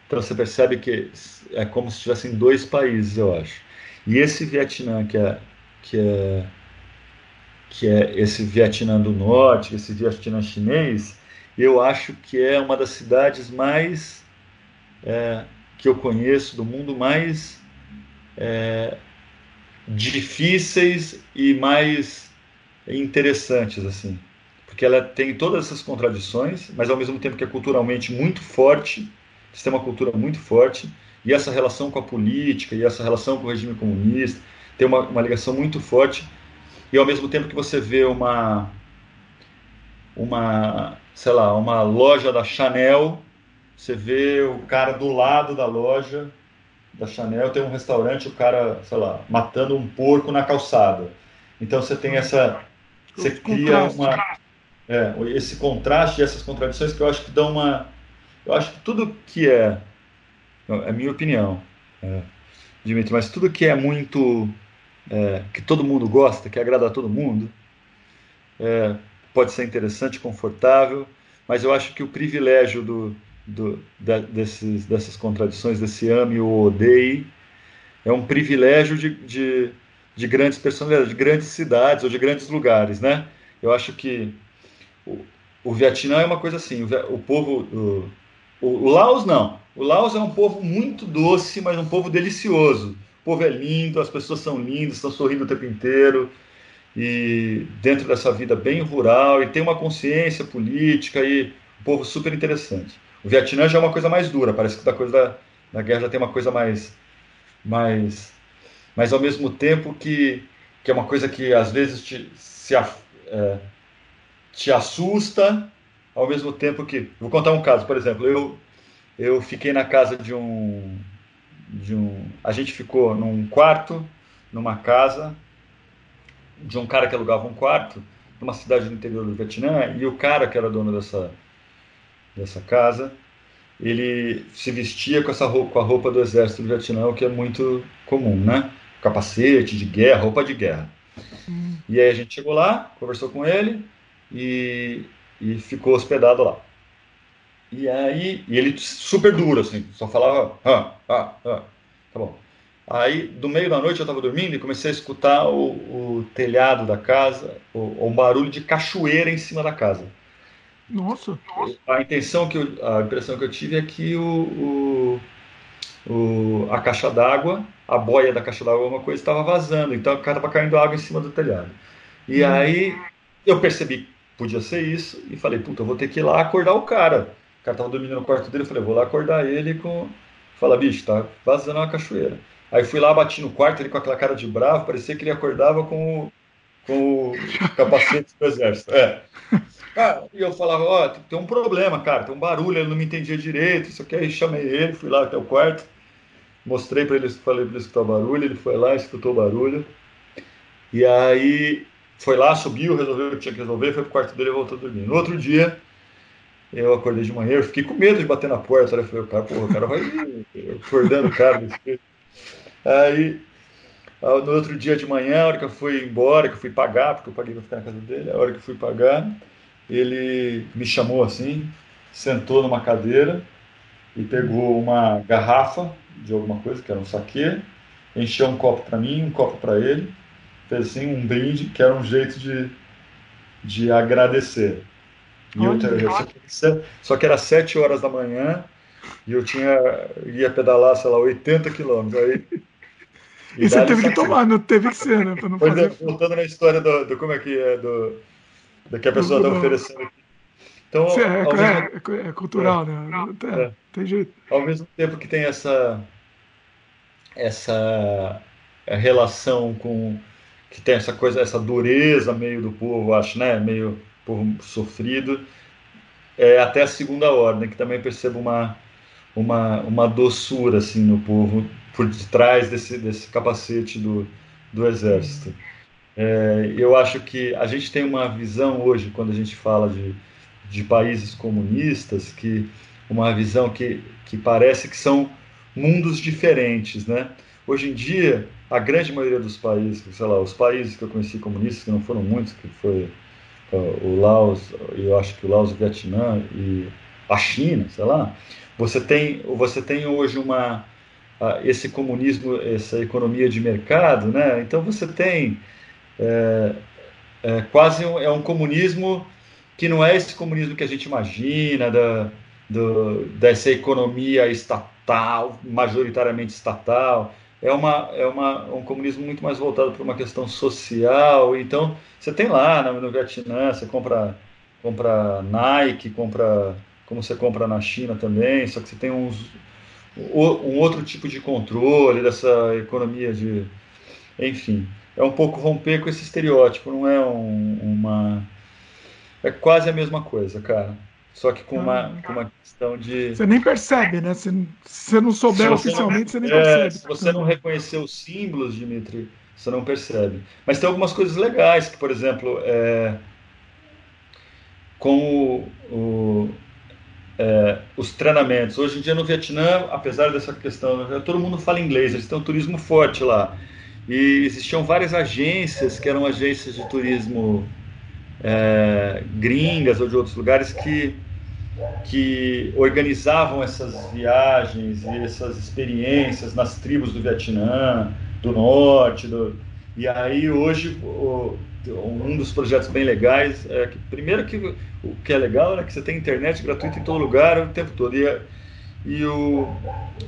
Então você percebe que é como se tivessem dois países, eu acho. E esse Vietnã que é que é que é esse Vietnã do Norte, esse Vietnã chinês, eu acho que é uma das cidades mais é, que eu conheço do mundo mais é, difíceis e mais interessantes assim, porque ela tem todas essas contradições, mas ao mesmo tempo que é culturalmente muito forte, tem uma cultura muito forte e essa relação com a política e essa relação com o regime comunista tem uma, uma ligação muito forte e ao mesmo tempo que você vê uma uma sei lá uma loja da Chanel você vê o cara do lado da loja da Chanel tem um restaurante, o cara, sei lá, matando um porco na calçada. Então você tem essa. Você cria uma. É, esse contraste, essas contradições que eu acho que dão uma. Eu acho que tudo que é. É minha opinião, é, Dimitri, mas tudo que é muito. É, que todo mundo gosta, que agrada a todo mundo, é, pode ser interessante, confortável, mas eu acho que o privilégio do, do, desses, dessas contradições, desse ame ou odeie, é um privilégio de, de, de, grandes personalidades, de grandes cidades ou de grandes lugares, né? Eu acho que o, o Vietnã é uma coisa assim, o, o povo, o, o, Laos não, o Laos é um povo muito doce, mas um povo delicioso. povo é lindo, as pessoas são lindas, estão sorrindo o tempo inteiro e dentro dessa vida bem rural e tem uma consciência política e um povo super interessante. O Vietnã já é uma coisa mais dura, parece que da coisa da, da guerra já tem uma coisa mais, mais, mas ao mesmo tempo que, que é uma coisa que às vezes te, se, é, te assusta, ao mesmo tempo que. Vou contar um caso, por exemplo, eu, eu fiquei na casa de um, de um. A gente ficou num quarto, numa casa, de um cara que alugava um quarto, numa cidade do interior do Vietnã, e o cara que era dono dessa, dessa casa, ele se vestia com essa roupa, com a roupa do exército do Vietnã, o que é muito comum, né? Capacete de guerra, roupa de guerra. Hum. E aí a gente chegou lá, conversou com ele e, e ficou hospedado lá. E aí, e ele super duro, assim, só falava, ah, ah, ah, tá bom. Aí, do meio da noite, eu estava dormindo e comecei a escutar o, o telhado da casa, o, um barulho de cachoeira em cima da casa. Nossa. A intenção que eu, a impressão que eu tive é que o, o, o a caixa d'água, a boia da caixa d'água, alguma coisa estava vazando, então estava caindo água em cima do telhado. E hum. aí eu percebi podia ser isso e falei, puta, eu vou ter que ir lá acordar o cara. O cara estava dormindo no quarto dele, eu falei, vou lá acordar ele com. Fala, bicho, tá vazando uma cachoeira. Aí fui lá, bati no quarto, ele com aquela cara de bravo, parecia que ele acordava com o, com o capacete do exército. É. Ah, e eu falava, ó, oh, tem um problema, cara, tem um barulho, ele não me entendia direito, isso aqui, aí chamei ele, fui lá até o quarto, mostrei para ele, falei para ele escutar o barulho, ele foi lá, escutou o barulho, e aí foi lá, subiu, resolveu o que tinha que resolver, foi pro quarto dele e voltou a dormir. No outro dia, eu acordei de manhã, eu fiquei com medo de bater na porta, né? Eu falei, cara, porra, o cara vai acordando o cara Aí, no outro dia de manhã, a hora que eu fui embora, que eu fui pagar, porque eu paguei para ficar na casa dele, a hora que eu fui pagar, ele me chamou assim, sentou numa cadeira e pegou uma garrafa de alguma coisa, que era um saquê, encheu um copo para mim, um copo para ele, fez assim um brinde, que era um jeito de, de agradecer. E eu, eu, só que era sete horas da manhã e eu tinha ia pedalar, sei lá, 80 quilômetros. Aí e, você teve que tomar, não teve que ser, né? Não fazer... Voltando na história do, do, como é que é, do, do que a pessoa está oferecendo aqui. Então, Sim, é, é, é, é, cultural, é, né? É, tem jeito. Ao mesmo tempo que tem essa, essa relação com que tem essa coisa, essa dureza meio do povo, acho, né? Meio povo sofrido, é até a segunda ordem, que também percebo uma, uma, uma doçura assim no povo por detrás desse, desse capacete do, do exército. É, eu acho que a gente tem uma visão hoje, quando a gente fala de, de países comunistas, que uma visão que, que parece que são mundos diferentes, né? Hoje em dia, a grande maioria dos países, sei lá, os países que eu conheci comunistas, que não foram muitos, que foi o Laos, eu acho que o Laos, o Vietnã e a China, sei lá, você tem, você tem hoje uma, esse comunismo, essa economia de mercado, né? Então você tem é, é, quase um, é um comunismo que não é esse comunismo que a gente imagina da, do, dessa economia estatal, majoritariamente estatal. É, uma, é uma, um comunismo muito mais voltado para uma questão social. Então, você tem lá no, no Vietnã, você compra, compra Nike, compra como você compra na China também, só que você tem uns, um outro tipo de controle dessa economia de. Enfim, é um pouco romper com esse estereótipo, não é um, uma. É quase a mesma coisa, cara. Só que com uma, com uma questão de. Você nem percebe, né? Se, se você não souber você oficialmente, não, você nem é, percebe. Se você não reconhecer os símbolos, Dimitri, você não percebe. Mas tem algumas coisas legais, que, por exemplo, é, com o, o é, os treinamentos. Hoje em dia no Vietnã, apesar dessa questão, todo mundo fala inglês, eles têm um turismo forte lá. E existiam várias agências que eram agências de turismo é, gringas ou de outros lugares que, que organizavam essas viagens e essas experiências nas tribos do Vietnã, do norte. Do... E aí hoje o, um dos projetos bem legais é que primeiro que o que é legal é que você tem internet gratuita em todo lugar o tempo todo e, e o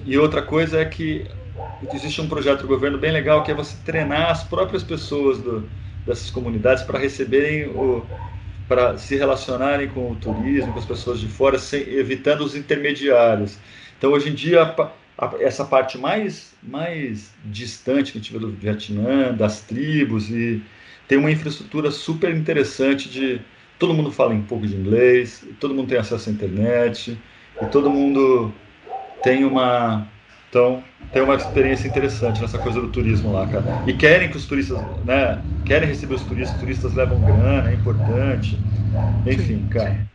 e outra coisa é que existe um projeto do governo bem legal que é você treinar as próprias pessoas do, dessas comunidades para receberem o para se relacionarem com o turismo, com as pessoas de fora, sem, evitando os intermediários. Então, hoje em dia, a, a, essa parte mais, mais distante que a gente vê do Vietnã, das tribos, e tem uma infraestrutura super interessante de todo mundo fala um pouco de inglês, todo mundo tem acesso à internet, e todo mundo tem uma então, tem uma experiência interessante nessa coisa do turismo lá, cara. E querem que os turistas, né? Querem receber os turistas, os turistas levam grana, é importante. Enfim, Sim. cara.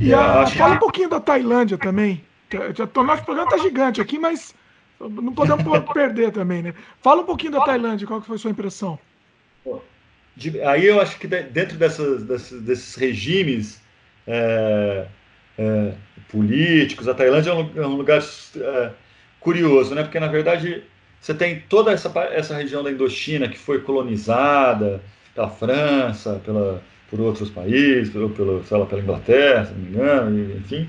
E a, fala que... um pouquinho da Tailândia também. O nosso programa tá gigante aqui, mas não podemos perder também, né? Fala um pouquinho da Tailândia, qual que foi a sua impressão? Aí eu acho que dentro dessas, desses, desses regimes é, é, políticos, a Tailândia é um, é um lugar é, curioso, né? Porque na verdade você tem toda essa, essa região da Indochina que foi colonizada pela França, pela, por outros países, pelo, pelo, sei lá, pela Inglaterra, se não me engano, enfim.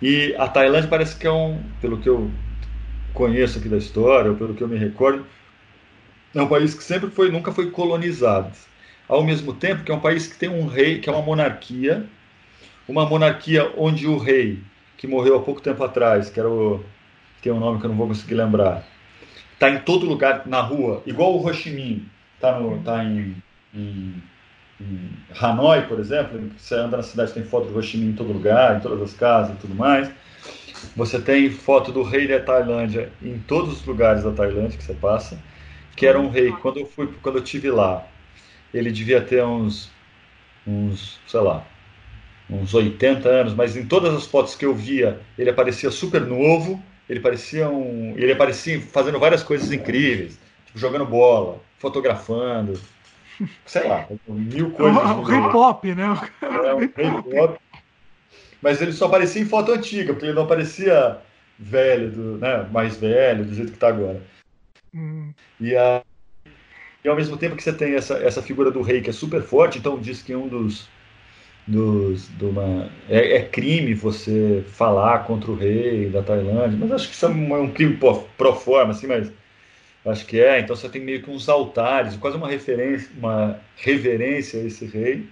E a Tailândia parece que é um, pelo que eu conheço aqui da história, ou pelo que eu me recordo, é um país que sempre foi, nunca foi colonizado. Ao mesmo tempo que é um país que tem um rei, que é uma monarquia, uma monarquia onde o rei, que morreu há pouco tempo atrás, que era o tem um nome que eu não vou conseguir lembrar. Tá em todo lugar na rua, igual o Ho Chi Minh, tá, no, tá em, em, em Hanoi, por exemplo, você anda na cidade tem foto do Ho Minh em todo lugar, em todas as casas e tudo mais. Você tem foto do rei da Tailândia em todos os lugares da Tailândia que você passa, que era um rei. Quando eu fui, quando eu tive lá, ele devia ter uns, uns, sei lá, uns 80 anos, mas em todas as fotos que eu via, ele aparecia super novo ele parecia um. Ele aparecia fazendo várias coisas incríveis, tipo, jogando bola, fotografando, sei lá, mil coisas. O rei pop, né? É, o rei pop. Mas ele só aparecia em foto antiga, porque ele não aparecia velho, do, né, mais velho, do jeito que está agora. Hum. E, a, e ao mesmo tempo que você tem essa, essa figura do rei que é super forte, então diz que um dos dos, de uma, é, é, crime você falar contra o rei da Tailândia, mas acho que isso é um, é um crime pro, forma, assim, mas acho que é. Então você tem meio que uns altares, quase uma referência, uma reverência a esse rei.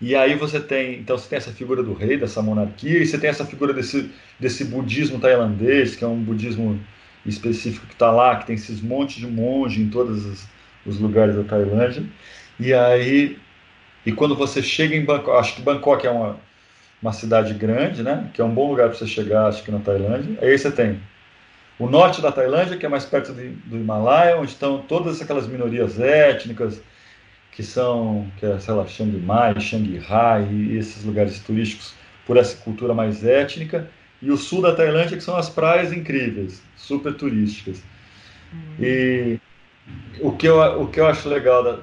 E aí você tem, então você tem essa figura do rei, dessa monarquia, e você tem essa figura desse, desse budismo tailandês, que é um budismo específico que está lá, que tem esses montes de monge em todos os, os lugares da Tailândia. E aí e quando você chega em Bangkok, acho que Bangkok é uma, uma cidade grande, né? Que é um bom lugar para você chegar, acho que na Tailândia. Aí você tem o norte da Tailândia, que é mais perto do, do Himalaia, onde estão todas aquelas minorias étnicas que são, que é, sei lá, Chiang Mai, Shanghai e esses lugares turísticos por essa cultura mais étnica. E o sul da Tailândia, que são as praias incríveis, super turísticas. Hum. E o que, eu, o que eu acho legal da,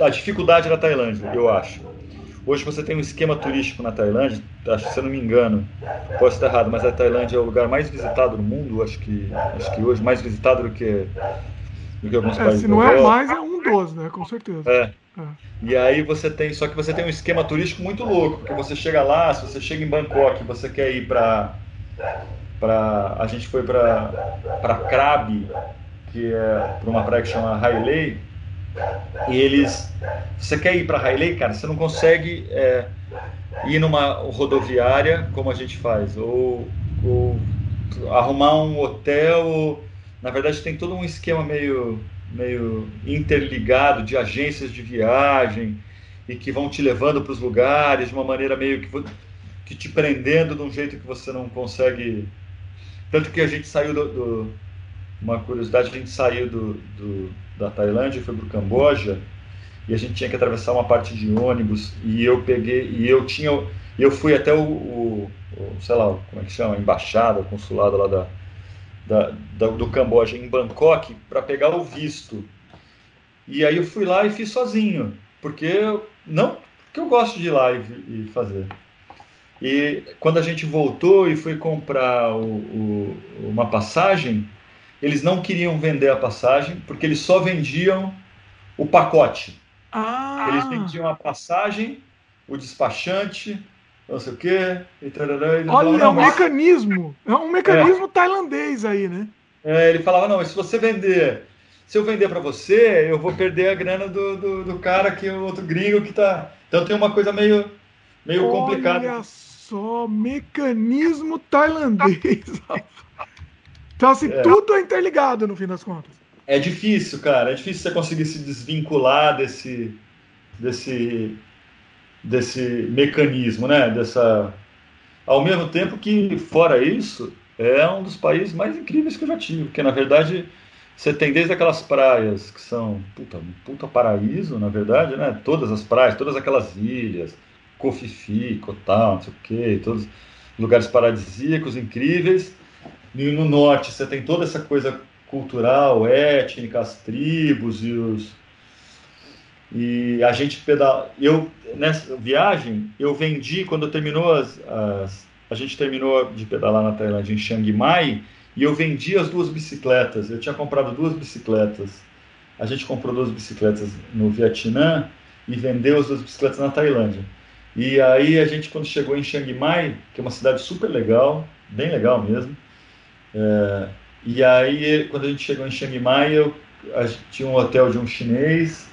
a dificuldade da Tailândia, eu acho. Hoje você tem um esquema turístico na Tailândia, acho que se eu não me engano, posso estar errado, mas a Tailândia é o lugar mais visitado do mundo, acho que, acho que hoje mais visitado do que, do que alguns é, países. Se não é mais, é um dos, né? Com certeza. É. é. E aí você tem, só que você tem um esquema turístico muito louco, porque você chega lá, se você chega em Bangkok, você quer ir para para a gente foi para para Krabi, que é para uma praia que chama Hailey, eles. Você quer ir para Hailey, cara? Você não consegue é, ir numa rodoviária como a gente faz, ou, ou arrumar um hotel. Na verdade, tem todo um esquema meio, meio interligado de agências de viagem e que vão te levando para os lugares de uma maneira meio que, que te prendendo de um jeito que você não consegue. Tanto que a gente saiu do, do uma curiosidade, a gente saiu do, do da Tailândia foi para o Camboja e a gente tinha que atravessar uma parte de ônibus e eu peguei e eu tinha eu fui até o, o, o sei lá como é que chama a embaixada o consulado lá da, da, da do Camboja em Bangkok para pegar o visto. E aí eu fui lá e fiz sozinho porque não porque eu gosto de ir lá e, e fazer. E quando a gente voltou e foi comprar o, o, uma passagem eles não queriam vender a passagem porque eles só vendiam o pacote. Ah. Eles vendiam a passagem, o despachante, não sei o quê. E tarará, e Olha, é um mas... mecanismo. É um mecanismo é. tailandês aí, né? É, ele falava, não, se você vender, se eu vender para você, eu vou perder a grana do, do, do, cara que o outro gringo que tá. Então tem uma coisa meio, meio Olha complicada. Olha só, mecanismo tailandês. então, assim, é. tudo é interligado no fim das contas. É difícil, cara. É difícil você conseguir se desvincular desse, desse, desse mecanismo, né? Dessa, ao mesmo tempo que, fora isso, é um dos países mais incríveis que eu já tive, porque na verdade você tem desde aquelas praias que são puta, puta paraíso, na verdade, né? Todas as praias, todas aquelas ilhas, Cofifi, Cotal, não sei o quê, todos lugares paradisíacos, incríveis. E no norte você tem toda essa coisa cultural, étnica, as tribos e os e a gente pedala. Eu nessa viagem eu vendi quando terminou as, as a gente terminou de pedalar na Tailândia em Chiang Mai e eu vendi as duas bicicletas. Eu tinha comprado duas bicicletas. A gente comprou duas bicicletas no Vietnã e vendeu as duas bicicletas na Tailândia. E aí a gente quando chegou em Chiang Mai, que é uma cidade super legal, bem legal mesmo. É, e aí quando a gente chegou em Chiang Mai, eu a, tinha um hotel de um chinês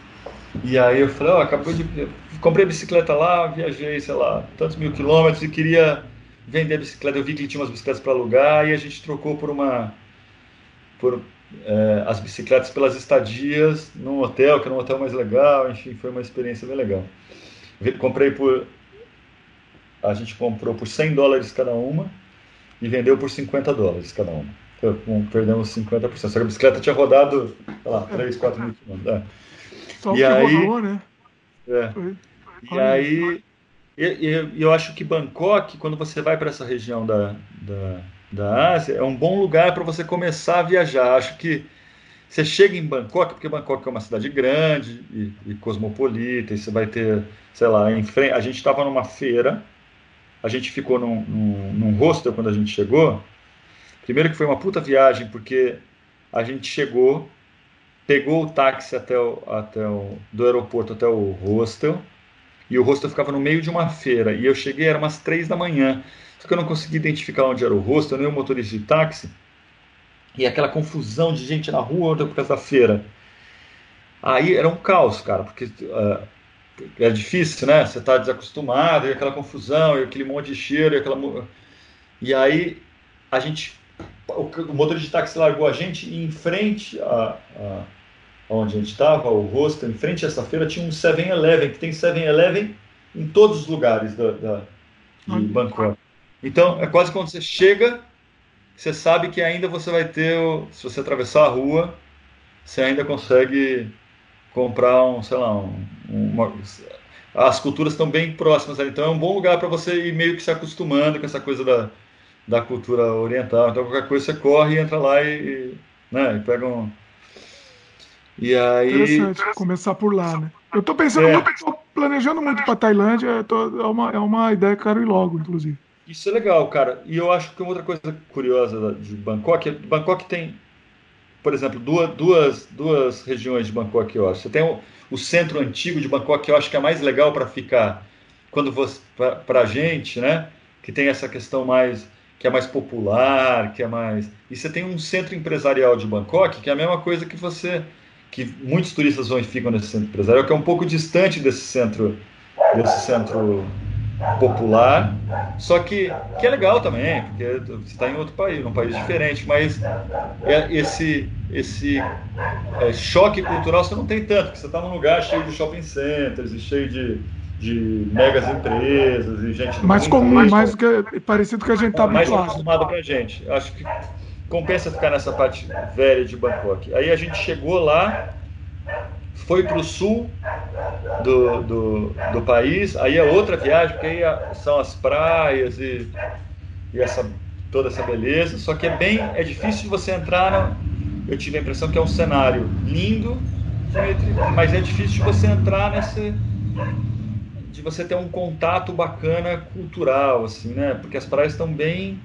e aí eu falei, ó, oh, acabou de comprei bicicleta lá, viajei, sei lá, tantos mil quilômetros e queria vender a bicicleta. Eu vi que ele tinha umas bicicletas para alugar e a gente trocou por uma. por é, as bicicletas pelas estadias num hotel, que era um hotel mais legal. Enfim, foi uma experiência bem legal. Comprei por. A gente comprou por 100 dólares cada uma e vendeu por 50 dólares cada uma. Então, perdemos 50%. Só que a bicicleta tinha rodado, sei lá, 3, 4 mil quilômetros. É. Só e aí, rodou, né? É. E aí, eu, eu acho que Bangkok, quando você vai para essa região da, da, da Ásia, é um bom lugar para você começar a viajar. Acho que você chega em Bangkok, porque Bangkok é uma cidade grande e, e cosmopolita, e você vai ter, sei lá, em frente, a gente estava numa feira, a gente ficou num, num, num hostel quando a gente chegou. Primeiro que foi uma puta viagem, porque a gente chegou, pegou o táxi até o, até o, do aeroporto até o hostel, e o hostel ficava no meio de uma feira. E eu cheguei, era umas três da manhã. Só que eu não consegui identificar onde era o hostel, nem o motorista de táxi. E aquela confusão de gente na rua por causa da feira. Aí era um caos, cara, porque uh, é difícil, né? Você está desacostumado, e aquela confusão, e aquele monte de cheiro, e aquela. E aí a gente. O motorista de táxi largou a gente e em frente a, a onde a gente estava, o hostel, em frente a essa feira, tinha um 7-Eleven, que tem 7-Eleven em todos os lugares da, da, de Bangkok. Então, é quase quando você chega, você sabe que ainda você vai ter, se você atravessar a rua, você ainda consegue comprar um, sei lá, um, uma, as culturas estão bem próximas ali, então é um bom lugar para você ir meio que se acostumando com essa coisa da, da cultura oriental. Então qualquer coisa você corre entra lá e, né, e pega um, e aí. Interessante, começar por lá, né? Eu tô pensando é. muito, tô planejando muito para Tailândia, tô, é, uma, é uma ideia que quero ir logo, inclusive. Isso é legal, cara. E eu acho que outra coisa curiosa de Bangkok é Bangkok tem, por exemplo, duas, duas, duas regiões de Bangkok, eu acho. Você tem o, o centro antigo de Bangkok, que eu acho que é mais legal para ficar quando você para a gente, né? Que tem essa questão mais que é mais popular, que é mais. E você tem um centro empresarial de Bangkok, que é a mesma coisa que você que muitos turistas vão e ficam nesse centro empresarial, que é um pouco distante desse centro, desse centro popular, só que, que é legal também, porque você está em outro país, num país diferente, mas é esse, esse é, choque cultural você não tem tanto, porque você está num lugar cheio de shopping centers e cheio de, de megas empresas e gente... Mais comum, mais, mais que, parecido com a gente está habituado. Mais acostumado para a gente. Acho que compensa ficar nessa parte velha de Bangkok. Aí a gente chegou lá, foi para o sul do, do, do, país, aí é outra viagem, porque aí são as praias e, e essa, toda essa beleza, só que é bem, é difícil de você entrar, eu tive a impressão que é um cenário lindo, mas é difícil de você entrar nesse de você ter um contato bacana cultural assim né? Porque as praias estão bem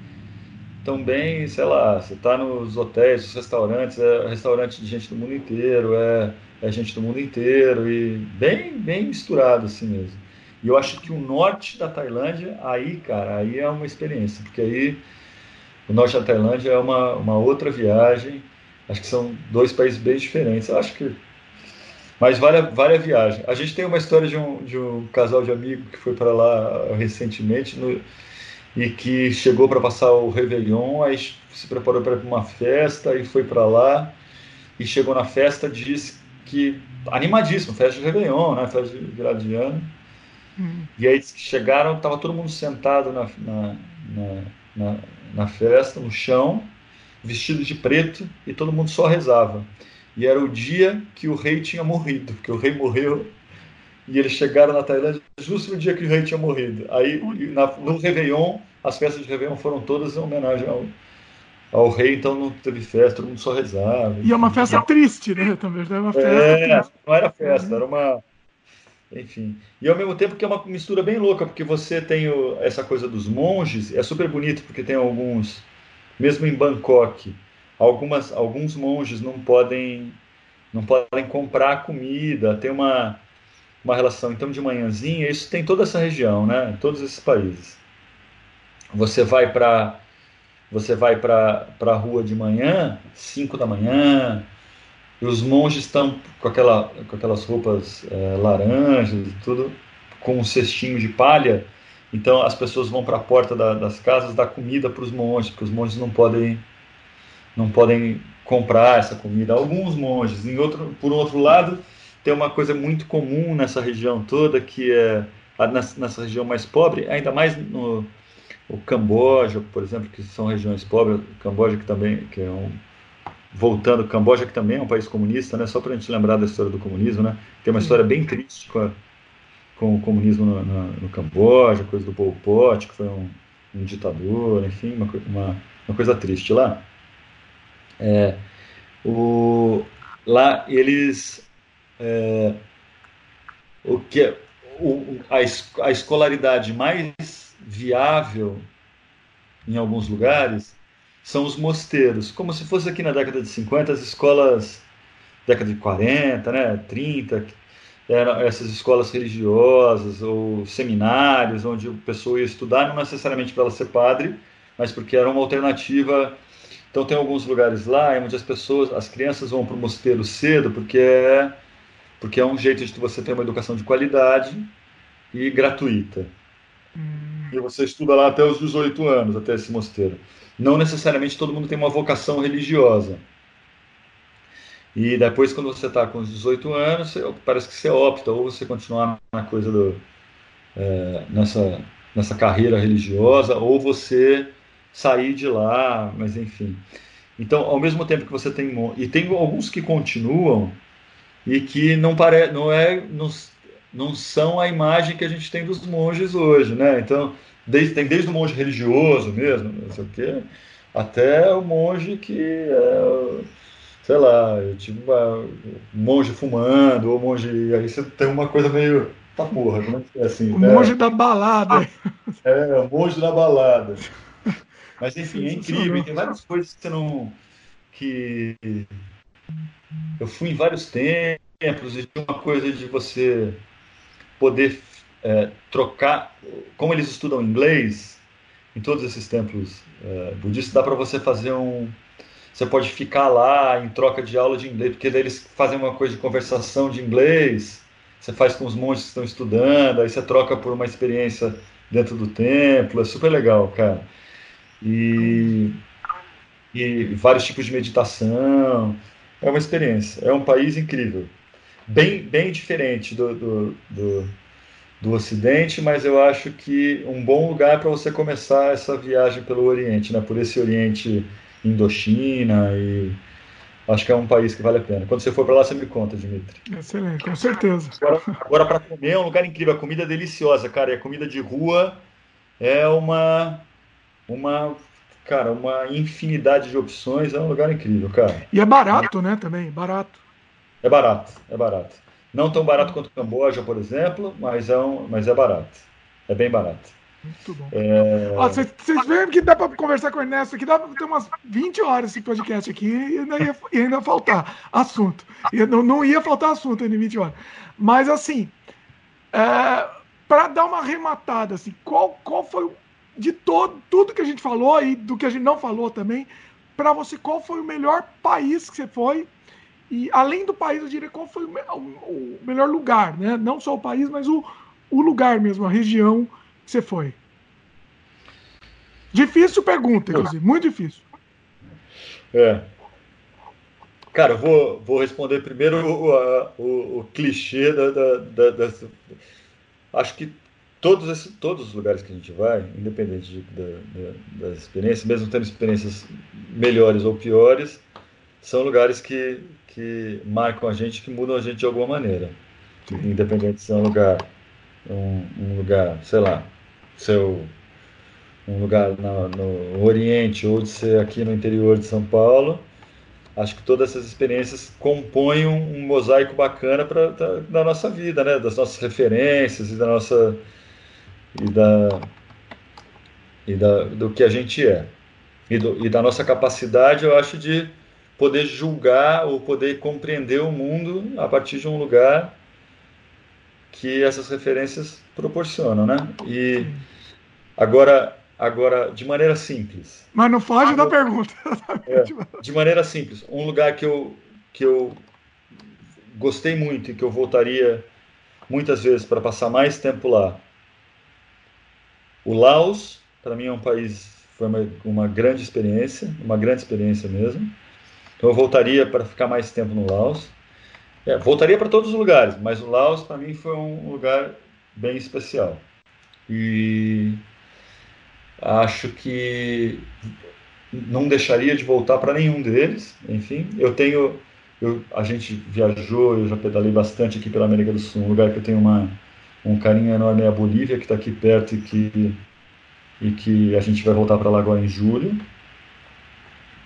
também, sei lá, você está nos hotéis, nos restaurantes, é restaurante de gente do mundo inteiro, é, é gente do mundo inteiro, e bem, bem misturado assim mesmo. E eu acho que o norte da Tailândia, aí, cara, aí é uma experiência, porque aí o norte da Tailândia é uma, uma outra viagem. Acho que são dois países bem diferentes. Eu acho que. Mas vale, vale a viagem. A gente tem uma história de um, de um casal de amigos que foi para lá recentemente no, e que chegou para passar o Réveillon, aí se preparou para uma festa e foi para lá. E chegou na festa, disse que. animadíssimo, festa de Réveillon, né? Festa de virada de ano. Hum. E aí chegaram, estava todo mundo sentado na, na, na, na festa, no chão, vestido de preto, e todo mundo só rezava. E era o dia que o rei tinha morrido, porque o rei morreu e eles chegaram na Tailândia justo no dia que o rei tinha morrido. Aí, na, no Réveillon, as festas de Réveillon foram todas em homenagem ao, ao rei, então não teve festa, todo mundo só rezava. E é uma festa triste, né? Também é uma festa. É, não era festa, era uma enfim. E ao mesmo tempo que é uma mistura bem louca, porque você tem o, essa coisa dos monges, é super bonito porque tem alguns, mesmo em Bangkok, algumas, alguns monges não podem não podem comprar comida, tem uma, uma relação. Então, de manhãzinha, isso tem toda essa região, né? Todos esses países. Você vai para você vai para a rua de manhã, 5 da manhã, e os monges estão com, aquela, com aquelas roupas é, laranjas e tudo, com um cestinho de palha. Então as pessoas vão para a porta da, das casas dar comida para os monges, porque os monges não podem não podem comprar essa comida. Alguns monges, em outro, por outro lado, tem uma coisa muito comum nessa região toda que é nessa, região mais pobre, ainda mais no o Camboja, por exemplo, que são regiões pobres, o Camboja que também que é um voltando, Camboja que também é um país comunista, né? Só para a gente lembrar da história do comunismo, né? Tem uma história bem triste com, a, com o comunismo no, no, no, Camboja, coisa do Pol Pot, que foi um, um ditador, enfim, uma, uma, uma, coisa triste lá. É, o, lá eles é, o que é, o, a, a escolaridade mais viável em alguns lugares são os mosteiros. Como se fosse aqui na década de 50, as escolas, década de 40, né, 30, eram essas escolas religiosas ou seminários, onde a pessoa ia estudar, não necessariamente para ela ser padre, mas porque era uma alternativa. Então tem alguns lugares lá onde as pessoas, as crianças vão para o mosteiro cedo, porque é, porque é um jeito de você ter uma educação de qualidade e gratuita. Hum. E você estuda lá até os 18 anos, até esse mosteiro não necessariamente todo mundo tem uma vocação religiosa. E depois, quando você está com os 18 anos, você, parece que você opta, ou você continuar na coisa do. É, nessa, nessa carreira religiosa, ou você sair de lá, mas enfim. Então, ao mesmo tempo que você tem. E tem alguns que continuam e que não, pare, não, é, não, não são a imagem que a gente tem dos monges hoje, né? Então, Desde, tem desde o monge religioso mesmo, não sei o quê, até o monge que é, sei lá, tipo um monge fumando, ou monge. Aí você tem uma coisa meio. Tá porra, como é que é assim? O né? monge da balada. É, o monge da balada. Mas enfim, é incrível. Tem várias coisas que você não. que. Eu fui em vários templos e tinha uma coisa de você poder é, trocar, como eles estudam inglês, em todos esses templos é, budistas, dá para você fazer um. Você pode ficar lá em troca de aula de inglês, porque daí eles fazem uma coisa de conversação de inglês, você faz com os monges que estão estudando, aí você troca por uma experiência dentro do templo, é super legal, cara. E, e vários tipos de meditação, é uma experiência, é um país incrível, bem, bem diferente do, do, do do Ocidente, mas eu acho que um bom lugar para você começar essa viagem pelo Oriente, né? por esse Oriente Indochina e acho que é um país que vale a pena. Quando você for para lá, você me conta, Dimitri. Excelente, com certeza. Agora, agora para comer é um lugar incrível, a comida é deliciosa, cara, e a comida de rua é uma uma cara, uma infinidade de opções, é um lugar incrível, cara. E é barato, né, também, barato. É barato, é barato. Não tão barato quanto o Camboja, por exemplo, mas é, um, mas é barato. É bem barato. Muito bom. Vocês é... veem que dá para conversar com o Ernesto aqui, dá para ter umas 20 horas esse podcast aqui e ainda ia, e ainda faltar assunto. E não, não ia faltar assunto em 20 horas. Mas assim, é, para dar uma arrematada, assim, qual, qual foi de todo tudo que a gente falou e do que a gente não falou também, para você qual foi o melhor país que você foi e além do país eu diria qual foi o, o, o melhor lugar, né? Não só o país, mas o, o lugar mesmo, a região que você foi. Difícil pergunta, inclusive, muito difícil. É. Cara, eu vou, vou responder primeiro o, o, o clichê da, da, da, da, Acho que todos, esses, todos os lugares que a gente vai, independente de, da, das experiências, mesmo tendo experiências melhores ou piores, são lugares que, que marcam a gente, que mudam a gente de alguma maneira. Sim. Independente se é um lugar, um, um lugar, sei lá, seu um lugar no, no Oriente ou de ser aqui no interior de São Paulo. Acho que todas essas experiências compõem um, um mosaico bacana para da, da, nossa vida, né? Das nossas referências e da nossa e da e da, do que a gente é e, do, e da nossa capacidade, eu acho, de poder julgar ou poder compreender o mundo a partir de um lugar que essas referências proporcionam, né? E agora Agora, de maneira simples. Mas não foge agora, da pergunta. É, de maneira simples. Um lugar que eu, que eu gostei muito e que eu voltaria muitas vezes para passar mais tempo lá. O Laos, para mim, é um país, foi uma, uma grande experiência, uma grande experiência mesmo. Então, eu voltaria para ficar mais tempo no Laos. É, voltaria para todos os lugares, mas o Laos, para mim, foi um lugar bem especial. E acho que não deixaria de voltar para nenhum deles. Enfim, eu tenho, eu, a gente viajou, eu já pedalei bastante aqui pela América do Sul, um lugar que eu tenho uma, um carinho enorme é a Bolívia, que está aqui perto e que, e que a gente vai voltar para lá agora em julho,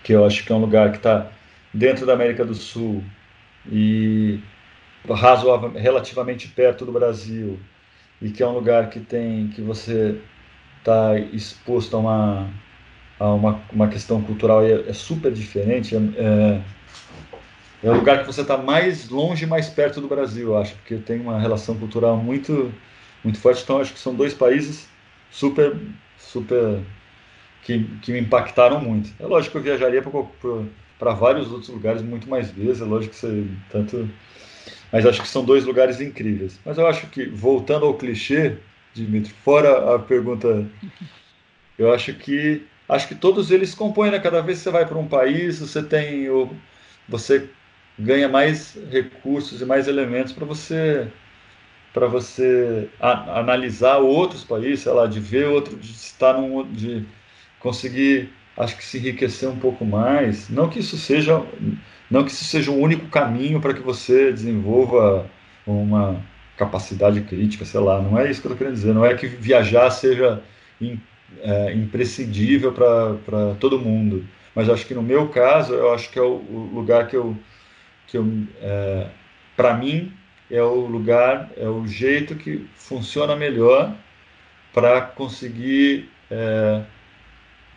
que eu acho que é um lugar que está dentro da América do Sul e razoável, relativamente perto do Brasil e que é um lugar que tem que você está exposto a uma, a uma, uma questão cultural é, é super diferente. É, é, é o lugar que você está mais longe mais perto do Brasil, acho, porque tem uma relação cultural muito, muito forte. Então, acho que são dois países super, super que, que me impactaram muito. É lógico que eu viajaria para vários outros lugares muito mais vezes, é lógico que você tanto. Mas acho que são dois lugares incríveis. Mas eu acho que, voltando ao clichê, Dimitri. Fora a pergunta, eu acho que acho que todos eles compõem, né? Cada vez que você vai para um país, você tem o, você ganha mais recursos e mais elementos para você para você a, analisar outros países, sei lá, de ver outro, de estar num, de conseguir, acho que se enriquecer um pouco mais. Não que isso seja, não que isso seja o único caminho para que você desenvolva uma capacidade crítica, sei lá, não é isso que eu estou querendo dizer, não é que viajar seja in, é, imprescindível para todo mundo, mas acho que no meu caso, eu acho que é o, o lugar que eu, que eu é, para mim, é o lugar, é o jeito que funciona melhor para conseguir, é,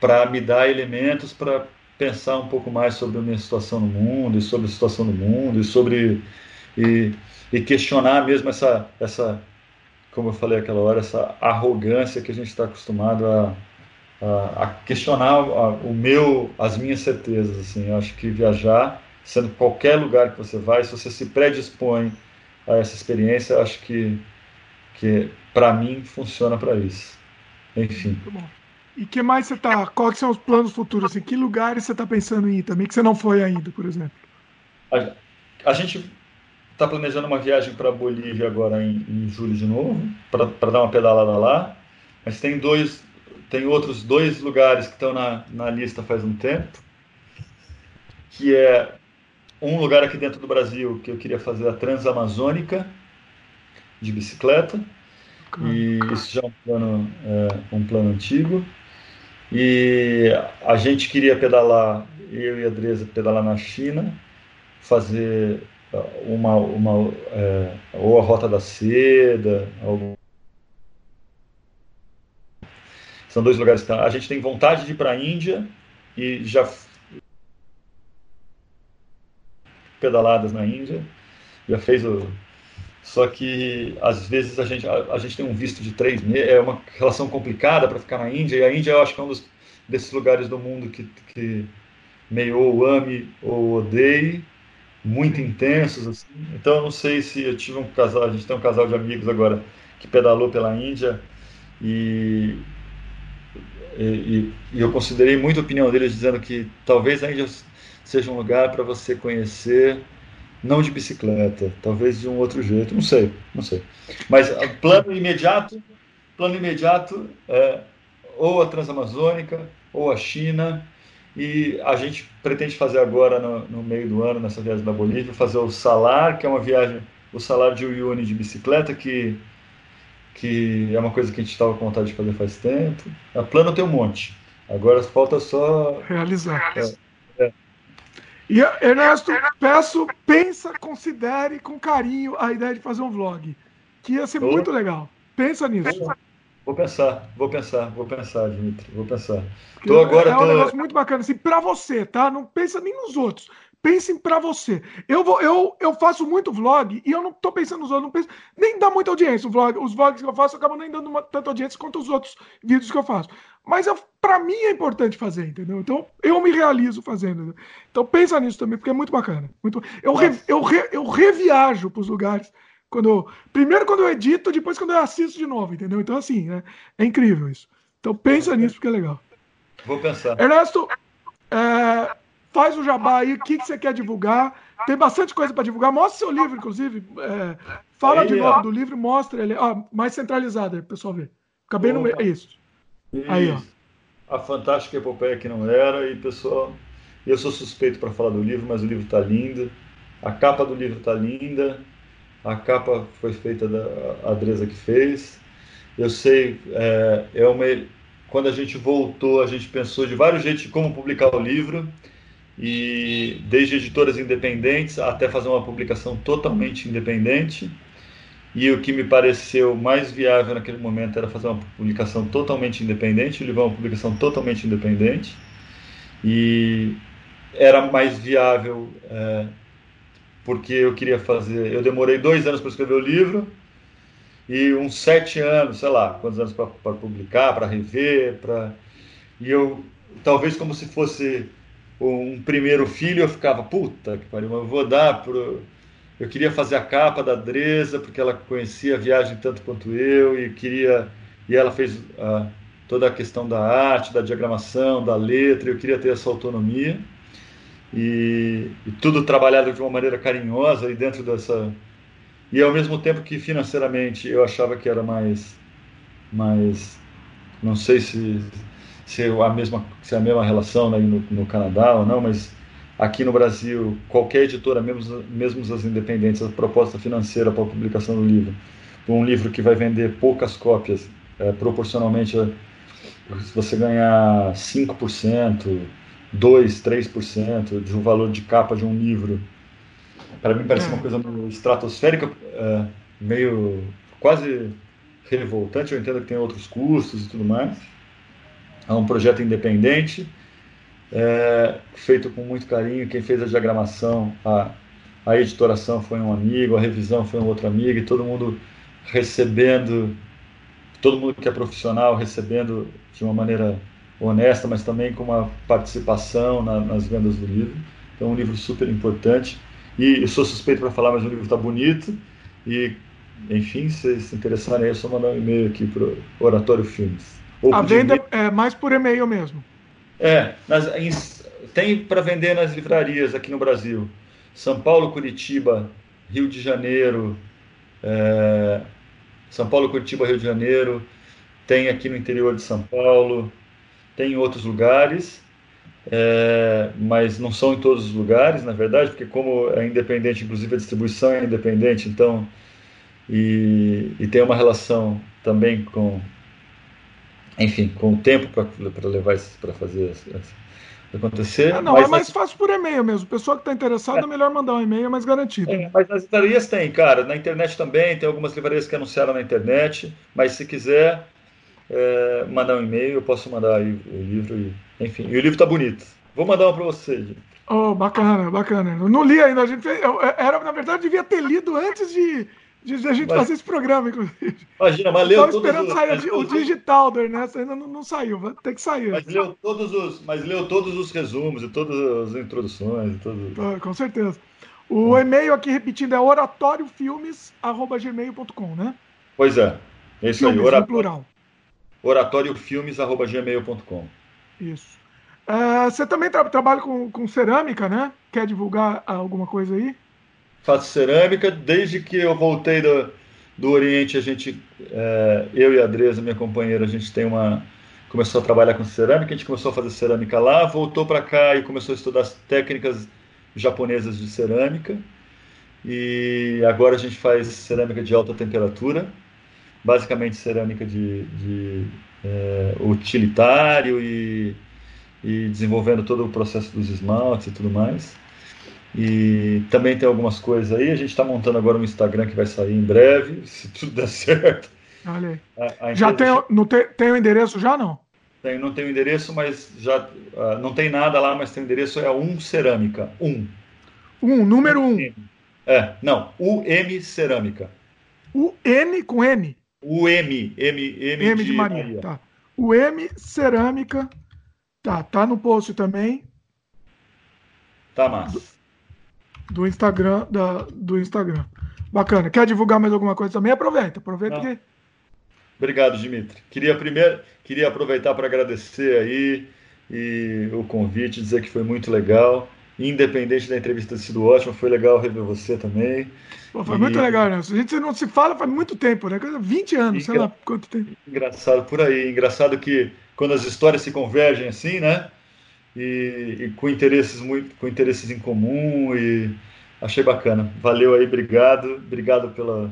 para me dar elementos para pensar um pouco mais sobre a minha situação no mundo, e sobre a situação do mundo, e sobre e, e questionar mesmo essa, essa, como eu falei aquela hora, essa arrogância que a gente está acostumado a, a, a questionar a, o meu, as minhas certezas. Assim, eu acho que viajar, sendo qualquer lugar que você vai, se você se predispõe a essa experiência, acho que, que para mim funciona para isso. Enfim. Muito bom. E que mais você tá? Quais são os planos futuros? Em que lugares você está pensando em ir também que você não foi ainda, por exemplo? A, a gente está planejando uma viagem para Bolívia agora em, em, julho de novo, para dar uma pedalada lá. Mas tem dois, tem outros dois lugares que estão na, na lista faz um tempo, que é um lugar aqui dentro do Brasil que eu queria fazer a Transamazônica de bicicleta. E isso já é um plano, é, um plano antigo. E a gente queria pedalar, eu e a Adresa pedalar na China, fazer uma, uma é, ou a Rota da Seda, algum... são dois lugares que a gente tem vontade de ir para a Índia e já pedaladas na Índia, já fez o Só que às vezes a gente, a, a gente tem um visto de três meses, é uma relação complicada para ficar na Índia, e a Índia eu acho que é um dos, desses lugares do mundo que, que meio ou ame ou odeie, muito intensos. Assim. Então eu não sei se eu tive um casal, a gente tem um casal de amigos agora que pedalou pela Índia e, e, e eu considerei muito a opinião deles dizendo que talvez a Índia seja um lugar para você conhecer não de bicicleta, talvez de um outro jeito, não sei, não sei. Mas ah, plano imediato, plano imediato é ou a Transamazônica ou a China e a gente pretende fazer agora no, no meio do ano nessa viagem da Bolívia fazer o Salar, que é uma viagem o Salar de Uyuni de bicicleta que que é uma coisa que a gente estava com vontade de fazer faz tempo. A plano tem um monte. Agora falta só realizar. É, e Ernesto, peço, pensa, considere com carinho a ideia de fazer um vlog. Que ia ser muito legal. Pensa nisso. Vou pensar, vou pensar, vou pensar, Dimitri, vou pensar. Tô agora, é um negócio muito bacana, assim, para você, tá? Não pensa nem nos outros. Pensem para você. Eu vou, eu, eu faço muito vlog e eu não tô pensando nos outros, não penso, nem dá muita audiência. O vlog, os vlogs que eu faço acabam nem dando uma, tanta audiência quanto os outros vídeos que eu faço. Mas para mim é importante fazer, entendeu? Então eu me realizo fazendo. Então pensa nisso também, porque é muito bacana. Muito, eu, re, eu, re, eu reviajo para os lugares. Quando eu, primeiro quando eu edito, depois quando eu assisto de novo, entendeu? Então, assim, né? é incrível isso. Então pensa nisso, porque é legal. Vou pensar. Ernesto, é, faz o jabá aí, o que, que você quer divulgar. Tem bastante coisa para divulgar. Mostra seu livro, inclusive. É, fala aí, de novo ó. do livro, mostra ele. Ó, mais centralizado aí, pessoal ver. Fica bem no meio. É isso. Aí. A fantástica epopeia que não era. E, pessoal, eu sou suspeito para falar do livro, mas o livro está lindo. A capa do livro está linda. A capa foi feita da Adresa que fez. Eu sei, é, é uma, quando a gente voltou, a gente pensou de vários jeitos de como publicar o livro e desde editoras independentes até fazer uma publicação totalmente independente. E o que me pareceu mais viável naquele momento era fazer uma publicação totalmente independente, o livro é uma publicação totalmente independente. E era mais viável é, porque eu queria fazer. Eu demorei dois anos para escrever o livro e uns sete anos, sei lá, quantos anos para publicar, para rever, para e eu talvez como se fosse um primeiro filho, eu ficava, puta que pariu, eu vou dar pro. Eu queria fazer a capa da Dresa, porque ela conhecia a viagem tanto quanto eu, e queria. E ela fez uh, toda a questão da arte, da diagramação, da letra, eu queria ter essa autonomia. E, e tudo trabalhado de uma maneira carinhosa e dentro dessa. E ao mesmo tempo que financeiramente eu achava que era mais. mais não sei se se é a mesma, se é a mesma relação né, no, no, Canadá ou não, mas aqui no Brasil, qualquer editora, mesmo, mesmo as independentes, a proposta financeira para a publicação do livro, um livro que vai vender poucas cópias, é, proporcionalmente, se você ganhar 5%, 2%, 3% de um valor de capa de um livro, para mim parece uma é. coisa meio estratosférica, é, meio quase revoltante. Eu entendo que tem outros custos e tudo mais é um projeto independente, é, feito com muito carinho. Quem fez a diagramação, a, a editoração foi um amigo, a revisão foi um outro amigo, e todo mundo recebendo, todo mundo que é profissional recebendo de uma maneira honesta, mas também com uma participação na, nas vendas do livro. Então, um livro super importante. E eu sou suspeito para falar, mas o livro está bonito. E, enfim, se vocês se interessarem, é só mandar um e-mail aqui para o Oratório Filmes. A venda é mais por e-mail mesmo. É, nas, em, tem para vender nas livrarias aqui no Brasil. São Paulo, Curitiba, Rio de Janeiro, é, São Paulo, Curitiba, Rio de Janeiro, tem aqui no interior de São Paulo, tem em outros lugares, é, mas não são em todos os lugares, na verdade, porque como é independente, inclusive a distribuição é independente, então e, e tem uma relação também com enfim, com o tempo para levar isso para fazer acontecer. Ah, não, é mais fácil por e-mail mesmo. Pessoa que está interessada, é. é melhor mandar um e-mail, é mais garantido. É, mas nas livrarias tem, cara. Na internet também, tem algumas livrarias que anunciaram na internet. Mas se quiser é, mandar um e-mail, eu posso mandar aí o livro. E, enfim, e o livro está bonito. Vou mandar um para você, Oh, bacana, bacana. Eu não li ainda. A gente fez, eu, era, na verdade, devia ter lido antes de de a gente mas, fazer esse programa, inclusive. Imagina, mas leu todos esperando os, sair o digital do Ernesto, ainda não, não, saiu, vai ter que sair. Mas leu todos os, mas leu todos os resumos e todas as introduções. Todos... Ah, com certeza. O e-mail aqui repetindo é oratóriofilmes.gmail.com, né? Pois é. Isso Filmes, aí, oratório, plural. oratóriofilmes.gmail.com. Isso. Uh, você também tra trabalha com, com cerâmica, né? Quer divulgar alguma coisa aí? Faço cerâmica. Desde que eu voltei do, do Oriente, a gente, é, eu e a Adresa, minha companheira, a gente tem uma começou a trabalhar com cerâmica, a gente começou a fazer cerâmica lá, voltou para cá e começou a estudar as técnicas japonesas de cerâmica. E agora a gente faz cerâmica de alta temperatura, basicamente cerâmica de, de é, utilitário e, e desenvolvendo todo o processo dos esmaltes e tudo mais. E também tem algumas coisas aí. A gente está montando agora um Instagram que vai sair em breve, se tudo der certo. Olha aí. A, a já tem, não tem, tem o endereço já não? Tem, não tem o endereço, mas já uh, não tem nada lá, mas tem o endereço é um cerâmica, um. Um, número um. É, não, UM cerâmica. O N com M. O M, M, M, M de, de Maria. Maria. Tá. O M cerâmica. Tá, tá no post também. Tá massa. Do, Instagram, da, do Instagram. Bacana. Quer divulgar mais alguma coisa também? Aproveita, aproveita que Obrigado, Dimitri. Queria primeiro, queria aproveitar para agradecer aí e o convite, dizer que foi muito legal. Independente da entrevista ter sido ótima, foi legal rever você também. Pô, foi e... muito legal, né? A gente não se fala faz muito tempo, né? 20 anos, sei lá quanto tempo. Engraçado por aí. Engraçado que quando as histórias se convergem assim, né? E, e com interesses muito, com interesses em comum e achei bacana. Valeu aí, obrigado, obrigado pela,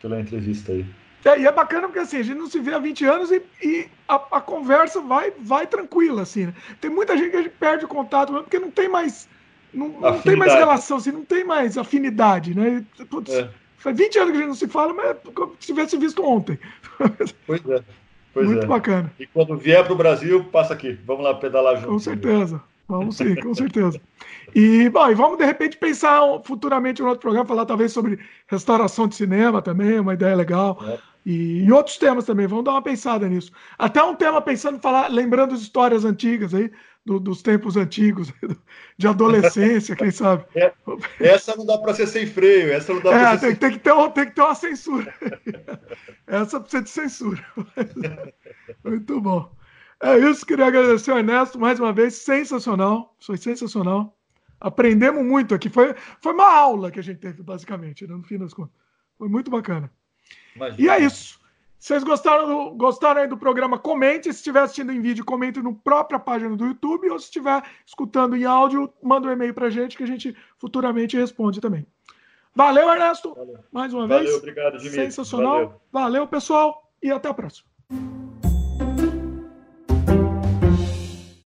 pela entrevista aí. É, e é bacana porque assim, a gente não se vê há 20 anos e, e a, a, conversa vai, vai tranquila, assim, né? Tem muita gente que a gente perde o contato porque não tem mais. Não, não tem mais relação, assim, não tem mais afinidade, né? Putz, é. Faz 20 anos que a gente não se fala, mas é como se tivesse visto ontem. Pois é. Pois Muito é. bacana. E quando vier para o Brasil, passa aqui. Vamos lá pedalar junto. Com certeza. Vamos sim, com certeza. E, bom, e vamos de repente pensar futuramente no outro programa, falar talvez sobre restauração de cinema também, uma ideia legal. É. E, e, outros temas também, vamos dar uma pensada nisso. Até um tema pensando em falar, lembrando as histórias antigas aí, do, dos tempos antigos, de adolescência, quem sabe. É, essa não dá para ser sem freio, essa não dá é, tem, tem, que ter um, tem que ter uma censura. essa precisa de censura. Muito bom. É isso, queria agradecer ao Ernesto mais uma vez, sensacional, foi sensacional. Aprendemos muito aqui, foi, foi uma aula que a gente teve, basicamente, né, no fim das contas. Foi muito bacana. Imagina. E é isso. Se vocês gostaram do, gostaram aí do programa, comente. Se estiver assistindo em vídeo, comente na própria página do YouTube. Ou se estiver escutando em áudio, manda um e-mail pra gente que a gente futuramente responde também. Valeu, Ernesto. Valeu. Mais uma Valeu, vez. Obrigado. Sensacional. Valeu. Valeu, pessoal. E até a próxima.